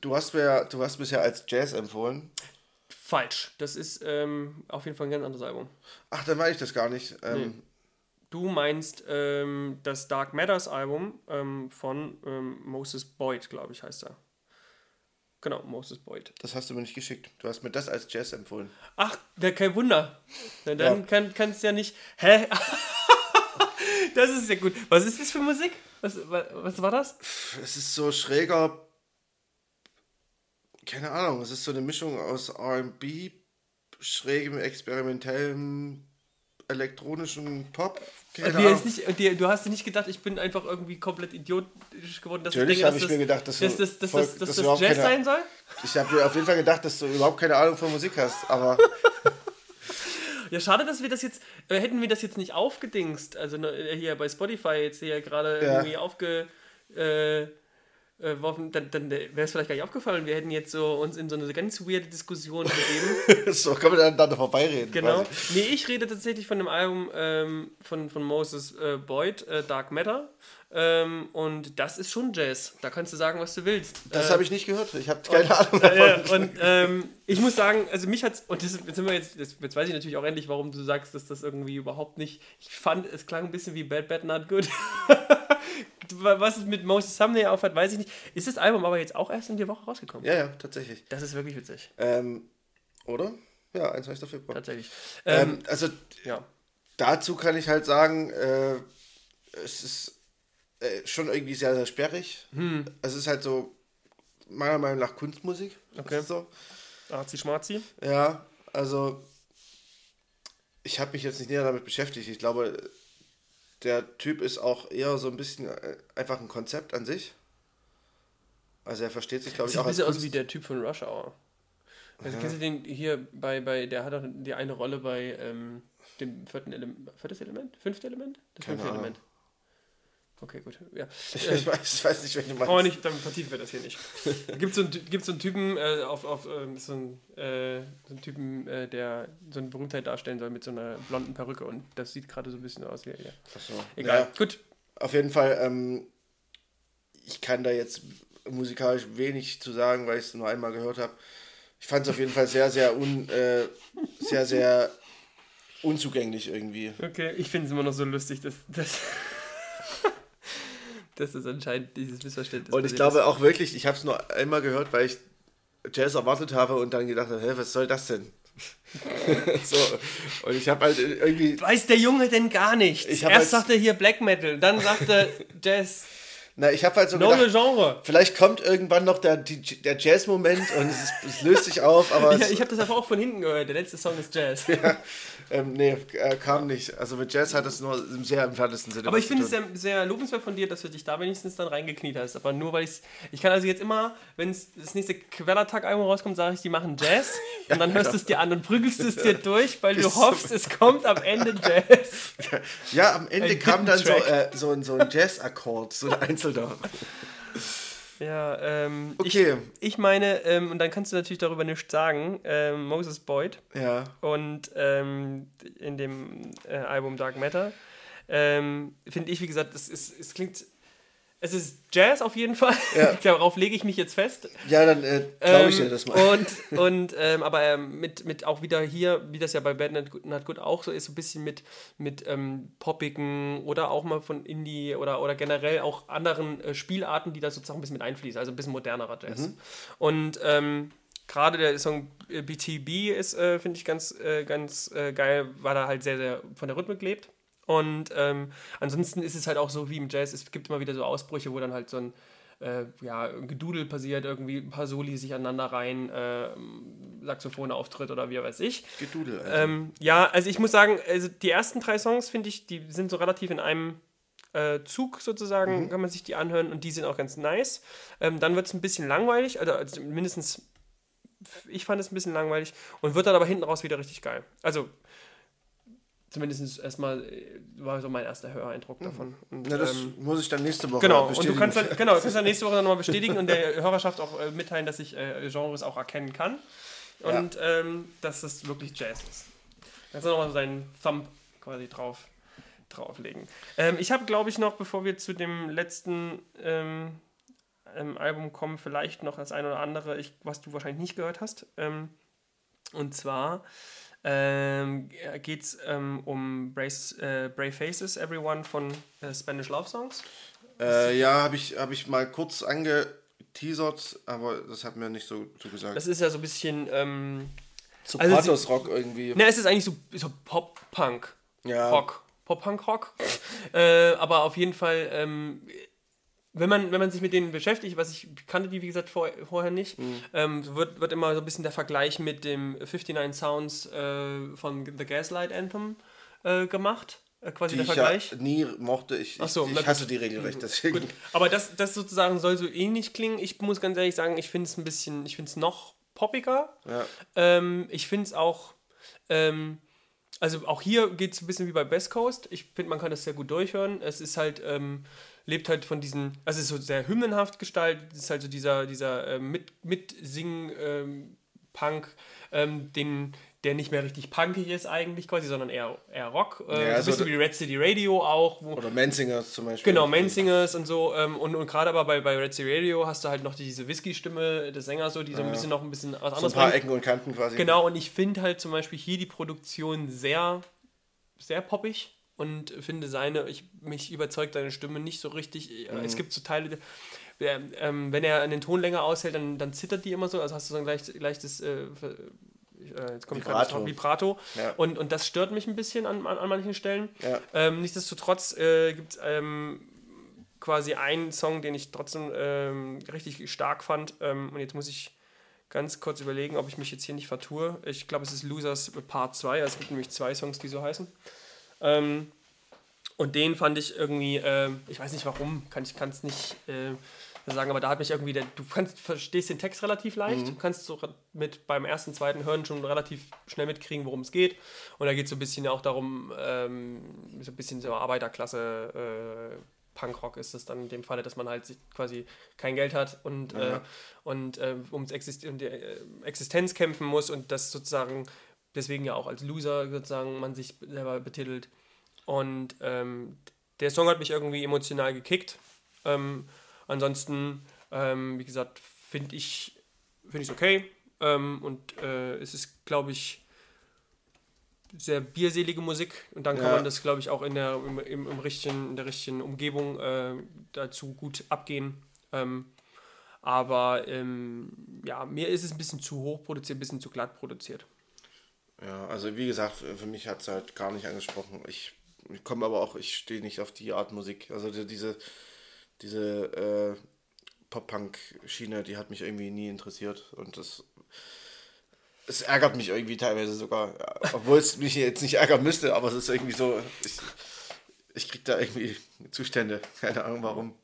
du hast mir, du hast bisher als Jazz empfohlen. Falsch. Das ist ähm, auf jeden Fall ein ganz anderes Album. Ach, dann weiß ich das gar nicht. Ähm, Du meinst ähm, das Dark Matters Album ähm, von Moses Boyd, glaube ich, heißt er. Genau, Moses Boyd. Das hast du mir nicht geschickt. Du hast mir das als Jazz empfohlen. Ach, ja, kein Wunder. Na, dann Ja. kann kannst ja nicht. Hä? [LAUGHS] das ist ja gut. Was ist das für Musik? Was, wa- was war das? Es ist so schräger. Keine Ahnung, es ist so eine Mischung aus RB, schrägem, experimentellem, elektronischen Pop. Nicht, du hast dir nicht gedacht, ich bin einfach irgendwie komplett idiotisch geworden. Dass Natürlich denke, habe dass ich mir gedacht, dass voll- dass, dass, das Jazz keine- sein soll. Ich habe mir auf jeden Fall gedacht, dass du überhaupt keine Ahnung von Musik hast, aber [LAUGHS] Ja, schade, dass wir das jetzt, äh, hätten wir das jetzt nicht aufgedingst, also ne, hier bei Spotify jetzt hier gerade Ja. irgendwie aufge... Äh, äh, dann, dann wäre es vielleicht gar nicht aufgefallen. Wir hätten jetzt so uns in so eine ganz weirde Diskussion begeben. [LAUGHS] so, können wir dann da vorbeireden. Genau. quasi. Nee, ich rede tatsächlich von dem Album ähm, von, von Moses äh, Boyd, äh, Dark Matter. Ähm, und das ist schon Jazz. Da kannst du sagen, was du willst. Das Äh, habe ich nicht gehört. Ich habe keine Ahnung äh, ja, davon. [LAUGHS] und ähm, ich muss sagen, also mich hat's, und das, jetzt sind wir jetzt, das, jetzt weiß ich natürlich auch endlich, warum du sagst, dass das irgendwie überhaupt nicht, ich fand, es klang ein bisschen wie Bad Bad Not Good. [LAUGHS] Was es mit Moses Sumney aufhat, weiß ich nicht. Ist das Album aber jetzt auch erst in der Woche rausgekommen? ja, ja, tatsächlich. Das ist wirklich witzig. Ähm, oder? Ja, 21. Februar. Tatsächlich. Ähm, Ähm, also ja. dazu kann ich halt sagen, äh, es ist äh, schon irgendwie sehr, sehr sperrig. Hm. Es ist halt so, meiner Meinung nach, Kunstmusik. Okay. So. Arzi Schmarzi. Ja, also ich habe mich jetzt nicht näher damit beschäftigt. Ich glaube, der Typ ist auch eher so ein bisschen äh, einfach ein Konzept an sich. Also er versteht sich, glaube ich, Sieht auch ein als bisschen aus wie der Typ von Rush Hour. Also kennst du den hier bei, bei, der hat doch die eine Rolle bei ähm, dem vierten Element, viertes Element? Fünfte Element? Das Keine fünfte Ahnung. Element. Okay, gut. Ja. [LAUGHS] Ich, weiß, ich weiß nicht, welchen du meinst. Aber nicht, dann vertiefen wir das hier nicht. Gibt so einen, gibt's so einen Typen, äh, auf, auf ähm, so, einen, äh, so einen Typen, äh, der so eine Berühmtheit darstellen soll mit so einer blonden Perücke und das sieht gerade so ein bisschen aus wie. Ja. Ach so. Egal. Ja, Gut. auf jeden Fall, ähm, ich kann da jetzt musikalisch wenig zu sagen, weil ich es nur einmal gehört habe. Ich fand es auf jeden Fall sehr, sehr, un, äh, sehr, sehr unzugänglich irgendwie. Okay, ich finde es immer noch so lustig, dass, dass, [LAUGHS] dass es anscheinend dieses Missverständnis Und ich glaube auch wirklich, ich habe es nur einmal gehört, weil ich Jazz erwartet habe und dann gedacht habe, hä, was soll das denn? [LAUGHS] so, und ich habe halt irgendwie, Weiß der Junge denn gar nichts? Erst als- sagt er hier Black Metal, dann sagt er Jazz. na, ich habe halt so gedacht, Genre. vielleicht kommt irgendwann noch der, die, der Jazz-Moment und es, ist, es löst sich auf, aber [LAUGHS] Ich, es, ich habe das einfach auch von hinten gehört. Der letzte Song ist Jazz. Ähm, nee, äh, kam nicht. Also mit Jazz hat es nur im sehr entferntesten Sinne Aber ich finde es sehr, sehr lobenswert von dir, dass du dich da wenigstens dann reingekniet hast. Aber nur weil ich's, ich kann also jetzt immer, wenn das nächste Quellertag-Album rauskommt, sage ich, die machen Jazz. [LAUGHS] und dann hörst du es dir an und prügelst es dir [LAUGHS] durch, weil du hoffst, es kommt am Ende [LAUGHS] Jazz. Ja, am Ende Ein kam dann so, äh, so, ein, so ein Jazz-Akkord, so ein einzelner. Ja, ähm, Okay. ich, ich meine, ähm, und dann kannst du natürlich darüber nichts sagen, ähm, Moses Boyd Ja. und ähm, in dem äh, Album Dark Matter ähm, finde ich, wie gesagt, es, ist, es klingt, es ist Jazz auf jeden Fall, Ja. [LAUGHS] darauf lege ich mich jetzt fest. Ja, dann äh, glaube ich Ähm, dir das mal. Und, und ähm, aber ähm, mit, mit auch wieder hier, wie das ja bei Bad Not Good, auch so ist, so ein bisschen mit, mit ähm, poppigen oder auch mal von Indie oder, oder generell auch anderen äh, Spielarten, die da sozusagen ein bisschen mit einfließen, also ein bisschen modernerer Jazz. Mhm. Und ähm, gerade der Song äh, BTB ist, äh, finde ich, ganz, äh, ganz äh, geil, weil er halt sehr, sehr von der Rhythmik lebt. Und ähm, ansonsten ist es halt auch so wie im Jazz, es gibt immer wieder so Ausbrüche, wo dann halt so ein äh, ja, Gedudel passiert, irgendwie ein paar Soli sich aneinander rein, äh, Saxophone auftritt oder wie weiß ich. Gedudel, also. Ähm, ja, also ich muss sagen, also die ersten drei Songs finde ich, die sind so relativ in einem äh, Zug sozusagen, kann man sich die anhören und die sind auch ganz nice. Ähm, dann wird es ein bisschen langweilig, also, also mindestens ich fand es ein bisschen langweilig und wird dann aber hinten raus wieder richtig geil. Also zumindest erstmal äh, war so mein erster Höreindruck davon. Und, Na, das ähm, muss ich dann nächste Woche Genau, und du bestätigen. kannst dann, [LAUGHS] genau, du kannst dann nächste Woche nochmal bestätigen und der Hörerschaft auch äh, mitteilen, dass ich äh, Genres auch erkennen kann. Und ähm, dass das wirklich Jazz ist. Kannst du nochmal so deinen Thumb quasi drauf, drauflegen. Ähm, ich habe, glaube ich, noch, bevor wir zu dem letzten ähm, ähm, Album kommen, vielleicht noch das eine oder andere, ich, was du wahrscheinlich nicht gehört hast. Ähm, und zwar ähm, geht es ähm, um Brace, äh, Brave Faces, Everyone von äh, Spanish Love Songs. Äh, ja, habe ich, hab ich mal kurz angeteasert, aber das hat mir nicht so zugesagt. Das ist ja so ein bisschen. Ähm, So also Pathos-Rock irgendwie. ne, es ist eigentlich so, so Pop-Punk. Ja. Rock. Pop-Punk-Rock. äh, aber auf jeden Fall, ähm, wenn, man, wenn man sich mit denen beschäftigt, was ich kannte die, wie gesagt, vor, vorher nicht, Mhm. ähm, wird, wird immer so ein bisschen der Vergleich mit dem 59 Sounds äh, von The Gaslight Anthem äh, gemacht. Äh, quasi die der ich ja Vergleich. nie mochte. Ich, Ach so, ich, ich hasse die regelrecht, deswegen. Gut, aber das, das sozusagen soll so ähnlich klingen. Ich muss ganz ehrlich sagen, ich finde es ein bisschen, ich finde es noch poppiger. Ja. Ähm, ich finde es auch, ähm, also auch hier geht es ein bisschen wie bei Best Coast. Ich finde, man kann das sehr gut durchhören. Es ist halt, ähm, lebt halt von diesen, also es ist so sehr hymnenhaft gestaltet. Es ist halt so dieser, dieser äh, mit, Mitsingen ähm, Punk, ähm, den der nicht mehr richtig punkig ist eigentlich quasi, sondern eher, eher Rock. Äh, ja, so ein also bisschen wie Red City Radio auch. oder Mansingers zum Beispiel. Genau, Mansingers und so. Ähm, und und gerade aber bei, bei Red City Radio hast du halt noch diese Whisky-Stimme des Sängers, so, die so ein bisschen noch ein bisschen was anderes so ein paar Ecken und Kanten quasi. Genau, und ich finde halt zum Beispiel hier die Produktion sehr, sehr poppig und finde seine, ich, mich überzeugt seine Stimme nicht so richtig. Mhm. Es gibt so Teile, ähm, wenn er einen Ton länger aushält, dann, dann zittert die immer so, also hast du so ein leicht, leichtes äh, äh, jetzt kommt Vibrato. Drauf, Vibrato. Ja. Und, und das stört mich ein bisschen an, an, an manchen Stellen. Ja. Ähm, nichtsdestotrotz äh, gibt es ähm, quasi einen Song, den ich trotzdem ähm, richtig stark fand. Ähm, und jetzt muss ich ganz kurz überlegen, ob ich mich jetzt hier nicht vertue. Ich glaube, es ist Losers Part 2. Also es gibt nämlich zwei Songs, die so heißen. Ähm, und den fand ich irgendwie, äh, ich weiß nicht warum, kann ich es nicht. Äh, sagen, aber da hat mich irgendwie, der, du kannst, verstehst den Text relativ leicht, mhm. kannst so mit beim ersten, zweiten Hören schon relativ schnell mitkriegen, worum es geht. Und da geht es so ein bisschen auch darum, ähm, so ein bisschen so Arbeiterklasse, äh, Punkrock ist es dann in dem Falle, dass man halt quasi kein Geld hat und, ja. äh, und äh, ums Exist um die äh, Existenz kämpfen muss und das sozusagen deswegen ja auch als Loser sozusagen man sich selber betitelt. Und ähm, der Song hat mich irgendwie emotional gekickt. Ähm, Ansonsten, ähm, wie gesagt, finde ich es okay. Ähm, und äh, es ist, glaube ich, sehr bierselige Musik und dann kann ja. man das, glaube ich, auch in der, im, im, im, richtigen, in der richtigen Umgebung äh, dazu gut abgehen. Ähm, aber ähm, ja, mir ist es ein bisschen zu hoch produziert, ein bisschen zu glatt produziert. Ja, also wie gesagt, für mich hat es halt gar nicht angesprochen. Ich, ich komme aber auch, ich stehe nicht auf die Art Musik. Also diese diese äh, Pop-Punk-Schiene, die hat mich irgendwie nie interessiert und das es ärgert mich irgendwie teilweise sogar, obwohl es mich jetzt nicht ärgern müsste, aber es ist irgendwie so, ich, ich krieg da irgendwie Zustände, keine Ahnung warum.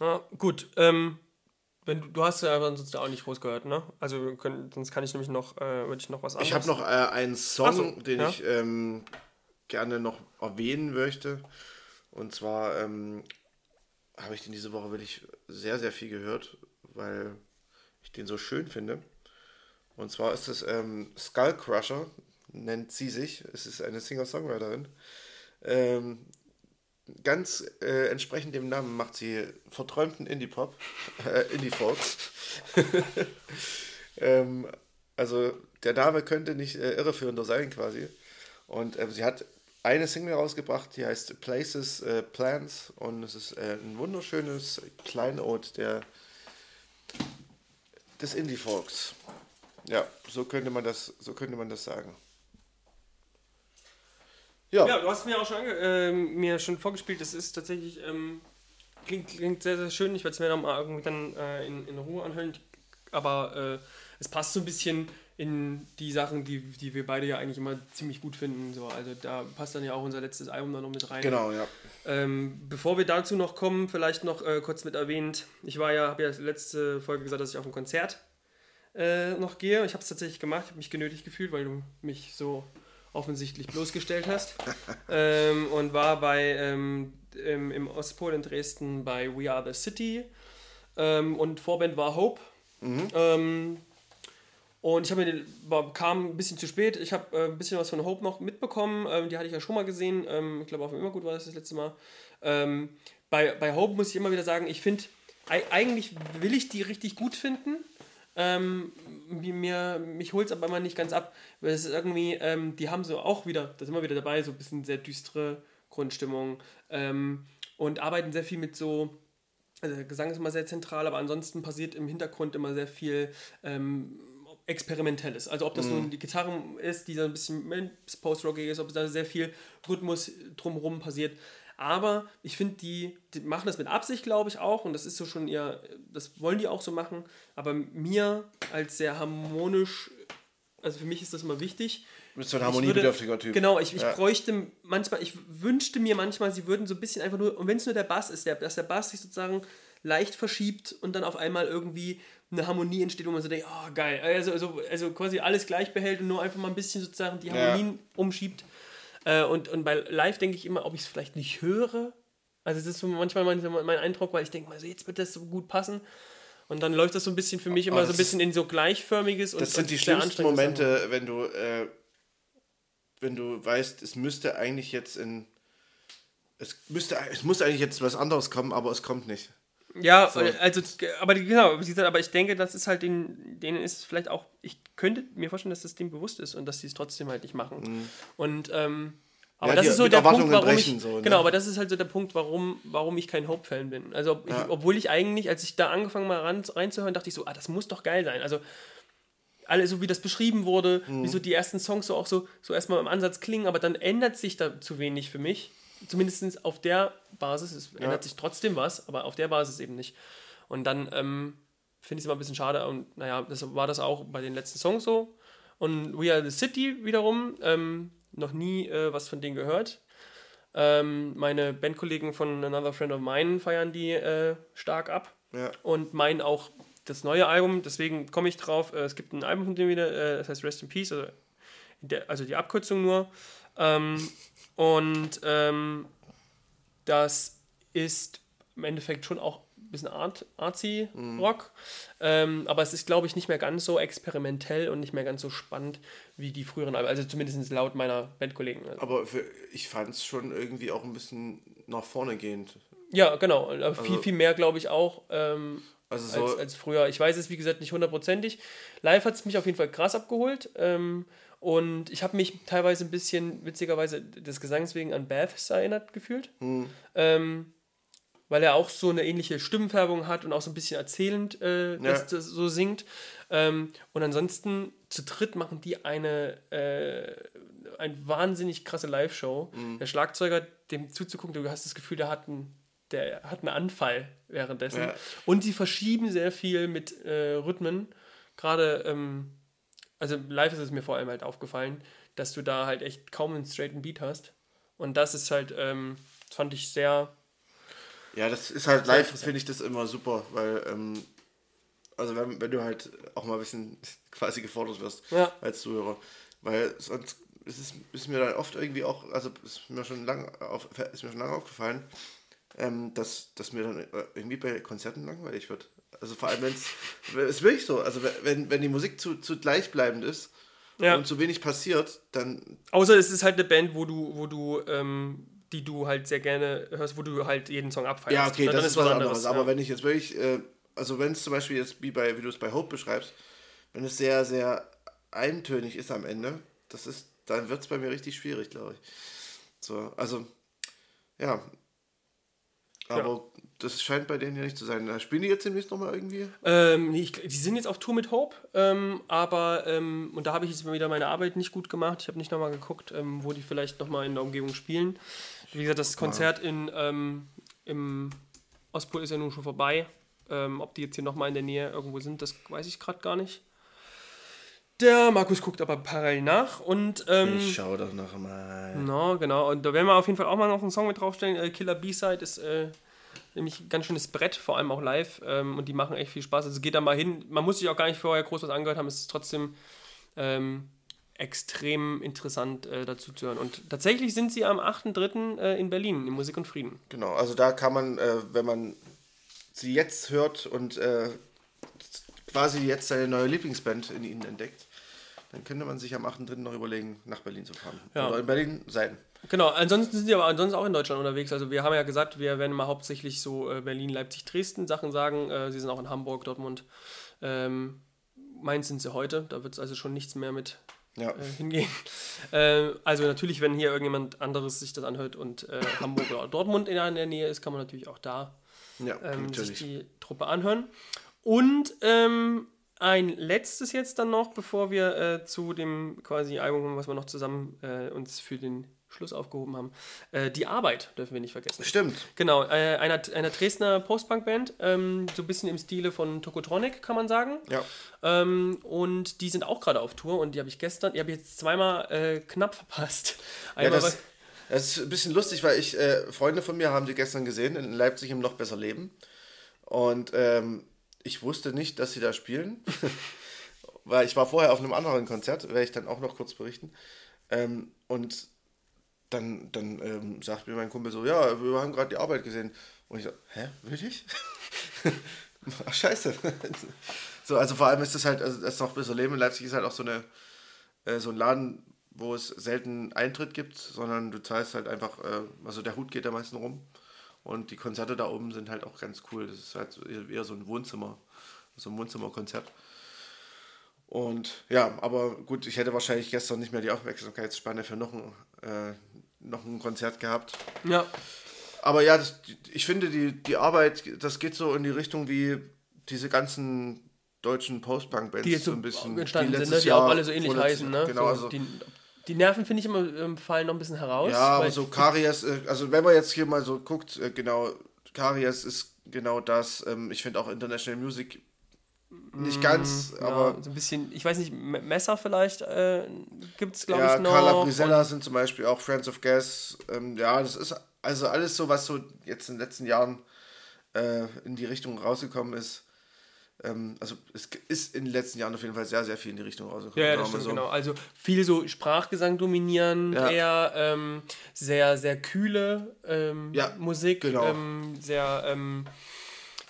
Ja, gut, ähm, wenn du, du hast ja ansonsten auch nicht groß gehört, ne? Also können, sonst kann ich nämlich noch, äh, würde ich noch was anderes. Ich habe noch äh, einen Song, so, den ja? ich ähm, gerne noch erwähnen möchte. Und zwar ähm, habe ich den diese Woche wirklich sehr, sehr viel gehört, weil ich den so schön finde. Und zwar ist es ähm, Skull Crusher, nennt sie sich. Es ist eine Singer-Songwriterin. Ähm, ganz äh, entsprechend dem Namen macht sie verträumten Indie-Pop, [LAUGHS] äh, Indie-Folks. [LAUGHS] ähm, also der Name könnte nicht äh, irreführender sein quasi. Und äh, sie hat eine Single rausgebracht, die heißt Places äh, Plans und es ist äh, ein wunderschönes Kleinod der, des Indie-Folks. Ja, so könnte man das, so könnte man das sagen. Ja. ja, du hast mir auch schon, äh, mir schon vorgespielt, das ist tatsächlich, ähm, klingt, klingt sehr, sehr schön. Ich werde es mir noch mal irgendwie dann äh, in, in Ruhe anhören. Aber äh, es passt so ein bisschen in die Sachen, die, die wir beide ja eigentlich immer ziemlich gut finden. So, also da passt dann ja auch unser letztes Album dann noch mit rein. Genau, ja. Ähm, bevor wir dazu noch kommen, vielleicht noch äh, kurz mit erwähnt. Ich war ja, habe ja letzte Folge gesagt, dass ich auf ein Konzert äh, noch gehe. Ich habe es tatsächlich gemacht, habe mich genötigt gefühlt, weil du mich so offensichtlich bloßgestellt hast. ähm, und war bei ähm, im, im Ostpol in Dresden bei We Are the City. Ähm, und Vorband war Hope. Mhm. Ähm, und ich habe mir den, kam ein bisschen zu spät. Ich habe äh, ein bisschen was von Hope noch mitbekommen. Ähm, die hatte ich ja schon mal gesehen. Ähm, ich glaube, auf dem Immergut war das das letzte Mal. Bei, bei Hope muss ich immer wieder sagen, ich finde, eigentlich will ich die richtig gut finden. Ähm, mir, mich holt es aber immer nicht ganz ab. Weil es ist irgendwie, ähm, die haben so auch wieder, da sind wir wieder dabei, so ein bisschen sehr düstere Grundstimmung. Ähm, und arbeiten sehr viel mit so also der Gesang ist immer sehr zentral, aber ansonsten passiert im Hintergrund immer sehr viel ähm, Experimentelles. Also ob das mm. nun die Gitarre ist, die so ein bisschen post-rockig ist, ob da sehr viel Rhythmus drumherum passiert. Aber ich finde, die, die, machen das mit Absicht, glaube ich, auch. Und das ist so schon eher, das wollen die auch so machen. Aber mir als sehr harmonisch, also für mich ist das immer wichtig. Du bist so ein harmoniebedürftiger Typ. Genau, ich, ich ja. bräuchte manchmal, ich wünschte mir manchmal, sie würden so ein bisschen einfach nur, und wenn es nur der Bass ist, der, dass der Bass sich sozusagen leicht verschiebt und dann auf einmal irgendwie eine Harmonie entsteht, wo man so denkt, oh geil, also, also, also quasi alles gleich behält und nur einfach mal ein bisschen sozusagen die Harmonien ja. umschiebt. Äh, und, und bei Live denke ich immer, ob ich es vielleicht nicht höre. Also es ist so manchmal mein, mein Eindruck, weil ich denke mal, so, jetzt wird das so gut passen. Und dann läuft das so ein bisschen für mich immer oh, so ein bisschen in so gleichförmiges und Das sind und die schlimmsten Momente, wenn du, äh, wenn du weißt, es müsste eigentlich jetzt in. Es, müsste, es muss eigentlich jetzt was anderes kommen, aber es kommt nicht. Ja, so. also, aber genau, aber ich denke, das ist halt den, denen ist vielleicht auch, ich könnte mir vorstellen, dass das dem bewusst ist und dass sie es trotzdem halt nicht machen. Mhm. Und, ähm, aber ja, das ist so der Punkt, warum ich, so, ne? genau, aber das ist halt so der Punkt, warum, warum ich kein Hope-Fan bin. Also, ob ja. ich, obwohl ich eigentlich, als ich da angefangen mal ran, reinzuhören, dachte ich so, ah, das muss doch geil sein. Also, alle, so wie das beschrieben wurde, mhm. wie so die ersten Songs so auch so, so erstmal im Ansatz klingen, aber dann ändert sich da zu wenig für mich zumindest auf der Basis, es ja. ändert sich trotzdem was, aber auf der Basis eben nicht. Und dann ähm, finde ich es immer ein bisschen schade und naja, das war das auch bei den letzten Songs so. Und We Are the City wiederum, ähm, noch nie äh, was von denen gehört. Ähm, meine Bandkollegen von Another Friend of Mine feiern die äh, stark ab ja. und meinen auch das neue Album, deswegen komme ich drauf. Äh, es gibt ein Album von denen wieder, äh, das heißt Rest in Peace, also, der, also die Abkürzung nur. Ähm, und ähm, das ist im Endeffekt schon auch bisschen Art, artsy mhm. Rock. Ähm, aber es ist, glaube ich, nicht mehr ganz so experimentell und nicht mehr ganz so spannend wie die früheren Alben. Also zumindest laut meiner Bandkollegen. Also. Aber für, ich fand es schon irgendwie auch ein bisschen nach vorne gehend. Ja, genau. Aber also, viel, viel mehr, glaube ich, auch. Ähm, also so als, als früher. Ich weiß es, wie gesagt, nicht hundertprozentig. Live hat es mich auf jeden Fall krass abgeholt. Ähm, und ich habe mich teilweise ein bisschen, witzigerweise, des Gesangs wegen an Baths erinnert gefühlt. Hm. Ähm, weil er auch so eine ähnliche Stimmenfärbung hat und auch so ein bisschen erzählend äh, das, das so singt. Ähm, und ansonsten zu dritt machen die eine, äh, eine wahnsinnig krasse Live-Show. Mhm. Der Schlagzeuger, dem zuzugucken, du hast das Gefühl, der hat einen, der hat einen Anfall währenddessen. Ja. Und sie verschieben sehr viel mit äh, Rhythmen. Gerade ähm, also live ist es mir vor allem halt aufgefallen, dass du da halt echt kaum einen straighten Beat hast. Und das ist halt, ähm, fand ich sehr. Ja, das ist halt live, finde ich das immer super, weil, ähm, also wenn, wenn du halt auch mal ein bisschen [LAUGHS] quasi gefordert wirst ja. als Zuhörer. Weil sonst ist es ist mir dann oft irgendwie auch, also ist mir schon lange auf, ist mir schon lange aufgefallen, ähm, dass, dass mir dann irgendwie bei Konzerten langweilig wird. Also vor allem, wenn [LAUGHS] es ist wirklich so. Also wenn, wenn die Musik zu, zu gleichbleibend ist ja. und zu wenig passiert, dann. Außer es ist halt eine Band, wo du, wo du, ähm, die du halt sehr gerne hörst, wo du halt jeden Song abfeierst. Ja, okay, das ist, was anderes. anderes. Aber wenn ich jetzt wirklich, äh, also wenn es zum Beispiel jetzt wie bei, wie du es bei Hope beschreibst, wenn es sehr, sehr eintönig ist am Ende, das ist, dann wird es bei mir richtig schwierig, glaube ich. So, also, ja. Aber ja das scheint bei denen ja nicht zu sein. Spielen die jetzt demnächst nochmal irgendwie? Ähm, nee, ich, die sind jetzt auf Tour mit Hope, ähm, aber, ähm, und da habe ich jetzt wieder meine Arbeit nicht gut gemacht. Ich habe nicht nochmal geguckt, ähm, wo die vielleicht nochmal in der Umgebung spielen. Wie gesagt, das Konzert in, ähm, im Ostpol ist ja nun schon vorbei. Ähm, ob die jetzt hier nochmal in der Nähe irgendwo sind, das weiß ich gerade gar nicht. Der Markus guckt aber parallel nach und. Ähm, ich schau doch noch mal. No, genau. Und da werden wir auf jeden Fall auch mal noch einen Song mit draufstellen. Äh, Killer B-Side ist äh, nämlich ein ganz schönes Brett, vor allem auch live. Ähm, und die machen echt viel Spaß. Also geht da mal hin. Man muss sich auch gar nicht vorher groß was angehört haben. Es ist trotzdem ähm, extrem interessant äh, dazu zu hören. Und tatsächlich sind sie am 8.3. Äh, in Berlin, in Musik und Frieden. Genau, also da kann man, äh, wenn man sie jetzt hört und äh, quasi jetzt seine neue Lieblingsband in ihnen entdeckt, dann könnte man sich am 8.3. noch überlegen, nach Berlin zu fahren. Ja. Oder in Berlin sein. Genau, ansonsten sind sie aber ansonsten auch in Deutschland unterwegs. Also wir haben ja gesagt, wir werden mal hauptsächlich so äh, Berlin, Leipzig, Dresden Sachen sagen. Äh, sie sind auch in Hamburg, Dortmund. Ähm, Mainz sind sie heute, da wird es also schon nichts mehr mit ja. äh, hingehen. [LAUGHS] Äh, also natürlich, wenn hier irgendjemand anderes sich das anhört und äh, Hamburg oder Dortmund in der Nähe ist, kann man natürlich auch da ja, ähm, sich die Truppe anhören. Und ähm, ein letztes jetzt dann noch, bevor wir äh, zu dem quasi Album kommen, was wir noch zusammen uns für den Schluss aufgehoben haben. Äh, die Arbeit dürfen wir nicht vergessen. Stimmt. Genau, äh, einer, einer Dresdner Postpunk-Band, ähm, so ein bisschen im Stile von Tokotronic, kann man sagen. Ja. Ähm, und die sind auch gerade auf Tour und die habe ich gestern, die habe ich jetzt zweimal äh, knapp verpasst. Einmal ja, das, das, ist ein bisschen lustig, weil ich, äh, Freunde von mir haben die gestern gesehen in Leipzig im Noch Besser Leben. Und ähm, ich wusste nicht, dass sie da spielen, [LAUGHS] weil ich war vorher auf einem anderen Konzert, werde ich dann auch noch kurz berichten. Ähm, und dann, dann ähm, sagt mir mein Kumpel so, ja, wir haben gerade die Arbeit gesehen. Und ich so, hä, wirklich? [LAUGHS] Ach, scheiße. [LAUGHS] so, also vor allem ist das halt, also das ist noch bis Leben in Leipzig ist halt auch so eine, äh, so ein Laden, wo es selten Eintritt gibt, sondern du zahlst halt einfach, äh, also der Hut geht da meistens rum. Und die Konzerte da oben sind halt auch ganz cool. Das ist halt eher so ein Wohnzimmer, so ein Wohnzimmerkonzert. Und ja, aber gut, ich hätte wahrscheinlich gestern nicht mehr die Aufmerksamkeitsspanne für noch ein, äh, noch ein Konzert gehabt. Ja. Aber ja, das, ich finde, die, die Arbeit, das geht so in die Richtung wie diese ganzen deutschen Post-Punk-Bands. Die jetzt so ein bisschen entstanden sind, ne? die Jahr auch alle so ähnlich heißen. Ne? Genau, so, also, die, die Nerven finde ich immer ähm, fallen noch ein bisschen heraus. Ja, aber so Karies, äh, also wenn man jetzt hier mal so guckt, äh, genau, Karies ist genau das. Ähm, ich finde auch International Music nicht ganz, mm, aber. Ja, so ein bisschen, ich weiß nicht, Messer vielleicht äh, gibt es, glaube ja, ich, noch. Carla Brisella sind zum Beispiel auch Friends of Gas. Ähm, ja, das ist also alles so, was so jetzt in den letzten Jahren äh, in die Richtung rausgekommen ist. Ähm, also es ist in den letzten Jahren auf jeden Fall sehr, sehr viel in die Richtung rausgekommen. Ja, ja das stimmt, so. genau. Also viel so Sprachgesang dominieren, ja. eher ähm, sehr, sehr kühle ähm, ja, Musik, genau. Ähm, sehr, ähm,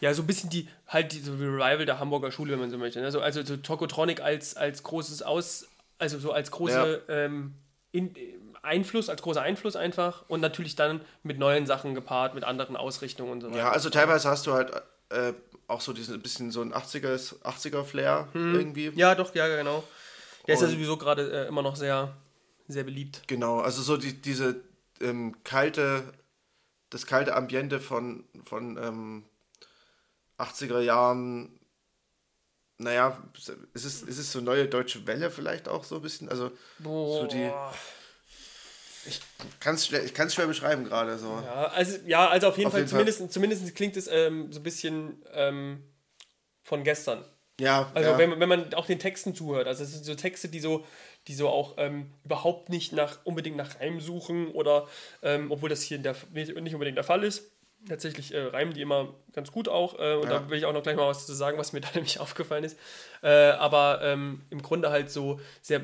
ja, so ein bisschen die, halt die so Revival der Hamburger Schule, wenn man so möchte. Also, also so Tokotronic als, als großes Aus, also so als große ja. Ähm, in, Einfluss, als großer Einfluss einfach und natürlich dann mit neuen Sachen gepaart, mit anderen Ausrichtungen und so weiter. Ja, also teilweise hast du halt äh, auch so diesen bisschen so ein 80er, 80er Flair hm. irgendwie. Ja, doch, ja, genau. Der und ist ja sowieso gerade äh, immer noch sehr, sehr beliebt. Genau, also so die, diese ähm, kalte, das kalte Ambiente von, von ähm, 80er Jahren, naja, ist es, ist es so neue deutsche Welle vielleicht auch so ein bisschen? Also Boah. so die. Ich kann es schwer, schwer beschreiben gerade so. Ja, also, ja, also auf jeden auf Fall, jeden zumindest, Fall. zumindest klingt es ähm, so ein bisschen ähm, von gestern. Ja. Also ja. Wenn, wenn man auch den Texten zuhört. Also es sind so Texte, die so, die so auch ähm, überhaupt nicht nach unbedingt nach Reim suchen oder ähm, obwohl das hier der, nicht unbedingt der Fall ist. Tatsächlich äh, reimen die immer ganz gut auch. Äh, und ja. da will ich auch noch gleich mal was zu sagen, was mir [LAUGHS] da nämlich aufgefallen ist. Äh, aber ähm, im Grunde halt so sehr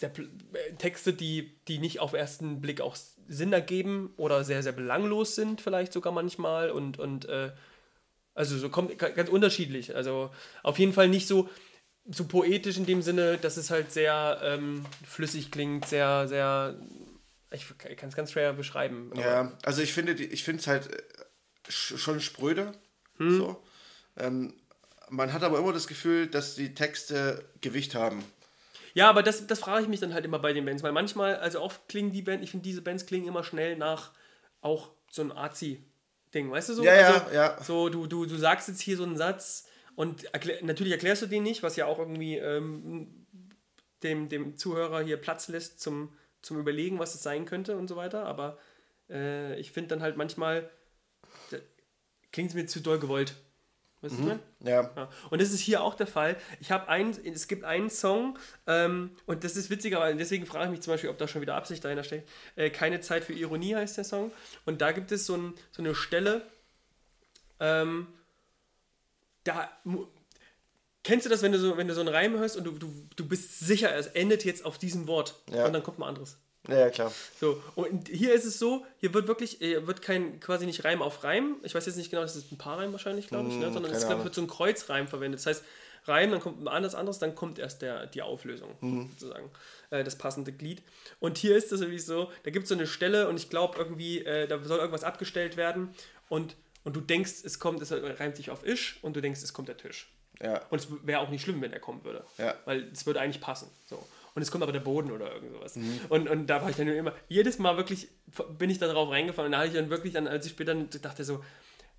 sehr, äh, Texte, die, die nicht auf ersten Blick auch Sinn ergeben oder sehr, sehr belanglos sind, vielleicht sogar manchmal. Und, und äh, also so kommt ganz unterschiedlich. Also auf jeden Fall nicht so, so poetisch in dem Sinne, dass es halt sehr ähm, flüssig klingt, sehr, sehr. Ich kann es ganz schwer beschreiben. Ja, also ich finde ich finde es halt äh, schon spröde. Hm. So. Ähm, man hat aber immer das Gefühl, dass die Texte Gewicht haben. Ja, aber das, das frage ich mich dann halt immer bei den Bands, weil manchmal, also oft klingen die Bands, ich finde, diese Bands klingen immer schnell nach auch so ein Arzi-Ding, weißt du so? Ja, also, ja, ja. So, du, du, du sagst jetzt hier so einen Satz und erklär, natürlich erklärst du den nicht, was ja auch irgendwie ähm, dem, dem Zuhörer hier Platz lässt zum, zum Überlegen, was es sein könnte und so weiter, aber äh, ich finde dann halt manchmal, klingt es mir zu doll gewollt. Weißt mhm. du? Ja. ja. Und das ist hier auch der Fall. Ich habe ein, es gibt einen Song, ähm, und das ist witziger, weil deswegen frage ich mich zum Beispiel, ob da schon wieder Absicht dahinter steckt. Äh, Keine Zeit für Ironie heißt der Song. Und da gibt es so, ein, so eine Stelle, ähm, da Kennst du das, wenn du so, wenn du so einen Reim hörst und du, du, du bist sicher, es endet jetzt auf diesem Wort ja. und dann kommt ein anderes? Ja, klar. So, und hier ist es so, hier wird wirklich, hier wird kein, quasi nicht Reim auf Reim. Ich weiß jetzt nicht genau, das ist ein Paarreim wahrscheinlich, glaube ich, ne? Hm, sondern es glaub, wird so ein Kreuzreim verwendet. Das heißt, Reim, dann kommt ein anderes, dann kommt erst der, die Auflösung, mhm. sozusagen, äh, das passende Glied. Und hier ist es irgendwie so, da gibt es so eine Stelle und ich glaube irgendwie, äh, da soll irgendwas abgestellt werden und, und du denkst, es kommt, es reimt sich auf Isch und du denkst, es kommt der Tisch. Ja. Und es wäre auch nicht schlimm, wenn er kommen würde. Ja. Weil es würde eigentlich passen. So und es kommt aber der Boden oder irgend sowas. Mhm. Und, und da war ich dann immer, jedes Mal wirklich, bin ich da drauf reingefallen und da habe ich dann wirklich dann, als ich später dachte so,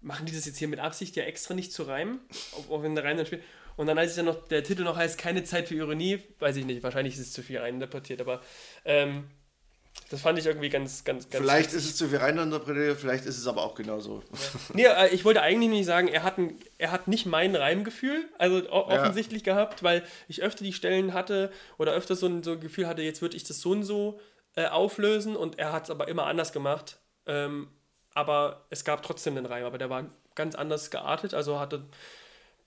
machen die das jetzt hier mit Absicht ja extra nicht zu reimen, auch wenn der Reim dann spielt. Und dann, als ich dann noch, der Titel noch heißt, keine Zeit für Ironie, weiß ich nicht, wahrscheinlich ist es zu viel reininterpretiert, aber ähm, das fand ich irgendwie ganz, ganz, ganz. Vielleicht ist es zu viel reininterpretiert, vielleicht ist es aber auch genauso. Ja. nee, äh, ich wollte eigentlich nicht sagen, er hat, ein, er hat nicht mein Reimgefühl, also offensichtlich ja. gehabt, weil ich öfter die Stellen hatte oder öfter so ein, so ein Gefühl hatte, jetzt würde ich das so und so äh, auflösen und er hat es aber immer anders gemacht. Ähm, aber es gab trotzdem einen Reim, aber der war ganz anders geartet. Also hatte,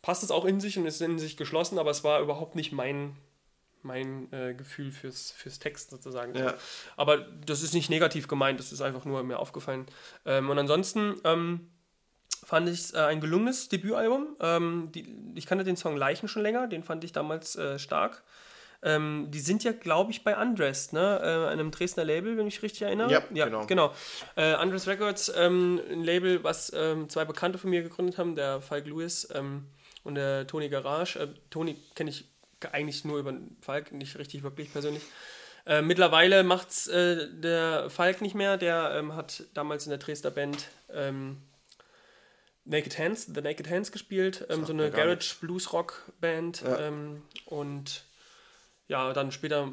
passt es auch in sich und ist in sich geschlossen, aber es war überhaupt nicht mein, mein äh, Gefühl fürs, fürs Text sozusagen. Ja. Aber das ist nicht negativ gemeint, das ist einfach nur mir aufgefallen. Ähm, und ansonsten ähm, fand ich es äh, ein gelungenes Debütalbum. Ähm, die, ich kannte den Song Leichen schon länger, den fand ich damals äh, stark. Ähm, die sind ja, glaube ich, bei Undressed, ne? Äh, einem Dresdner Label, wenn ich mich richtig erinnere. Ja, ja genau. genau. Äh, Undressed Records, ähm, ein Label, was ähm, zwei Bekannte von mir gegründet haben, der Falk Lewis ähm, und der Toni Garage. Äh, Toni kenne ich eigentlich nur über Falk, nicht richtig wirklich persönlich. Äh, mittlerweile macht es äh, der Falk nicht mehr, der ähm, hat damals in der Dresdner Band ähm, Naked Hands, The Naked Hands gespielt, ähm, so eine Garage Blues Rock Band ja. ähm, und ja, dann später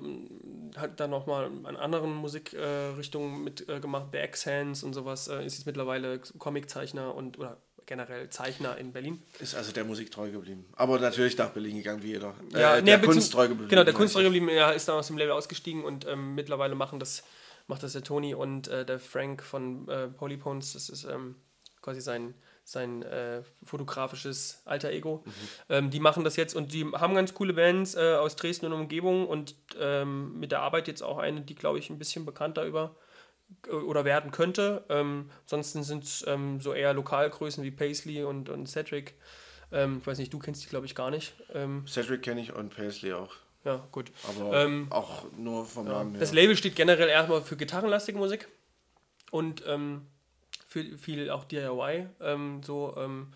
hat dann nochmal an anderen Musikrichtungen äh, mitgemacht, äh, The X-Hands und sowas, äh, ist jetzt mittlerweile Comiczeichner und oder generell Zeichner in Berlin. Ist also der Musik treu geblieben. Aber natürlich nach Berlin gegangen, wie jeder. Ja, äh, der nee, Kunst treu geblieben. Genau, der Kunst treu geblieben, er ist dann aus dem Label ausgestiegen und ähm, mittlerweile machen das, macht das der Toni und äh, der Frank von äh, Polypones, das ist ähm, quasi sein sein äh, fotografisches Alter Ego. Mhm. Ähm, die machen das jetzt und die haben ganz coole Bands äh, aus Dresden und Umgebung und ähm, mit der Arbeit jetzt auch eine, die, glaube ich, ein bisschen bekannter über oder werden könnte. Ähm, ansonsten sind es ähm, so eher Lokalgrößen wie Paisley und, und Cedric. Ähm, ich weiß nicht, du kennst die, glaube ich, gar nicht. Ähm, Cedric kenne ich und Paisley auch. Ja, gut. Aber auch nur vom Namen her. Das Label steht generell erstmal für gitarrenlastige Musik und viel, viel auch DIY. Ähm, so, ähm,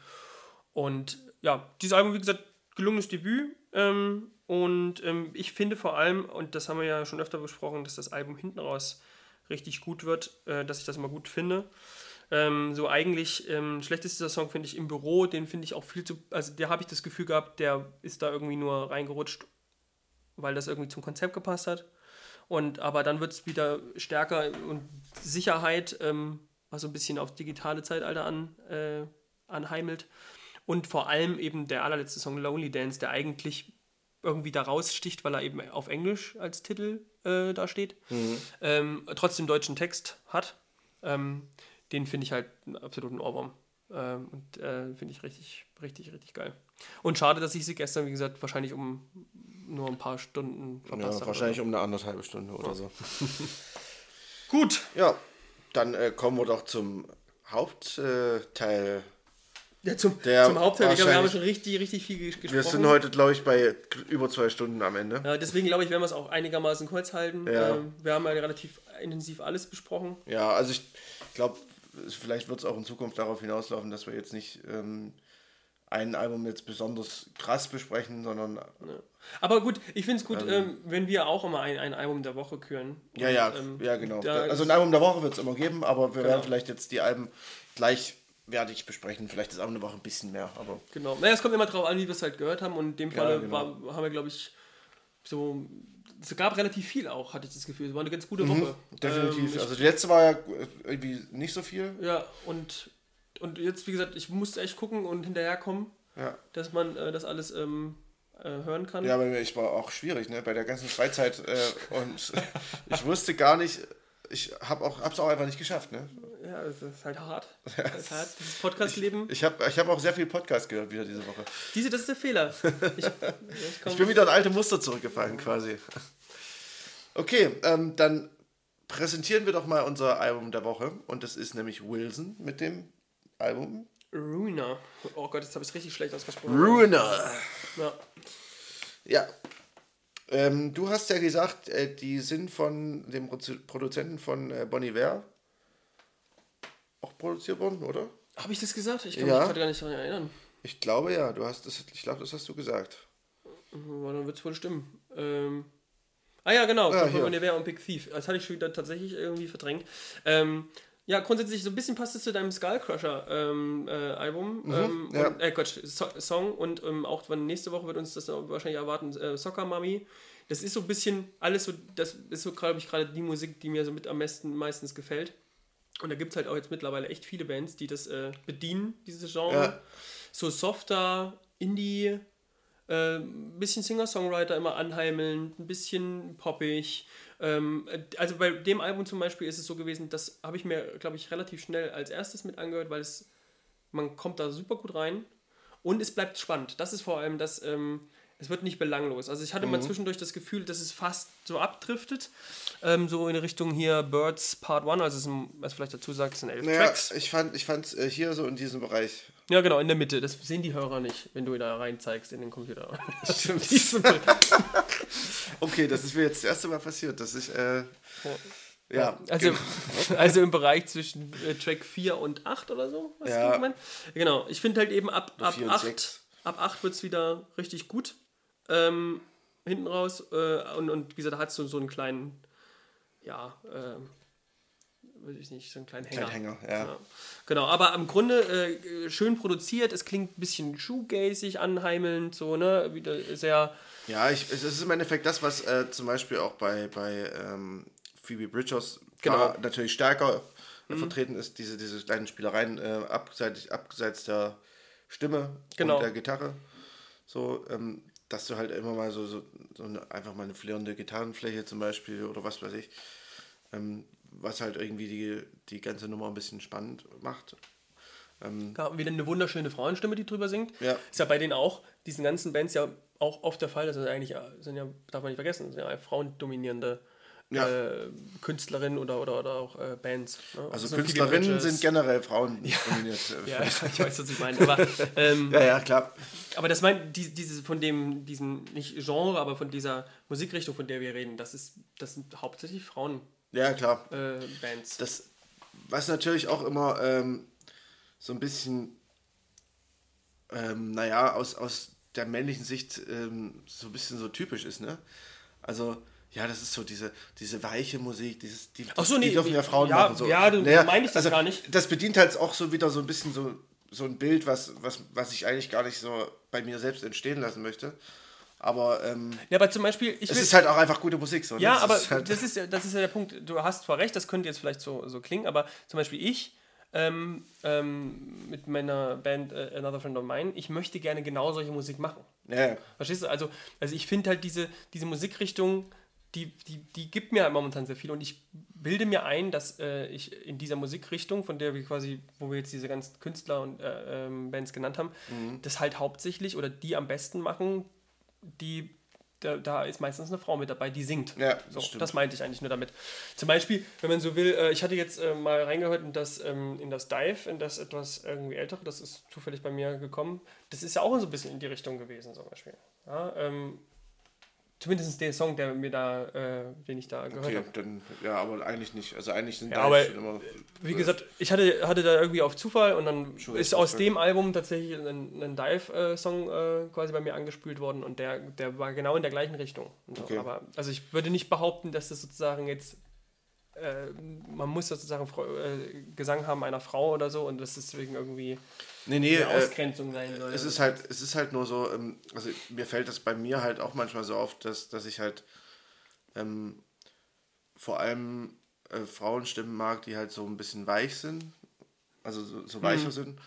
und ja, dieses Album, wie gesagt, gelungenes Debüt. Ähm, und ähm, ich finde vor allem, und das haben wir ja schon öfter besprochen, dass das Album hinten raus richtig gut wird, äh, dass ich das immer gut finde. Ähm, so eigentlich, ähm, schlechtester Song finde ich im Büro, den finde ich auch viel zu, also der habe ich das Gefühl gehabt, der ist da irgendwie nur reingerutscht, weil das irgendwie zum Konzept gepasst hat. Und aber dann wird es wieder stärker und Sicherheit ähm, was so ein bisschen aufs digitale Zeitalter an, äh, anheimelt. Und vor allem eben der allerletzte Song Lonely Dance, der eigentlich irgendwie da raussticht, weil er eben auf Englisch als Titel äh, da steht, mhm. ähm, trotzdem deutschen Text hat. Ähm, den finde ich halt einen absoluten Ohrwurm. Ähm, und äh, finde ich richtig, richtig, richtig geil. Und schade, dass ich sie gestern, wie gesagt, wahrscheinlich um nur ein paar Stunden verpasst ja, habe. Wahrscheinlich um eine anderthalbe Stunde oder ja. so. [LAUGHS] Gut. Ja, dann äh, kommen wir doch zum Hauptteil. Ja, zum, zum Hauptteil. Ich glaube, wir haben schon richtig, richtig viel gesprochen. Wir sind heute, glaube ich, bei über zwei Stunden am Ende. Ja, deswegen glaube ich, werden wir es auch einigermaßen kurz halten. Ja. Ähm, wir haben ja relativ intensiv alles besprochen. Ja, also ich glaube, vielleicht wird es auch in Zukunft darauf hinauslaufen, dass wir jetzt nicht ähm, ein Album jetzt besonders krass besprechen, sondern. Ja. Aber gut, ich finde es gut, ähm, ähm, wenn wir auch immer ein, ein Album der Woche küren. Ja, ja, ähm, ja, genau. Also ein Album der Woche wird es immer geben, aber wir genau. werden vielleicht jetzt die Alben gleichwertig besprechen. Vielleicht ist auch eine Woche ein bisschen mehr, aber. Genau. Naja, es kommt immer darauf an, wie wir es halt gehört haben und in dem Fall ja, genau. haben wir, glaube ich, so es gab relativ viel auch, hatte ich das Gefühl. Es war eine ganz gute mhm, Woche. definitiv. Ähm, also die letzte war ja irgendwie nicht so viel. Ja, und und jetzt, wie gesagt, ich musste echt gucken und hinterherkommen, ja. dass man äh, das alles ähm, äh, hören kann. Ja, aber ich war auch schwierig, ne? Bei der ganzen Freizeit äh, und [LAUGHS] ich wusste gar nicht, ich habe auch, hab's auch einfach nicht geschafft, ne? Ja, es ist halt hart. [LAUGHS] Das ist hart, dieses Podcast-Leben. Ich, ich habe ich hab auch sehr viel Podcast gehört wieder diese Woche. Diese, das ist der Fehler. [LAUGHS] Ich, ich bin wieder in alte Muster zurückgefallen quasi. Okay, ähm, dann präsentieren wir doch mal unser Album der Woche und das ist nämlich Wilson mit dem Album? Ruiner. Oh Gott, jetzt habe ich es richtig schlecht ausgesprochen. Ruiner. Ja. Ja. Ähm, du hast ja gesagt, äh, die sind von dem Produzenten von äh, Bon Iver auch produziert worden, oder? Habe ich das gesagt? Ich kann ja. mich gerade gar nicht daran erinnern. Ich glaube ja, du hast das, ich glaube, das hast du gesagt. Ja, dann wird es wohl stimmen. Ähm, ah ja, genau, ah, von Bon Iver und Big Thief. Das hatte ich schon wieder tatsächlich irgendwie verdrängt. Ähm, ja, grundsätzlich so ein bisschen passt es zu deinem Skullcrusher ähm, äh, Album. Mhm, ähm, ja. und, äh, Quatsch, so Song und ähm, auch nächste Woche wird uns das wahrscheinlich erwarten, äh, Soccer Mummy. Das ist so ein bisschen alles so, das ist so, glaube ich, gerade die Musik, die mir so mit am besten meistens gefällt. Und da gibt es halt auch jetzt mittlerweile echt viele Bands, die das äh, bedienen, dieses Genre. Ja. So softer, Indie, ein äh, bisschen Singer-Songwriter immer anheimeln, ein bisschen poppig. Ähm, also bei dem Album zum Beispiel ist es so gewesen, das habe ich mir, glaube ich, relativ schnell als erstes mit angehört, weil es man kommt da super gut rein und es bleibt spannend. Das ist vor allem das, ähm, es wird nicht belanglos. Also ich hatte mhm. mal zwischendurch das Gefühl, dass es fast so abdriftet, ähm, so in Richtung hier Birds Part 1, also es sind, was vielleicht dazu sagt, es sind elf naja, Tracks. Ich fand es ich fand's, äh, hier so in diesem Bereich. Ja, genau, in der Mitte. Das sehen die Hörer nicht, wenn du da rein zeigst in den Computer. [LAUGHS] Stimmt. [LAUGHS] okay, das ist mir jetzt das erste Mal passiert, dass ich... Äh, ja. ja. Also, genau. [LAUGHS] also im Bereich zwischen äh, Track 4 und 8 oder so, was ja. du Genau, ich finde halt eben ab, ab 8, ab 8 wird es wieder richtig gut. Ähm, hinten raus. Äh, und, und wie gesagt, da hat es so, so einen kleinen, ja, äh, weiß ich nicht, so einen kleinen Hänger. Hänger, ja. ja. Genau, aber im Grunde äh, schön produziert. Es klingt ein bisschen shoegazig, anheimelnd, so, ne? Wieder sehr. Ja, ich, es ist im Endeffekt das, was äh, zum Beispiel auch bei, bei ähm, Phoebe Bridgers genau. natürlich stärker mhm. vertreten ist, diese, diese kleinen Spielereien äh, abseits, abseits der Stimme genau. und der Gitarre. So, ähm, dass du halt immer mal so, so, so eine, einfach mal eine flirrende Gitarrenfläche zum Beispiel oder was weiß ich, ähm, was halt irgendwie die, die ganze Nummer ein bisschen spannend macht. Ähm, ja, wieder eine wunderschöne Frauenstimme, die drüber singt. Ja. Ist ja bei denen auch, diesen ganzen Bands ja auch oft der Fall, das sind eigentlich, sind ja, darf man nicht vergessen, sind ja frauendominierende ja. äh, Künstlerinnen oder, oder, oder auch äh, Bands. Ne? Also, also Künstlerinnen sind generell Frauen [LAUGHS] ja. dominiert. Äh, ja, [LAUGHS] ich weiß, was ich meine. Aber, ähm, ja, ja, klar. Aber das meint, die, diese, von dem, diesem, nicht Genre, aber von dieser Musikrichtung, von der wir reden, das, ist, das sind hauptsächlich Frauen. Ja, klar. Äh, Bands. Das, was natürlich auch immer ähm, so ein bisschen, ähm, naja, aus, aus der männlichen Sicht ähm, so ein bisschen so typisch ist, ne? Also, ja, das ist so diese, diese weiche Musik, dieses, die, Ach so, nee, die dürfen ja Frauen ja, machen. So. Ja, du naja, meine ich das also, gar nicht. Das bedient halt auch so wieder so ein bisschen so, so ein Bild, was, was, was ich eigentlich gar nicht so bei mir selbst entstehen lassen möchte. Aber, ähm, ja, aber zum Beispiel, es ist halt auch einfach gute Musik. So, ne? Ja, aber ist halt das, ist, das ist ja der Punkt. Du hast zwar recht, das könnte jetzt vielleicht so, so klingen, aber zum Beispiel ich ähm, ähm, mit meiner Band äh, Another Friend of Mine, ich möchte gerne genau solche Musik machen. Ja. Verstehst du? Also, also ich finde halt diese, diese Musikrichtung die, die, die gibt mir momentan sehr viel und ich bilde mir ein, dass äh, ich in dieser Musikrichtung, von der wir quasi, wo wir jetzt diese ganzen Künstler und äh, ähm, Bands genannt haben, mhm. das halt hauptsächlich oder die am besten machen, die da, da, ist meistens eine Frau mit dabei, die singt. Ja, das, so, das meinte ich eigentlich nur damit. Zum Beispiel, wenn man so will, äh, ich hatte jetzt äh, mal reingehört in das, ähm, in das Dive, in das etwas irgendwie ältere, das ist zufällig bei mir gekommen. Das ist ja auch so ein bisschen in die Richtung gewesen, zum Beispiel. Ja, ähm, Zumindest der Song, der mir da, äh, den ich da gehört okay, habe. Dann, ja, aber eigentlich nicht. Also eigentlich sind ja, aber immer. Wie gesagt, ich hatte, hatte da irgendwie auf Zufall und dann Schuhe ist aus dem Album tatsächlich ein, ein Dive-Song äh, quasi bei mir angespült worden und der, der war genau in der gleichen Richtung. So. Okay. Aber also ich würde nicht behaupten, dass das sozusagen jetzt äh, man muss sozusagen äh, Gesang haben einer Frau oder so und das deswegen irgendwie nee, nee, eine äh, Ausgrenzung sein soll. Es ist halt, es ist halt nur so, ähm, also mir fällt das bei mir halt auch manchmal so auf, dass, dass ich halt ähm, vor allem äh, Frauenstimmen mag, die halt so ein bisschen weich sind, also so, so weicher mhm. sind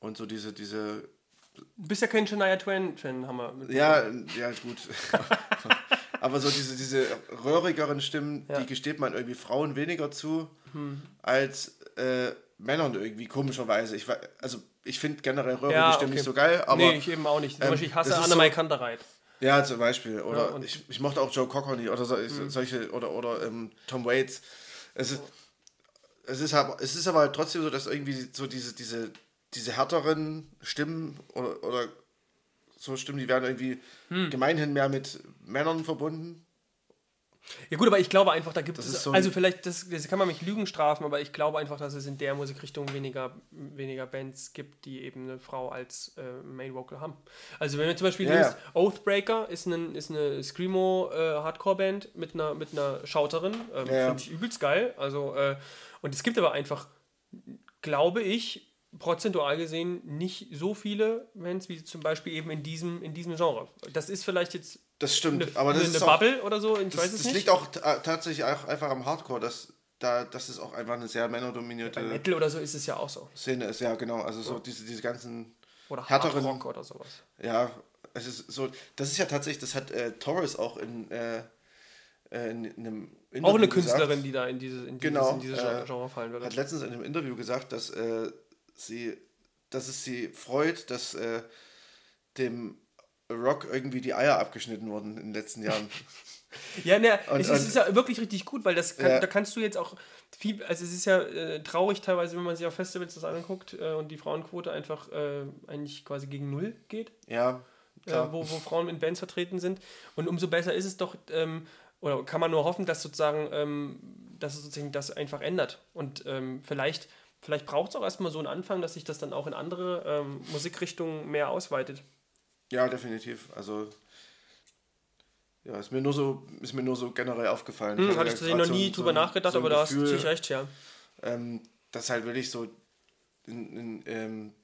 und so diese, diese Du bist ja kein Shania Twain-Fan, haben wir. Ja, ja, gut. [LAUGHS] Aber so diese, diese röhrigeren Stimmen, ja. die gesteht man irgendwie Frauen weniger zu hm. als äh, Männern irgendwie, komischerweise. Ich, also ich finde generell röhrige ja, okay. nicht so geil, aber... Nee, ich eben auch nicht. Zum ähm, Beispiel, ich hasse Annemai so, Kantereit. Ja, zum Beispiel. Oder ja, ich, ich mochte auch Joe Cocker nie oder so, mhm. solche, oder, oder ähm, Tom Waits. Es ist, es, ist aber, es ist aber halt trotzdem so, dass irgendwie so diese, diese, diese härteren Stimmen oder, oder so Stimmen, die werden irgendwie hm. gemeinhin mehr mit Männern verbunden. Ja gut, aber ich glaube einfach, da gibt das es, so also vielleicht, das, das kann man mich Lügen strafen, aber ich glaube einfach, dass es in der Musikrichtung weniger, weniger Bands gibt, die eben eine Frau als äh, Main Vocal haben. Also wenn wir zum Beispiel ja, ja. Oathbreaker ist, ein, ist eine Screamo äh, Hardcore-Band mit einer, mit einer Schauterin, ähm, ja, finde ich übelst geil. Also, äh, und es gibt aber einfach, glaube ich, prozentual gesehen nicht so viele Bands wie zum Beispiel eben in diesem, in diesem Genre. Das ist vielleicht jetzt das stimmt, eine, aber das eine ist Bubble auch, oder so, ich das, weiß es das nicht. liegt auch tatsächlich auch einfach am Hardcore, dass da, das ist auch einfach eine sehr männerdominierte ja, Metal oder so ist es ja auch so. Szene ist ja genau, also so ja. diese, diese ganzen oder härteren Rock oder sowas. Ja, es ist so, das ist ja tatsächlich, das hat äh, Torres auch in, äh, äh in, in einem Interview Auch eine Künstlerin, gesagt. die da in, diese, in genau, dieses, in dieses äh, Genre fallen würde. Hat letztens in einem Interview gesagt, dass äh, sie dass es sie freut, dass äh, dem Rock irgendwie die Eier abgeschnitten wurden in den letzten Jahren. [LAUGHS] ja, ne, es, es, ist ja wirklich richtig gut, weil das kann, ja. da kannst du jetzt auch viel, also es ist ja äh, traurig teilweise, wenn man sich auf Festivals das anguckt äh, und die Frauenquote einfach äh, eigentlich quasi gegen null geht. Ja. Äh, wo, wo Frauen in Bands vertreten sind. Und umso besser ist es doch, ähm, oder kann man nur hoffen, dass sozusagen, ähm, dass es sozusagen das einfach ändert. Und ähm, vielleicht, vielleicht braucht es auch erstmal so einen Anfang, dass sich das dann auch in andere ähm, Musikrichtungen mehr ausweitet. Ja, definitiv. Also ja, ist mir nur so, ist mir nur so generell aufgefallen. Hm, hatte ich tatsächlich noch nie so, drüber nachgedacht, so aber da hast du natürlich recht, ja. Ähm, dass halt wirklich so in, in, ähm,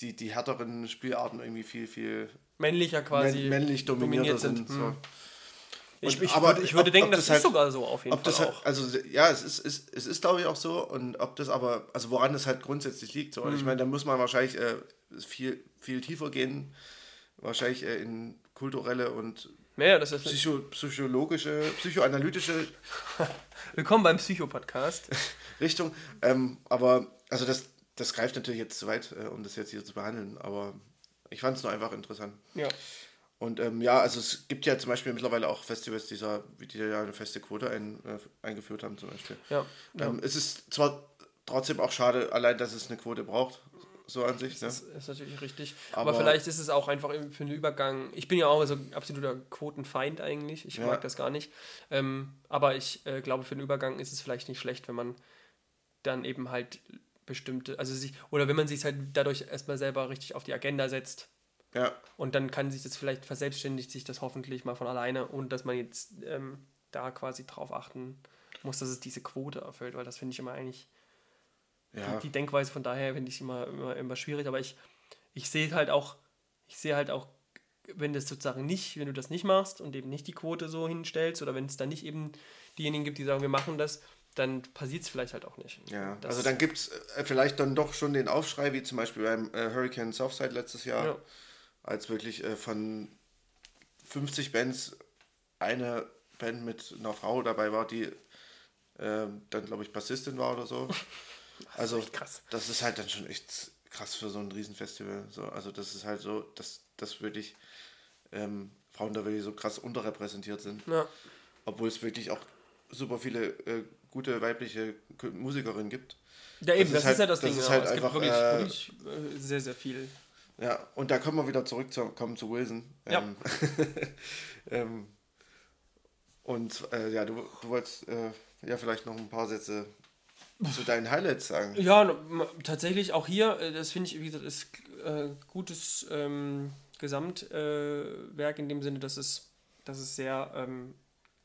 die, die härteren Spielarten irgendwie viel, viel männlicher quasi männlich dominiert sind. sind hm. Ich, ich, aber, würde, ich würde ob, denken, ob das, das ist halt, sogar so auf jeden Fall. Halt, also ja, es ist, ist, es ist glaube ich auch so. Und ob das aber, also woran das halt grundsätzlich liegt. So. Und ich hm. meine, da muss man wahrscheinlich äh, viel, viel tiefer gehen. Wahrscheinlich äh, in kulturelle und ja, das ist Psycho, psychologische, psychoanalytische. [LAUGHS] Willkommen beim Psycho-Podcast. [LAUGHS] Richtung. Ähm, aber, also das, das greift natürlich jetzt zu weit, äh, um das jetzt hier zu behandeln. Aber ich fand es nur einfach interessant. Ja. Und ähm, ja, also es gibt ja zum Beispiel mittlerweile auch Festivals, die, die ja eine feste Quote ein, äh, eingeführt haben, zum Beispiel. Ja, ähm, Es ist zwar trotzdem auch schade, allein, dass es eine Quote braucht, so an sich. Das ne? ist, ist, natürlich richtig. Aber, Aber, vielleicht ist es auch einfach für einen Übergang. Ich bin ja auch so ein absoluter Quotenfeind eigentlich. Ich ja. mag das gar nicht. Ähm, aber ich äh, glaube, für einen Übergang ist es vielleicht nicht schlecht, wenn man dann eben halt bestimmte, also sich, oder wenn man sich halt dadurch erstmal selber richtig auf die Agenda setzt. Ja. Und dann kann sich das vielleicht verselbstständigt sich das hoffentlich mal von alleine und dass man jetzt ähm, da quasi drauf achten muss, dass es diese Quote erfüllt, weil das finde ich immer eigentlich ja. die, die, Denkweise von daher finde ich immer, immer, immer schwierig, aber ich, ich sehe halt auch, ich sehe halt auch, wenn das sozusagen nicht, wenn du das nicht machst und eben nicht die Quote so hinstellst oder wenn es dann nicht eben diejenigen gibt, die sagen, wir machen das, dann passiert es vielleicht halt auch nicht. Ja, das also dann gibt es äh, vielleicht dann doch schon den Aufschrei, wie zum Beispiel beim äh, Hurricane Southside letztes Jahr, ja. Als wirklich äh, von 50 Bands eine Band mit einer Frau dabei war, die äh, dann, glaube ich, Bassistin war oder so. [LAUGHS] Also, das krass. das ist halt dann schon echt krass für so ein Riesenfestival. So, also das ist halt so, dass, dass wirklich ähm, Frauen da wirklich so krass unterrepräsentiert sind. Ja. Obwohl es wirklich auch super viele äh, gute weibliche Musikerinnen gibt. Ja, eben, das, das ist, halt, ja das, das Ding. Ist halt es einfach, gibt wirklich, äh, wirklich äh, sehr, sehr viel. Ja, und da kommen wir wieder zurück zu, kommen zu Wilson. Ja. Ähm, [LAUGHS] ähm, und äh, ja, du, du wolltest äh, ja vielleicht noch ein paar Sätze zu deinen Highlights sagen. Ja, tatsächlich auch hier, äh, das finde ich, wie gesagt, ist äh, gutes ähm, Gesamtwerk äh, in dem Sinne, dass es, dass es sehr, ähm,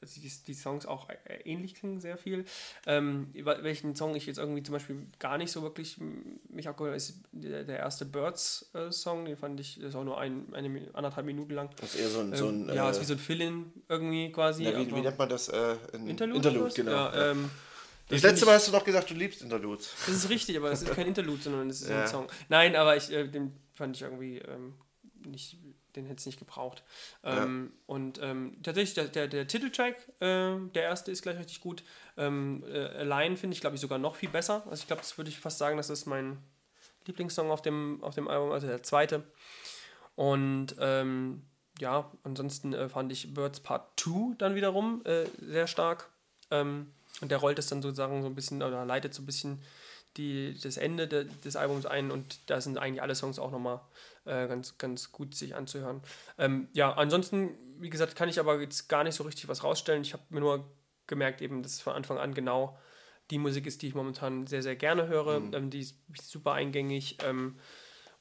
die, die Songs auch äh, ähnlich klingen, sehr viel. Ähm, welchen Song ich jetzt irgendwie zum Beispiel gar nicht so wirklich mich abgeholt ist der, der erste Birds-Song, den fand ich, das ist auch nur ein, eine, anderthalb Minuten lang. Das ist eher so ein. So ein ähm, ja, ist wie so ein Fill-In irgendwie quasi. Ja, wie, wie, nennt man das? Äh, Interlude? Interlude, genau. Ja, ähm, das, letzte Mal hast du doch gesagt, du liebst Interludes. Das ist richtig, aber es ist kein [LAUGHS] Interlude, sondern es ist ja. ein Song. Nein, aber ich, äh, den fand ich irgendwie ähm, nicht, den hätte es nicht gebraucht. Ähm, ja. Und ähm, tatsächlich, der, der, der Titeltrack, äh, der erste ist gleich richtig gut. Ähm, äh, Allein finde ich, glaube ich, sogar noch viel besser. Also ich glaube, das würde ich fast sagen, das ist mein Lieblingssong auf dem, auf dem Album, also der zweite. Und ähm, ja, ansonsten äh, fand ich Birds Part 2 dann wiederum äh, sehr stark. Ähm, und der rollt es dann sozusagen so ein bisschen oder leitet so ein bisschen die, das Ende de, des Albums ein und da sind eigentlich alle Songs auch nochmal äh, ganz, ganz gut sich anzuhören. Ähm, ja, ansonsten, wie gesagt, kann ich aber jetzt gar nicht so richtig was rausstellen. Ich habe mir nur gemerkt, eben, dass es von Anfang an genau die Musik ist, die ich momentan sehr, sehr gerne höre. Mhm. Ähm, die ist super eingängig ähm,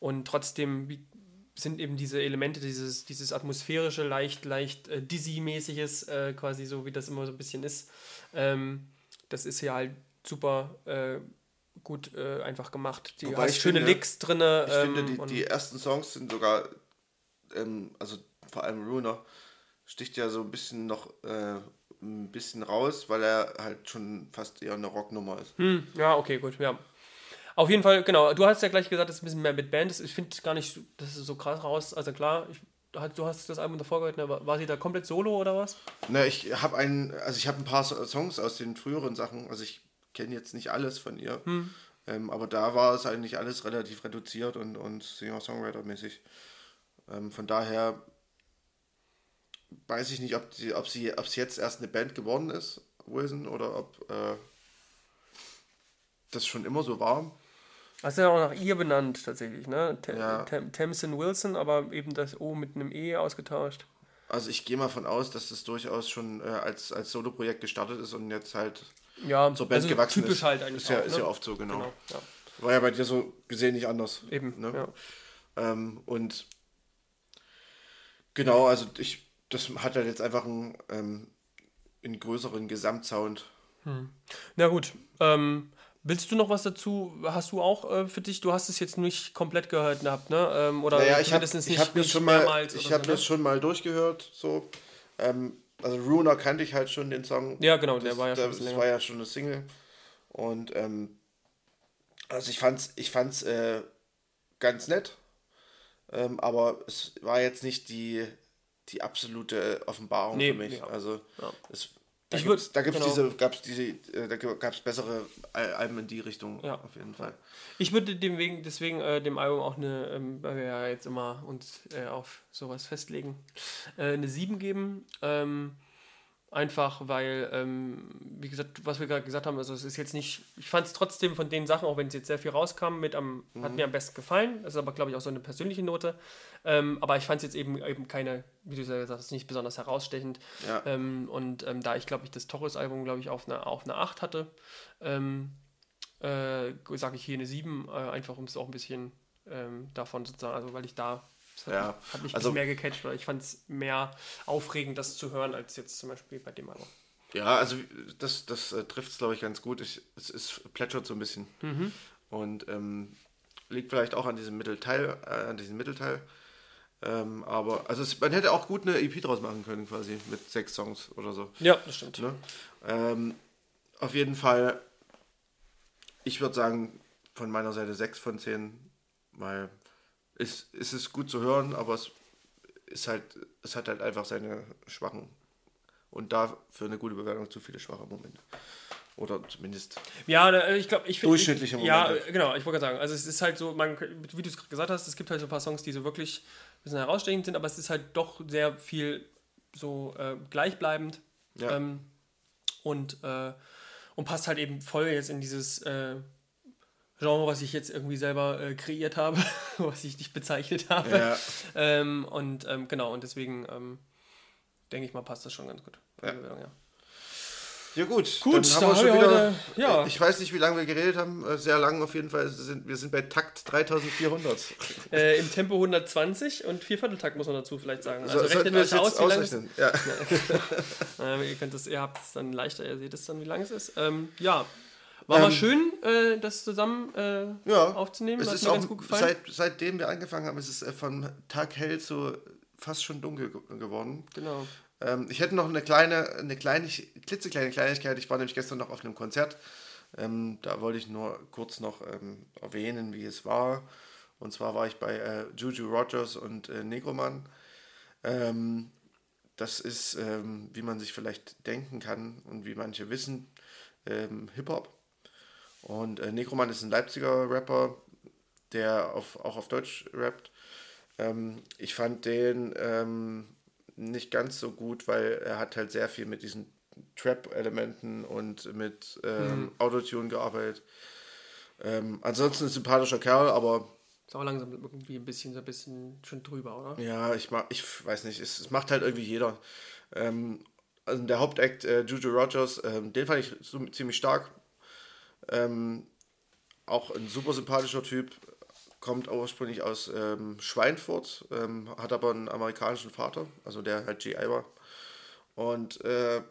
und trotzdem wie, sind eben diese Elemente, dieses, dieses atmosphärische, leicht, leicht äh, Dizzy-mäßiges, äh, quasi so wie das immer so ein bisschen ist, ähm, das ist ja halt super äh, gut äh, einfach gemacht. Die Wobei hast schöne finde, Licks drin. Ich ähm, finde, die, die, ersten Songs sind sogar, ähm, also vor allem Runer, sticht ja so ein bisschen noch äh, ein bisschen raus, weil er halt schon fast eher eine Rocknummer ist. Hm, ja, okay, gut, ja. Auf jeden Fall, genau. Du hast ja gleich gesagt, es ist ein bisschen mehr mit Band. Ich finde gar nicht, das ist so krass raus. Also klar, ich du hast das Album davor gehört, ne? war sie da komplett solo oder was? Ne, ich habe ein, also ich habe ein paar Songs aus den früheren Sachen, also ich kenne jetzt nicht alles von ihr. Hm. Ähm, aber da war es eigentlich alles relativ reduziert und, und Singer-Songwriter-mäßig. Ähm, von daher weiß ich nicht, ob sie, ob sie, ob es jetzt erst eine Band geworden ist, Wilson, oder ob äh, das schon immer so war. Hast du ja auch nach ihr benannt, tatsächlich, ne? T ja. Tamsin Wilson, aber eben das O mit einem E ausgetauscht. Also ich gehe mal von aus, dass das durchaus schon äh, als, als Solo-Projekt gestartet ist und jetzt halt ja, zur Band also gewachsen typisch ist. halt eigentlich. Ist ja, auch, ist ne? ja oft so, genau. genau ja. War ja bei dir so gesehen nicht anders. Eben, ne? ja. Ähm, und genau, also ich, das hat halt jetzt einfach einen, ähm, einen größeren Gesamtsound. Hm. Na gut, ähm, Willst du noch was dazu? Hast du auch äh, für dich, du hast es jetzt nicht komplett gehört gehabt, ne? Ähm, oder naja, ich habe hab mir schon mal, ich habe so, ne? schon mal durchgehört, so. Ähm, also Runer kannte ich halt schon den Song. Ja, genau, der war ja schon. Das war ja schon eine Single. Und ähm, also ich fand's, ich fand's äh, ganz nett. Ähm, aber es war jetzt nicht die, die absolute Offenbarung nee, für mich. Ja. Also ja. es da da gibt's genau. diese, gab's diese, äh, da gab es bessere Alben in die Richtung, ja. auf jeden Fall. Ich würde dem wegen, deswegen äh, dem Album auch eine, ähm, weil wir ja jetzt immer uns äh, auf sowas festlegen, äh, eine 7 geben. Ähm, Einfach weil, ähm, wie gesagt, was wir gerade gesagt haben, also es ist jetzt nicht, ich fand es trotzdem von den Sachen, auch wenn es jetzt sehr viel rauskam, mit am, mhm. hat mir am besten gefallen. Das ist aber, glaube ich, auch so eine persönliche Note. Ähm, aber ich fand es jetzt eben, eben keine, wie du gesagt hast, nicht besonders herausstechend. Ja. Ähm, und ähm, da ich, glaube ich, das Torres-Album, glaube ich, auf eine, auf eine 8 hatte, ähm, äh, sage ich hier eine 7, äh, einfach um es auch ein bisschen ähm, davon sozusagen, also weil ich da das hat, ja. hat mich also, mehr gecatcht, weil ich fand es mehr aufregend, das zu hören, als jetzt zum Beispiel bei dem Album. Ja, also das, das äh, trifft es, glaube ich, ganz gut. Ich, es ist plätschert so ein bisschen. Mhm. Und ähm, liegt vielleicht auch an diesem Mittelteil, äh, an diesem Mittelteil. Ähm, aber also es, man hätte auch gut eine EP draus machen können, quasi, mit sechs Songs oder so. Ja, das stimmt. Ne? Ähm, auf jeden Fall, ich würde sagen, von meiner Seite sechs von zehn, weil ist, ist es gut zu hören, aber es ist halt, es hat halt einfach seine schwachen und da für eine gute Bewertung zu viele schwache Momente. Oder zumindest ja, ich glaube, ich finde durchschnittliche Momente. Ja, genau, ich wollte sagen, also es ist halt so, man, wie du es gerade gesagt hast, es gibt halt so ein paar Songs, die so wirklich ein bisschen herausstechend sind, aber es ist halt doch sehr viel so äh, gleichbleibend. Ja. Ähm, und, äh, und passt halt eben voll jetzt in dieses äh, Genre, was ich jetzt irgendwie selber äh, kreiert habe, [LAUGHS] was ich nicht bezeichnet habe. Ja. Ähm, und ähm, genau, und deswegen ähm, denke ich mal, passt das schon ganz gut. Ja. ja. Ja gut, gut dann haben wir schon wieder, heute, ja. ich weiß nicht, wie lange wir geredet haben, äh, sehr lang auf jeden Fall, sind, wir sind bei Takt 3400. [LAUGHS] Äh, Im Tempo 120 und Viervierteltakt muss man dazu vielleicht sagen. Also so, rechnet euch aus, wie lang es ist. Ja. [LAUGHS] äh, ihr, könnt das, ihr habt es dann leichter, ihr seht es dann, wie lang es ist. Ähm, ja, war ähm, mal schön, äh, das zusammen äh, ja, aufzunehmen. Es ist mir auch, ganz gut gefallen. Seit, seitdem wir angefangen haben, ist es äh, von Tag hell zu fast schon dunkel geworden. Genau. Ähm, ich hätte noch eine kleine, eine kleine, klitzekleine Kleinigkeit. Ich war nämlich gestern noch auf einem Konzert. Ähm, da wollte ich nur kurz noch ähm, erwähnen, wie es war. Und zwar war ich bei äh, Juju Rogers und äh, Negroman. Ähm, das ist, ähm, wie man sich vielleicht denken kann und wie manche wissen, ähm, Hip-Hop. Und äh, Necroman ist ein Leipziger Rapper, der auf, auch auf Deutsch rappt. Ähm, ich fand den ähm, nicht ganz so gut, weil er hat halt sehr viel mit diesen Trap-Elementen und mit ähm, mhm. Autotune gearbeitet. Ähm, ansonsten ein sympathischer Kerl, aber. Ist auch langsam irgendwie ein bisschen so ein bisschen schon drüber, oder? Ja, ich mag, ich weiß nicht, es, es macht halt irgendwie jeder. Ähm, also der Hauptakt, äh, Juju Rogers, ähm, den fand ich so, ziemlich stark. Ähm, auch ein super sympathischer Typ, kommt ursprünglich aus ähm, Schweinfurt, ähm, hat aber einen amerikanischen Vater, also der halt GI war. Und äh,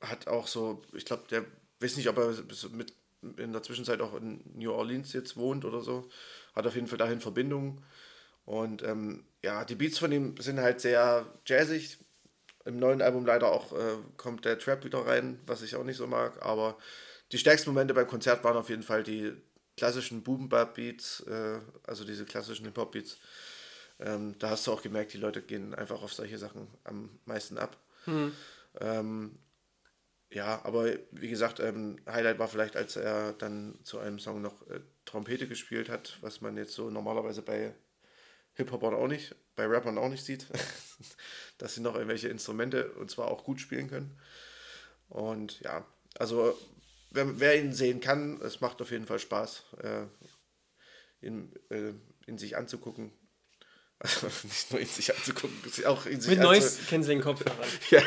hat auch so, ich glaube, der weiß nicht, ob er mit in der Zwischenzeit auch in New Orleans jetzt wohnt oder so. Hat auf jeden Fall dahin Verbindungen. Und ähm, ja, die Beats von ihm sind halt sehr jazzig. Im neuen Album leider auch äh, kommt der Trap wieder rein, was ich auch nicht so mag. Aber die stärksten Momente beim Konzert waren auf jeden Fall die klassischen Boom-Bap-Beats, äh, also diese klassischen Hip-Hop-Beats. Ähm, da hast du auch gemerkt, die Leute gehen einfach auf solche Sachen am meisten ab. Mhm. Ähm, Ja, aber wie gesagt, ähm, Highlight war vielleicht, als er dann zu einem Song noch äh, Trompete gespielt hat, was man jetzt so normalerweise bei Hip-Hopern auch nicht, bei Rappern auch nicht sieht, [LAUGHS] dass sie noch irgendwelche Instrumente und zwar auch gut spielen können. Und ja, also wer, wer ihn sehen kann, es macht auf jeden Fall Spaß, äh, ihn, äh, ihn sich anzugucken. [LAUGHS] Also nicht nur ihn sich anzugucken, auch ihn sich Mit Neues kennen sie den Kopfhörer. [LAUGHS] ja,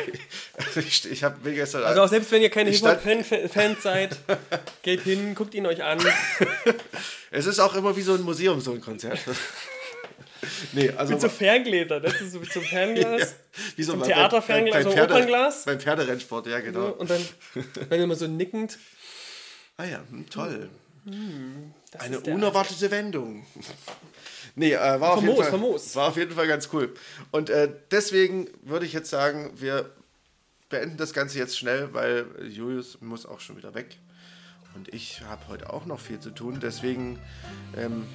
also ich, ich habe gestern. Also auch selbst wenn ihr keine Hip-Hop-Fans seid, [LAUGHS] geht hin, guckt ihn euch an. es ist auch immer wie so ein Museum, so ein Konzert. Nee, also mit so Ferngläser, das ist so mit so Fernglas. ja, wie so ein Theaterfernglas, so ein Opernglas. Beim Pferderennsport, ja, genau. Und dann, dann immer so nickend. Ah ja, hm, toll. Hm, Eine unerwartete Wendung. [LAUGHS] Nee, äh, war, auf jeden Fall, famos. war auf jeden Fall ganz cool. Und äh, deswegen würde ich jetzt sagen, wir beenden das Ganze jetzt schnell, weil Julius muss auch schon wieder weg. Und ich habe heute auch noch viel zu tun. Deswegen ähm,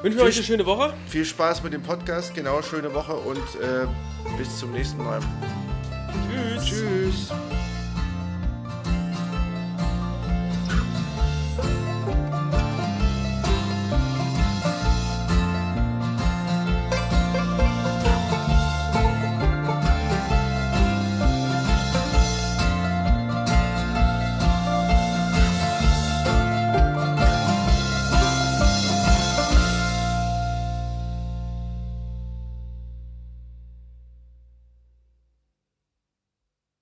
wünschen wir euch eine schöne Woche. Viel Spaß mit dem Podcast. Genau, schöne Woche und äh, bis zum nächsten Mal. Tschüss. Tschüss.